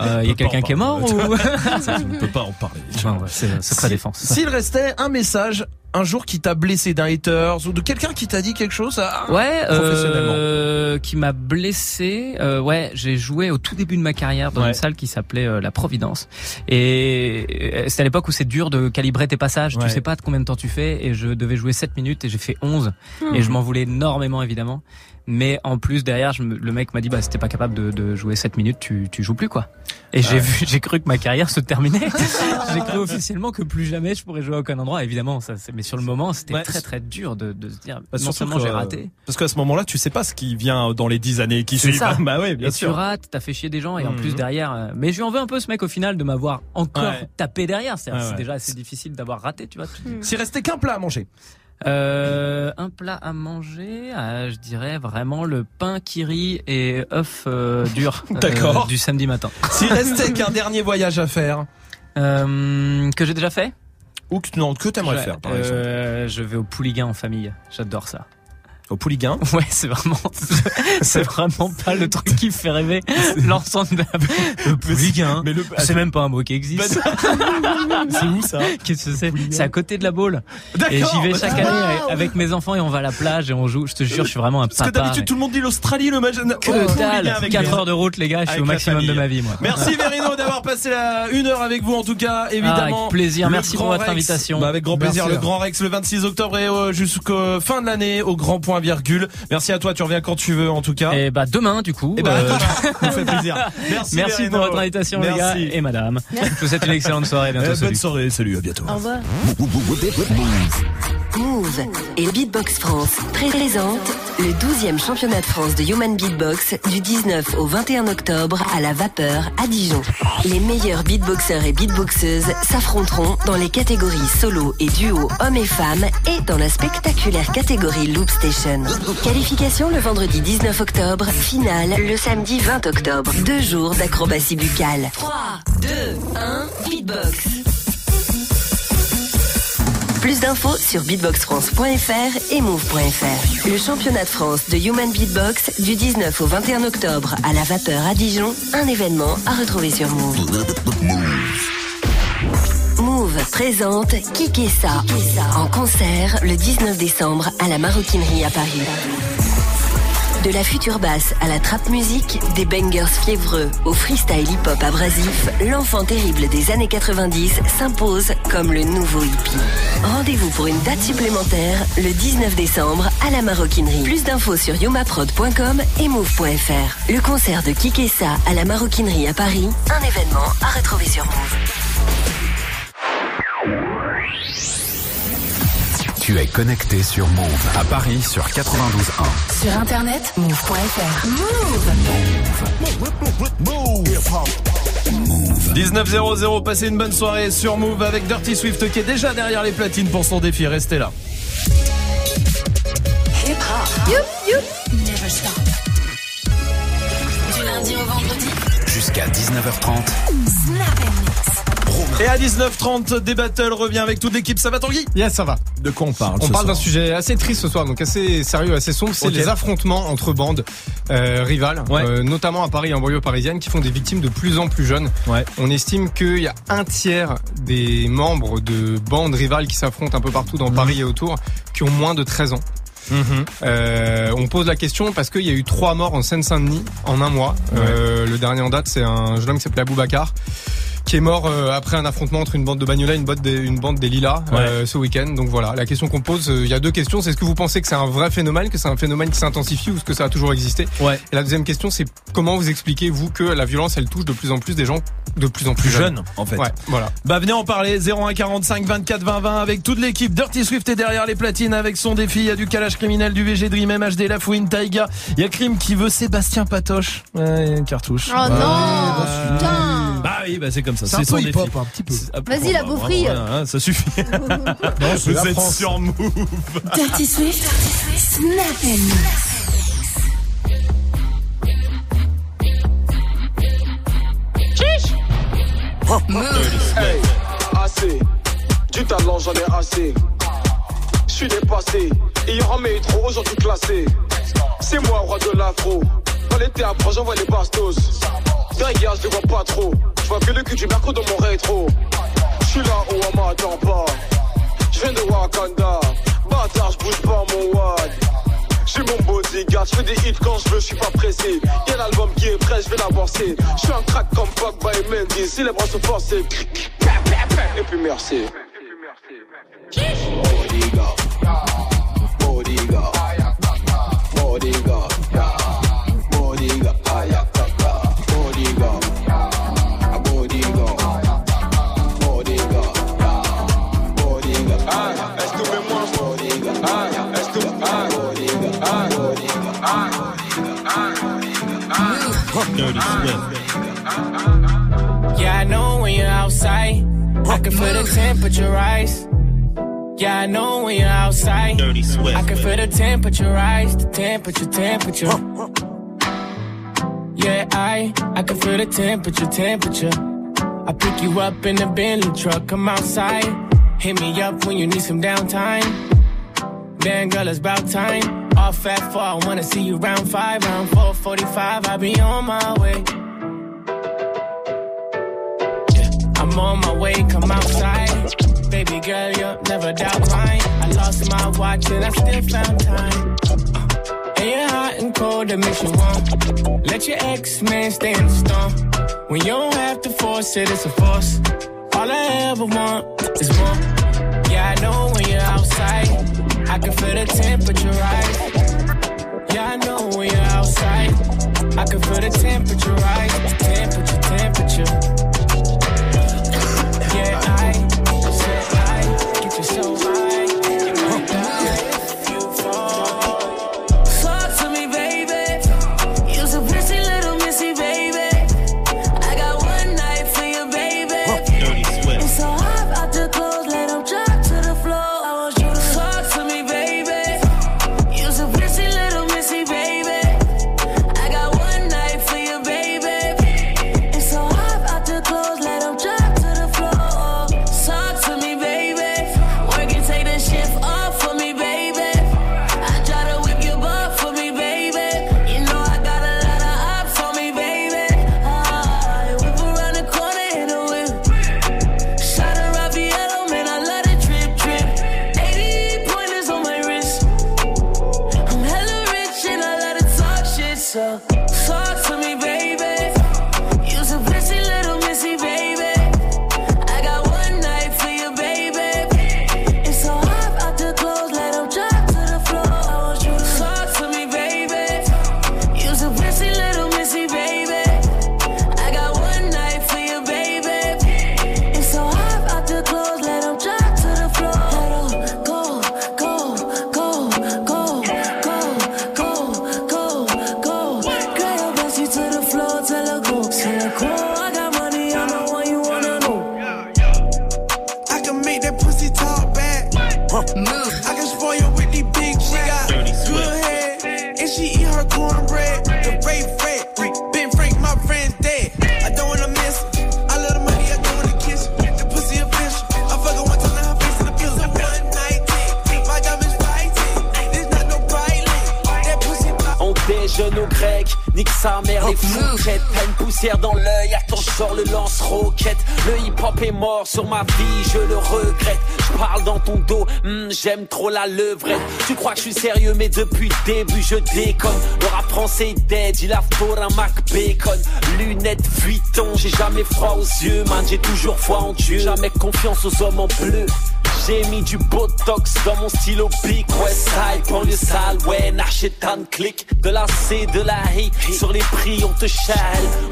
Euh, Il y a On quelqu'un qui est mort ou? On ne peut pas en parler. C'est secret défense. S'il restait un message un jour qui t'a blessé d'un haters ou de quelqu'un qui t'a dit quelque chose à- Ouais, professionnellement. euh, qui m'a blessé. Euh, ouais, j'ai joué au tout début de ma carrière dans Ouais. une salle qui s'appelait euh, la Providence. Et euh, c'était à l'époque où c'est dur de calibrer tes passages. Ouais. Tu sais pas de combien de temps tu fais. Et je devais jouer 7 minutes et j'ai fait 11. Hmm. Et je m'en voulais énormément évidemment. Mais en plus derrière, je me- le mec m'a dit bah si t'es pas capable de, de jouer 7 minutes, tu, tu joues plus quoi. Et j'ai Ouais. vu, j'ai cru que ma carrière se terminait. j'ai cru officiellement que plus jamais je pourrais jouer à aucun endroit. Évidemment, ça, c'est- mais sur le moment, c'était Ouais. très très dur de, de se dire Bah, non seulement que, j'ai euh, raté. Parce qu'à ce moment-là, tu sais pas ce qui vient dans les dix années qui suivent. ça. Bah oui, bien et sûr. tu rates, t'as fait chier des gens et en Mhm. plus derrière. euh, Mais je lui en veux un peu ce mec au final de m'avoir encore Ouais. tapé derrière. C'est Ouais, c'est ouais. déjà assez difficile d'avoir raté, tu vois. S'il restait qu'un plat à manger. Euh, un plat à manger, euh, je dirais vraiment le pain kiri et œuf euh, dur euh, D'accord. du samedi matin. S'il restait qu'un dernier voyage à faire. Que j'ai déjà fait? Ou que, non, que t'aimerais Je- faire, par exemple. Je vais au Pouliguen en famille. J'adore ça. Au Pouliguen Ouais, c'est vraiment, c'est vraiment pas le truc qui fait rêver l'ensemble de la, le Pouliguen. mais le- c'est même pas un mot qui existe. c'est où ça? Qu'est-ce que c'est? C'est à côté de la. D'accord. Et j'y vais chaque année Ah. avec- mes enfants et on va à la plage et on joue. Je te jure, je suis vraiment un Parce que papa. d'habitude, tout le monde dit l'Australie, le match. Que dalle 4 heures de route, les gars, je suis au maximum de ma vie, moi. Merci Verino d'avoir passé la une heure avec vous en tout cas, évidemment. Ah, avec plaisir. Merci pour votre Rex. invitation. Bah, avec grand plaisir, Merci. le Grand Rex le 26 octobre et euh, jusqu'au fin de l'année au Grand Point Virgule. Merci à toi, tu reviens quand tu veux en tout cas. Et bah demain du coup. Et bah, euh, ça me fait plaisir. Merci, Merci pour votre invitation les gars Merci. et madame. Je vous souhaite une excellente soirée. Bientôt Eh, bonne salut. soirée, salut, à bientôt. Au revoir. Move et Beatbox France présente le 12e championnat de France de Human Beatbox du 19 au 21 octobre à la Vapeur à Dijon. Les meilleurs beatboxers et beatboxeuses s'affronteront dans les catégories solo et duo hommes et femmes et dans la spectaculaire catégorie Loop Station. Qualification le vendredi 19 octobre, finale le samedi 20 octobre. Deux jours d'acrobatie buccale. 3, 2, 1, beatbox. Plus d'infos sur beatboxfrance.fr et move.fr. Le championnat de France de Human Beatbox du 19 au 21 octobre à la Vapeur à Dijon, un événement à retrouver sur Move. Move présente Kikessa en concert le 19 décembre à la Maroquinerie à Paris. De la future basse à la trap musique, des bangers fiévreux au freestyle hip-hop abrasif, l'enfant terrible des années 90 s'impose comme le nouveau hippie. Rendez-vous pour une date supplémentaire le 19 décembre à la Maroquinerie. Plus d'infos sur yomaprod.com et move.fr. Le concert de Kikessa à la Maroquinerie à Paris, un événement à retrouver sur Move. Tu es connecté sur Move à Paris sur 92.1. Sur internet, move.fr. Move 19.00, passez une bonne soirée sur Move avec Dirty Swift qui est déjà derrière les platines pour son défi. Restez là. Hip hop. Youp, youp. Never stop. Du lundi au vendredi. Jusqu'à 19h30. Snap and mix. Et à 19h30, des battles revient avec toute l'équipe. Ça va Tanguy? Yes, ça va. De quoi on parle On parle d'un sujet assez triste ce soir, donc assez sérieux, assez sombre. C'est les affrontements entre bandes euh, rivales, Ouais. euh, notamment à Paris et en banlieue parisienne, qui font des victimes de plus en plus jeunes. Ouais. On estime qu'il y a un tiers des membres de bandes rivales qui s'affrontent un peu partout Mhm. dans Paris et autour, qui ont moins de 13 ans. Euh, on pose la question parce qu'il y a eu trois morts en Seine-Saint-Denis en un mois. Euh, le dernier en date, c'est un jeune homme qui s'appelait Aboubacar qui est mort euh, après un affrontement entre une bande de Bagnola et une bande des, une bande des Lilas euh, ce week-end. Donc voilà, la question qu'on pose, euh, il y a deux questions. C'est est-ce que vous pensez que c'est un vrai phénomène, que c'est un phénomène qui s'intensifie ou est-ce que ça a toujours existé Ouais. Et la deuxième question, c'est comment vous expliquez vous que la violence, elle touche de plus en plus des gens de plus en plus, Plus jeunes, en fait. Ouais, voilà. Bah venez en parler 0145 24 20 20 avec toute l'équipe Dirty Swift est derrière les platines avec son défi il y a du calage criminel du VG Dream MHD La Fouine Taiga il y a Crime qui veut Sébastien Patoche ouais, il y a une cartouche Oh non, bah, putain. Oui, bah c'est comme ça. C'est un son peu défi. hip-hop, un petit peu. Vas-y, la beaufrie. hein, ça suffit. Vous êtes sur Move. Dirty Swift, Snap and Mix. Hey, assez. Du talent, j'en ai assez. Je suis dépassé. Hier en métro, aujourd'hui classé. C'est moi, roi de l'afro. Dans l'été après, j'envoie les bastos. Derrière, je les vois pas trop. Je vois que le cul du merco dans mon rétro. Je suis là où on m'attend pas. Je viens de Wakanda. Bâtard, je bouge pas mon wad. J'ai mon bodyguard, je fais des hits quand je veux, je suis pas pressé. Y'a l'album qui est prêt, je vais l'avancer. Je suis un crack comme Pogba et Mendy, si les bras sont forcés. Et puis merci. Bodyguard. Bodyguard. Bodyguard. Dirty Swift. Yeah, I know when you're outside. I can feel the temperature rise. Yeah, I know when you're outside. Dirty Swift. I can feel the temperature rise. The temperature, temperature. Yeah, I I can feel the temperature, temperature. I pick you up in the Bentley truck. Come outside. Hit me up when you need some downtime. Damn, girl, it's about time. Off at four, I wanna see you round five, round four forty-five. I'll be on my way. Yeah, I'm on my way, come outside. Baby girl, you'll never doubt mine. I lost my watch and I still found time. Uh, and you're hot and cold, that makes you warm. Let your ex man stay in the storm. When you don't have to force it, it's a force. All I ever want is more. Yeah, I know when you're outside, I can feel the temperature rise. Yeah, I know when you're outside, I can feel the temperature rise. Temperature, temperature. Yeah, I said I get you so high. Mort sur ma vie, je le regrette. Je parle dans ton dos, hmm, j'aime trop la levrette. Tu crois que je suis sérieux mais depuis le début je déconne. Le rap français est dead, il a un Mac Bacon. Lunettes Vuitton, j'ai jamais froid aux yeux man J'ai toujours foi en Dieu, jamais confiance aux hommes en bleu j'ai mis du botox dans mon stylo pic Westside, banlieue sale, ouais, Narchetan click De la C, de la I, sur les prix on te chale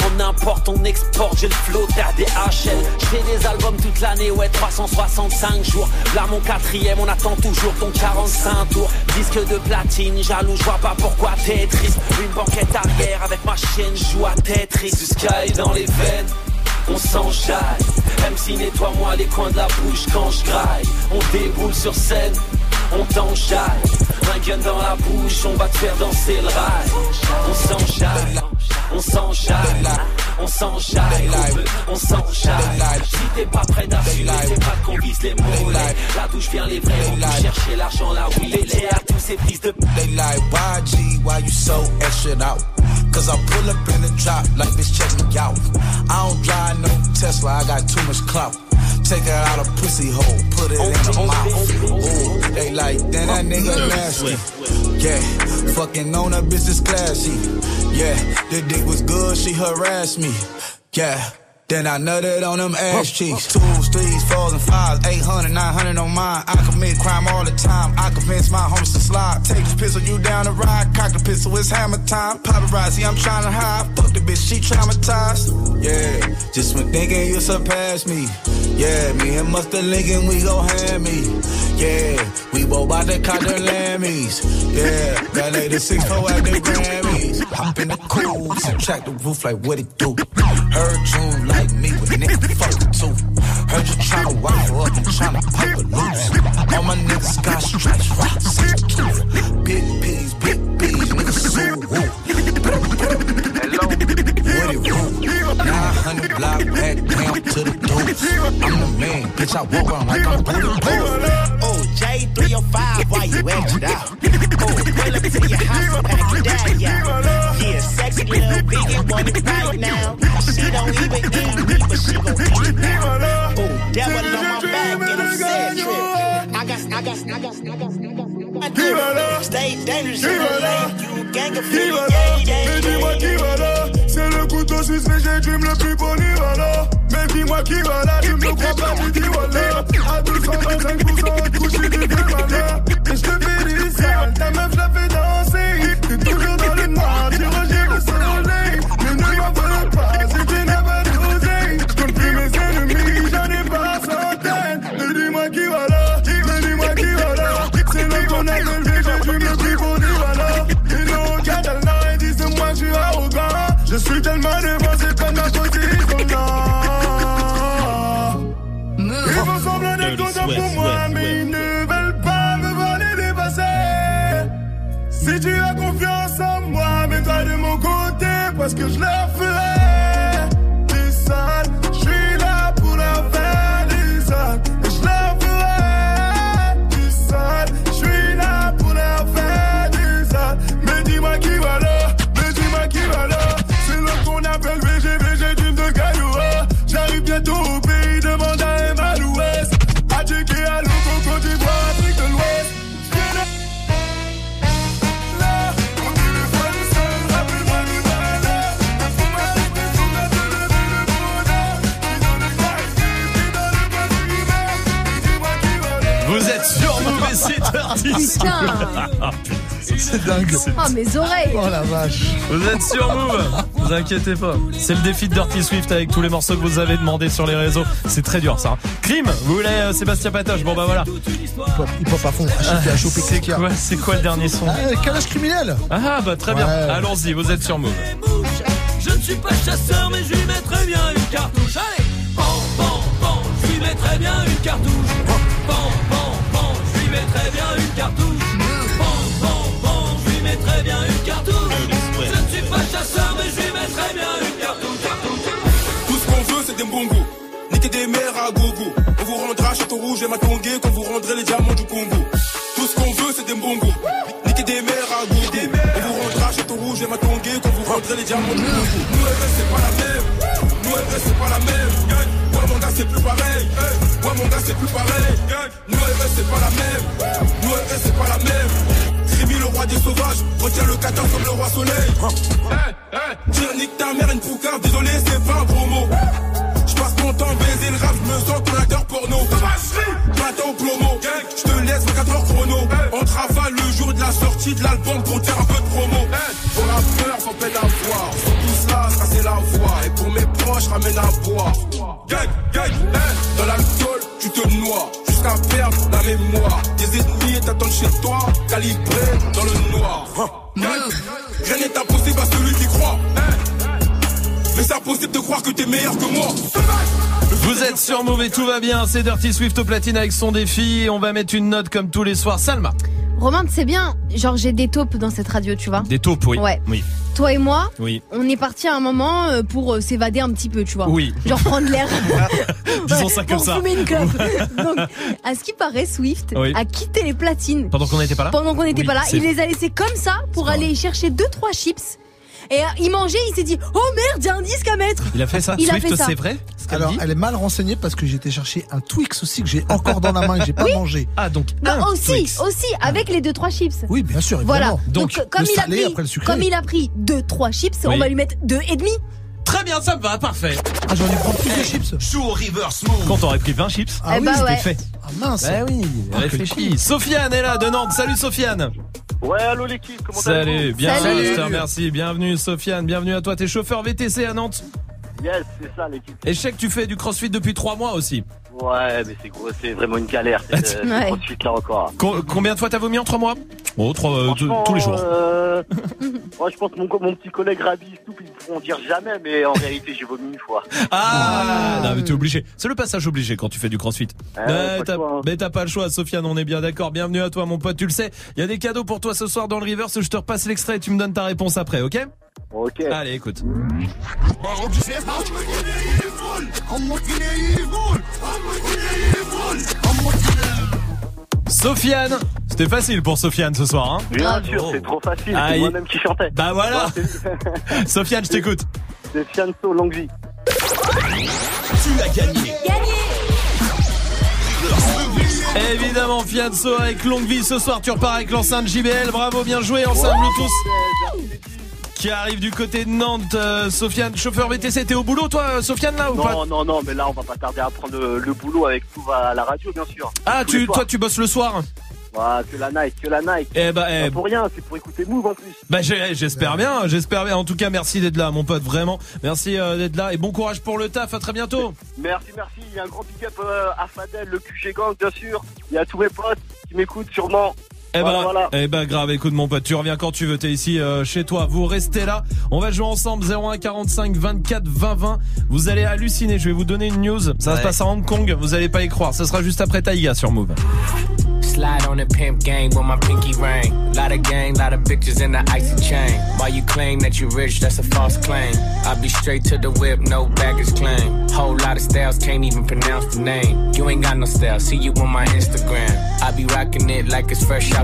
On importe, on exporte, j'ai le flow HL J'ai des albums toute l'année, ouais, 365 jours. Là mon quatrième, on attend toujours ton 45 tours. Disque de platine, jaloux, je vois pas pourquoi t'es triste. Une banquette arrière avec ma je joue à Tetris. Du sky dans les veines on s'enjaille. MC nettoie-moi les coins de la bouche quand je graille. On déboule sur scène, on t'enjaille. Un gun dans la bouche, on va te faire danser le rail. On s'enjaille, on s'enjaille, on s'enjaille, on s'enjaille. Si t'es pas prêt d'assumer, c'est pas qu'on vise les mollets. La douche vient les vrais, on peut chercher l'argent là où il est. à tous ces prises de They like, why G, why you so extra out? Cause I pull up in the drop like bitch check me out. I don't drive no Tesla, I got too much clout. Take her out a pussy hole, put it in the mouth. Ooh, they like, then that nigga nasty. Yeah, fucking on a business classy. Yeah, the dick was good, she harassed me. Yeah. Then I nutted on them ass cheeks. Twos, threes, fours, and fives. 800, 900 on mine. I commit crime all the time. I convince my homies to slide. Take this pistol, you down the ride. Cock the pistol, it's hammer time. Paparazzi, I'm trying to hide. Fuck the bitch, she traumatized. Yeah, just when thinking you surpassed me. Yeah, me and Mustard Lincoln, we go hand me. Yeah, we both about to cock the Lammys. Yeah, that lady six four at the Grammys. Hop in the cool, subtract the roof like what it do. Heard June like me, but nigga fuck too. Heard you tryna waffle up and tryna pipe it loose. All my niggas got stripes, rocks, Big P's, big B's, niggas so woo. Hello, what it woo? 900 block back down to the deuce. I'm the man, bitch, I walk around like I'm bulletproof. Oh, J305, why you acting out? Oh, pull up to your house pack your daddy out. Yeah, sexy little biggie want it right now. She don't even eat me, but she gon' eat it now. Oh, devil on my back and I'm sad trip. I got, I got, I got, I got, I got, Stay dangerous, gang of Qui va là. Mais dis-moi qui va là. C'est le couteau suisse léger, tu me le plus polyvalent Mais dis-moi qui va là. Tu me pas, tu dis voilà À 225% couche, tu dis malheur Et Parce que je leur Putain. C'est dingue. Oh, mes oreilles. Oh la vache. Vous êtes sur Move. Vous inquiétez pas. C'est le défi de Dirty Swift avec tous les morceaux que vous avez demandé sur les réseaux. C'est très dur ça. Crime, vous voulez euh, Sébastien Patoche Bon bah voilà. Il pop à fond. Ah, C'est quoi, c'est quoi le dernier son Ah, Calage criminel. Ah bah très bien. Ouais. Allons-y, vous êtes sur Move. Je ne suis pas chasseur, mais je lui mettrais bien une cartouche. Allez, pan, pan, pan, je lui mettrais bien une cartouche. Pan, pan, pan, je lui mettrais bien une cartouche. Et matongué quand vous rendrez les diamants du Congo. Tout ce qu'on veut, c'est des bongos. Niquer des mères à gogo. On vous rendra château rouge et matongué quand vous rendrez les diamants du Congo. Nous, RS, c'est pas la même. Nous, c'est pas la même. Ouais, mon gars, c'est plus pareil. Ouais, mon gars, c'est plus pareil. Nous, RS, c'est pas la même. Nous, c'est pas la même. Rémi, le roi des sauvages. Retiens le 14 comme le roi soleil. Tire, nique ta mère, une poucave. Désolé, c'est pas un gros mot. Je passe mon temps baiser le rap, je me sens au plomo, je te laisse 24 heures chrono. On travaille le jour de la sortie de l'album pour faire un peu de promo. Pour la peur, faut peine à voir. Tout cela, tracer la voie. Et pour mes proches, ramène à boire. Gang, gang. Dans l'alcool, tu te noies. Jusqu'à perdre la mémoire. Tes ennemis t'attendent chez toi, calibrés dans le noir. Gang, rien n'est impossible à celui qui croit. Mais ça pose accepte de croire que t'es meilleur que moi. Vous êtes sur et tout va bien. C'est Dirty Swift au platine avec son défi. On va mettre une note comme tous les soirs. Salma. Romain, sais bien, genre j'ai des taupes dans cette radio, tu vois. Des taupes, oui. Ouais. Oui. Toi et moi, Oui. on est parti à un moment euh, pour euh, s'évader un petit peu, tu vois. Oui. Genre prendre l'air. Disons ça comme pour ça. fumer une clope. Donc, à ce qui paraît, Swift Oui. a quitté les platines. Pendant qu'on n'était pas là Pendant qu'on n'était Oui, pas là, c'est- il les a laissés comme ça pour aller chercher deux trois chips. Et euh, il mangeait, il s'est dit "Oh merde, il y a un disque à mettre." Il a fait ça Il a Swift, fait ça. c'est vrai ce qu'elle Alors, dit elle est mal renseignée parce que j'ai été chercher un Twix aussi que j'ai encore dans la main et que j'ai pas Oui. mangé. Ah, donc Bah, aussi, aussi avec les deux trois chips. Oui, bien sûr, Voilà. Donc, comme le il a salé, pris, après le sucré. comme il a pris deux trois chips, Oui. on va lui mettre deux et demi. Très bien, ça me va, parfait. Ah, j'en ai prendre plus de chips. Joue au reverse move. Quand t'aurais pris 20 chips, Ah Eh oui, bah c'était ouais. fait. Ah mince. Bah oui, Ah, réfléchis. Sofiane est là de Nantes. Salut Sofiane. Ouais, allô l'équipe, comment Salut, allez-vous bien Salut. je te remercie. Bienvenue Sofiane, bienvenue à toi. T'es chauffeur VTC à Nantes. Yes, c'est ça l'équipe. Et je sais que tu fais du crossfit depuis 3 mois aussi. Ouais, mais c'est gros, c'est vraiment une galère. C'est euh, Ouais. crossfit là encore. Co- combien de fois t'as vomi en 3 mois? Oh, trois, euh, t- Franchement, tous les jours. euh, moi, je pense que mon, petit collègue Rabi, ils pourront dire jamais, mais en réalité, j'ai vomi une fois. Ah, non, mais t'es obligé. C'est le passage obligé quand tu fais du crossfit. Mais t'as choix, hein. mais t'as pas le choix, Sofiane, on est bien d'accord. Bienvenue à toi, mon pote, tu le sais. Il y a des cadeaux pour toi ce soir dans le reverse. Je te repasse l'extrait et tu me donnes ta réponse après, ok? Ok. Allez, écoute. Sofiane C'était facile pour Sofiane ce soir, hein Bien sûr, c'est trop facile. Ah, c'est moi-même qui chantais. Bah voilà Sofiane, je t'écoute. C'est Fianso, longue vie. Tu as gagné. Évidemment, Fianso avec longue vie ce soir, tu repars avec l'enceinte JBL. Bravo, bien joué, enceinte Bluetooth. Qui arrive du côté de Nantes. Euh, Sofiane, chauffeur VTC, t'es au boulot toi, euh, Sofiane là ou pas? Non, non, non, mais là, on va pas tarder à prendre le, le boulot avec tout à la radio, bien sûr. Ah, tu, toi, tu bosses le soir? Ah, que la Nike, que la Nike. Eh bah, eh, pour rien, c'est pour écouter Move en plus. bah j'espère bien, j'espère bien. En tout cas, merci d'être là, mon pote, vraiment. Merci euh, d'être là et bon courage pour le taf. À très bientôt. Merci, merci. Il y a un grand big up euh, à Fadel, le QG Gang, bien sûr. Il y a tous mes potes qui m'écoutent sûrement. Eh ben, voilà. eh ben grave, écoute mon pote, tu reviens quand tu veux, t'es ici euh, chez toi, vous restez là, on va jouer ensemble 01 45 24 20 20, vous allez halluciner, je vais vous donner une news, ça Ouais. se passe à Hong Kong, vous allez pas y croire, ça sera juste après Taïga sur Move. Slide on the pimp gang with my pinky ring. Lot of gang, lot of bitches in the icy chain. While you claim that you rich, that's a false claim. I be straight to the whip, no baggage claim. Whole lot of styles, can't even pronounce the name. You ain't got no style, see you on my Instagram. I be rocking it like it's fresh out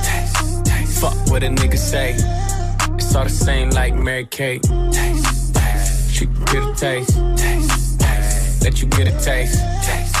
Fuck what a nigga say. It's all the same like Mary Kate. Taste, taste. She get a taste. Taste, taste. Let you get a taste. Taste,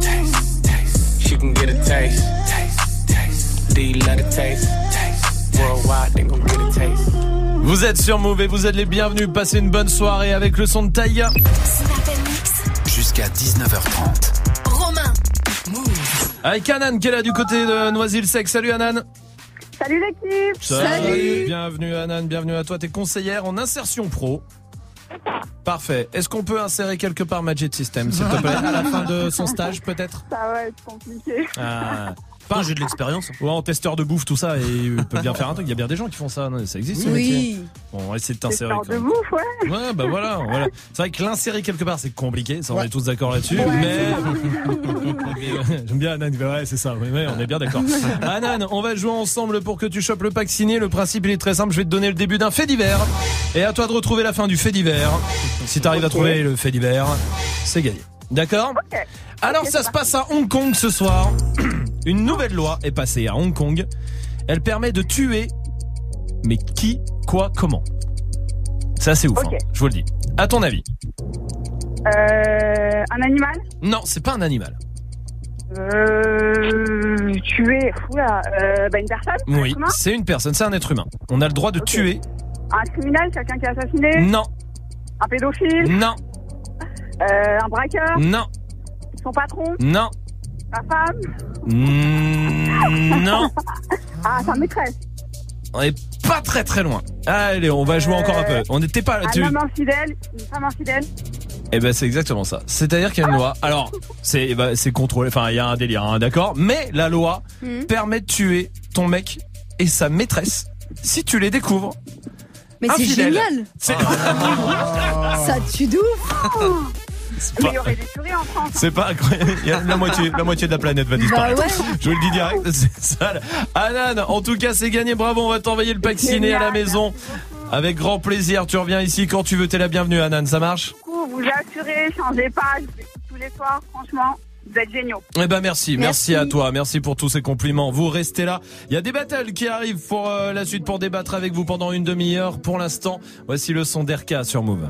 Taste. She can get a taste. taste. taste. Do you love a taste? taste. Worldwide, they gon' get a taste. Vous êtes sur Move et vous êtes les bienvenus. Passez une bonne soirée avec le son de Taïga. Jusqu'à 19h30. Romain. Avec Anan qui est là du côté de Noisy-le-Sec. Salut Anan. Salut l'équipe Bienvenue Anan, bienvenue à toi. T'es conseillère en insertion pro. Parfait. Est-ce qu'on peut insérer quelque part Magic System, s'il te plaît, à la fin de son stage peut-être? Ça va être compliqué. Ah. Pas j'ai de l'expérience. Ouais, en testeur de bouffe, tout ça, et il peut bien faire un truc. Il y a bien des gens qui font ça, non ça existe ce Oui. métier. Bon, on va essayer de t'insérer. Testeur de bouffe, ouais. Ouais, bah voilà, voilà. C'est vrai que l'insérer quelque part, c'est compliqué, ça on est tous d'accord là-dessus, Ouais, mais j'aime bien Anan, ouais, c'est ça, ouais, ouais, on est bien d'accord. Anan, on va jouer ensemble pour que tu chopes le pack signé. Le principe, il est très simple, je vais te donner le début d'un fait divers et à toi de retrouver la fin du fait divers. Si t'arrives à trouver le fait divers, c'est gagné. D'accord Alors ça se passe à Hong Kong ce soir. Une nouvelle loi est passée à Hong Kong. Elle permet de tuer mais qui, quoi, comment. C'est assez ouf, hein, je vous le dis. À ton avis Euh, un animal? Non, c'est pas un animal. euh, Tuer, oula, euh, bah une personne un Oui, c'est une personne, c'est un être humain. On a le droit de tuer. Un criminel, quelqu'un qui a assassiné? Non, Un pédophile? Non, euh, Un braqueur? Non, Son patron? Non, Sa femme? Mm, non. Ah, sa maîtresse On est pas très très loin. Allez, on va jouer encore un peu. On n'était pas là-dessus. Un homme infidèle Une femme infidèle Eh ben c'est exactement ça. C'est-à-dire qu'il y a une loi. Alors c'est eh ben, c'est contrôlé. Enfin il y a un délire, hein, d'accord? Mais la loi Mhm. permet de tuer ton mec et sa maîtresse si tu les découvres. Mais c'est génial. C'est Ça tue de ouf. pas- Mais il y aurait des tueries en France. c'est pas incroyable. Il y a la moitié, la moitié de la planète va disparaître. Bah ouais. Je vous le dis direct, c'est. Anan, en tout cas, c'est gagné. Bravo, on va t'envoyer le pack ciné à la maison. Avec grand plaisir. Tu reviens ici quand tu veux. T'es la bienvenue, Anan. Ça marche? Coup, vous assurez, changez pas, vous tous les soirs, franchement, vous êtes géniaux. Eh ben merci, merci, Merci. à toi, merci pour tous ces compliments. Vous restez là. Il y a des battles qui arrivent pour euh, la suite pour débattre avec vous pendant une demi-heure. Pour l'instant, voici le son d'RK sur Move.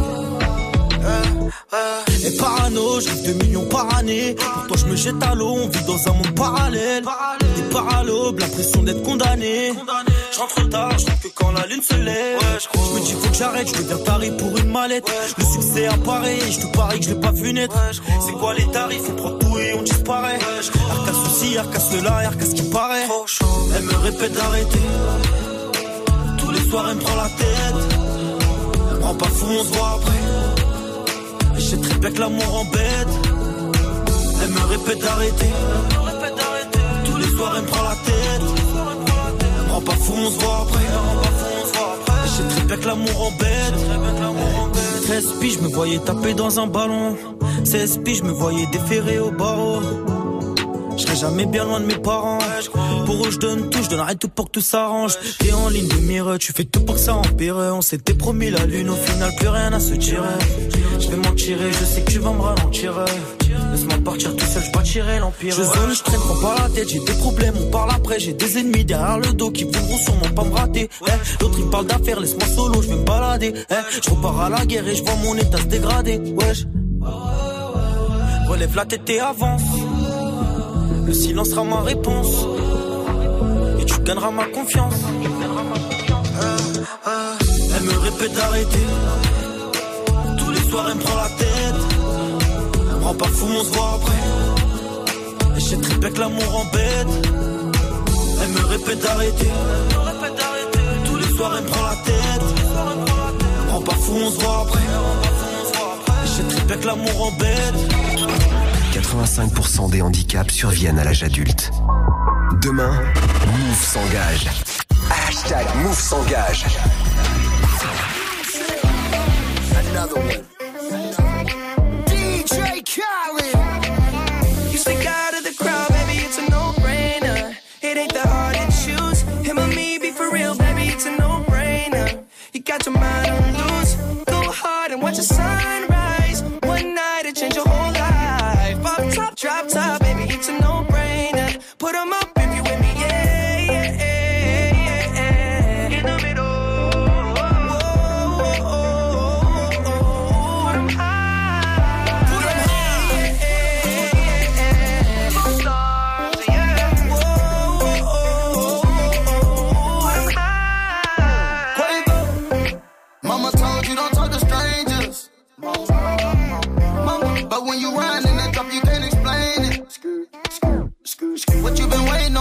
Et parano, je rêve de millions par année. Pour toi, je me jette à l'eau, on vit dans un monde parallèle. Des paralobes, l'impression d'être condamné. Je rentre tard, je que quand la lune se lève. je me dis, faut que j'arrête, je deviens taré pour une mallette. Le succès apparaît, je te parie que je l'ai pas vu naître. C'est quoi les tarifs, on prend tout et on disparaît. Arca souci, arca cela, arca ce qui paraît. Elle me répète d'arrêter. Tous les soirs, elle me prend la tête. Elle me rend pas fou, on se voit après. Je sais très bien que l'amour embête. Elle me répète d'arrêter. Tous les soirs, elle me prend la tête. Elle me rend pas fou, on se voit après. Je sais très bien que l'amour embête. 13 piges, je me voyais taper dans un ballon. 16 piges, je me voyais déférer au barreau. Je serai jamais bien loin de mes parents. Pour eux, je donne tout, je donnerai tout pour que tout s'arrange. T'es en ligne de mire, tu fais tout pour que ça empire. On s'était promis la lune, au final, plus rien à se tirer. Je vais m'en tirer, je sais que tu vas me ralentir. Laisse-moi partir tout seul, je bâtirai l'empire. Je zone, je traîne prends pas la tête, j'ai des problèmes, on parle après, j'ai des ennemis derrière le dos qui voudront sûrement pas me rater. Eh, L'autre il parle d'affaires, laisse-moi solo, je vais me balader. Eh, je repars à la guerre et je vois mon état se dégrader. Wesh. Relève la tête et avance. Le silence sera ma réponse. Et tu gagneras ma confiance. Ah, ah. Elle me répète d'arrêter. Soirs, elle me prend la tête. Elle me rend pas fou, on se voit après. Et très bien que l'amour embête. Elle me répète d'arrêter. Tous les soirs, elle me prend la tête. Elle me rend pas fou, on se voit après. Et très bien que l'amour embête. 85% des handicaps surviennent à l'âge adulte. Demain, Move s'engage. Hashtag Move s'engage. Another one. watch a sign.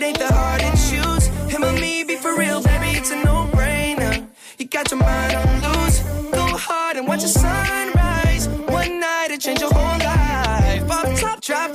It ain't that hard to choose. Him or me, be for real, baby, it's a no-brainer. You got your mind on loose. Go hard and watch the sunrise. One night it change your whole life. Pop top, drop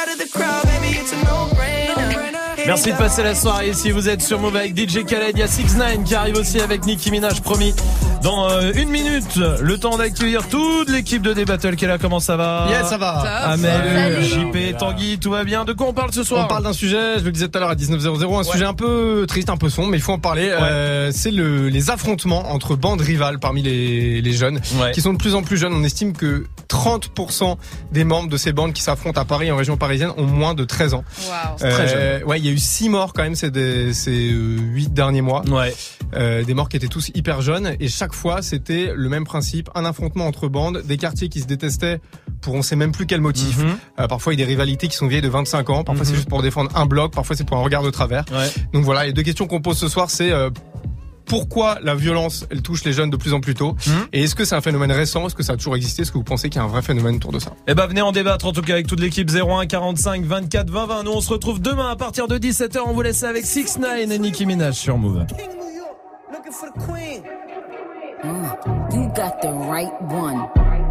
Merci de passer la soirée ici. Vous êtes sur Move avec DJ Khaled. Il y a 6 9 qui arrive aussi avec Nicki Minaj, promis. Dans euh, une minute, le temps d'accueillir toute l'équipe de D-Battle qui est là. Comment ça va? Yes, ça va. Amel. JP, Tanguy, tout va bien? De quoi on parle ce soir? On parle d'un sujet, je le disais tout à l'heure à 19.00, un sujet un peu triste, un peu sombre, mais il faut en parler. Euh, c'est le, les affrontements entre bandes rivales parmi les, les jeunes, qui sont de plus en plus jeunes. On estime que 30% des membres de ces bandes qui s'affrontent à Paris, en région parisienne, ont moins de 13 ans. Wow. C'est très jeune. Ouais, il y a eu six morts quand même ces, des- ces euh, huit derniers mois. Ouais. Euh, des morts qui étaient tous hyper jeunes et chaque fois c'était le même principe, un affrontement entre bandes, des quartiers qui se détestaient pour on sait même plus quel motif. Mhm. Euh, parfois il y a des rivalités qui sont vieilles de 25 ans, parfois c'est juste pour défendre un bloc, parfois c'est pour un regard de travers. Donc voilà, les deux questions qu'on pose ce soir c'est euh, pourquoi la violence elle touche les jeunes de plus en plus tôt Mhm. et est-ce que c'est un phénomène récent, est-ce que ça a toujours existé, est-ce que vous pensez qu'il y a un vrai phénomène autour de ça? Eh ben venez en débattre en tout cas avec toute l'équipe 01 45 24 20 20. Nous on se retrouve demain à partir de 17h. On vous laisse avec 6 9 et Nicki Minaj sur Move. Mm, you got the right one.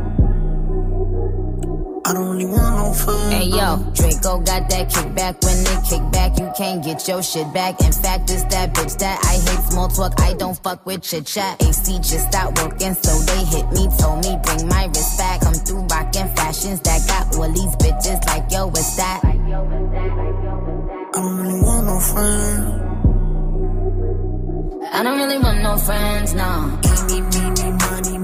I don't really want no friends. Hey yo, Draco got that kickback. When they kick back, you can't get your shit back. In fact, it's that bitch that I hate small talk. I don't fuck with chit chat. AC just stopped working, so they hit me. Told me bring my wrist back. Come through rockin' fashions that got all these bitches like yo, what's that? I don't really want no friends. I don't really want no friends, no.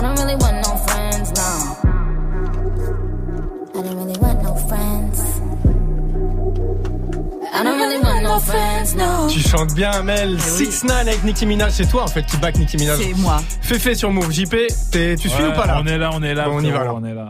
I don't really want no friends, no. I don't really want no friends. I don't really want no friends, no. Tu chantes bien, Amel. 6 9 avec Nicki Minaj, c'est toi en fait qui back Nicki Minaj. C'est moi. Féfé sur Move. JP, t'es- tu suis Ouais, ou pas là On est là, on est là. Bon, on y va, alors. On est là.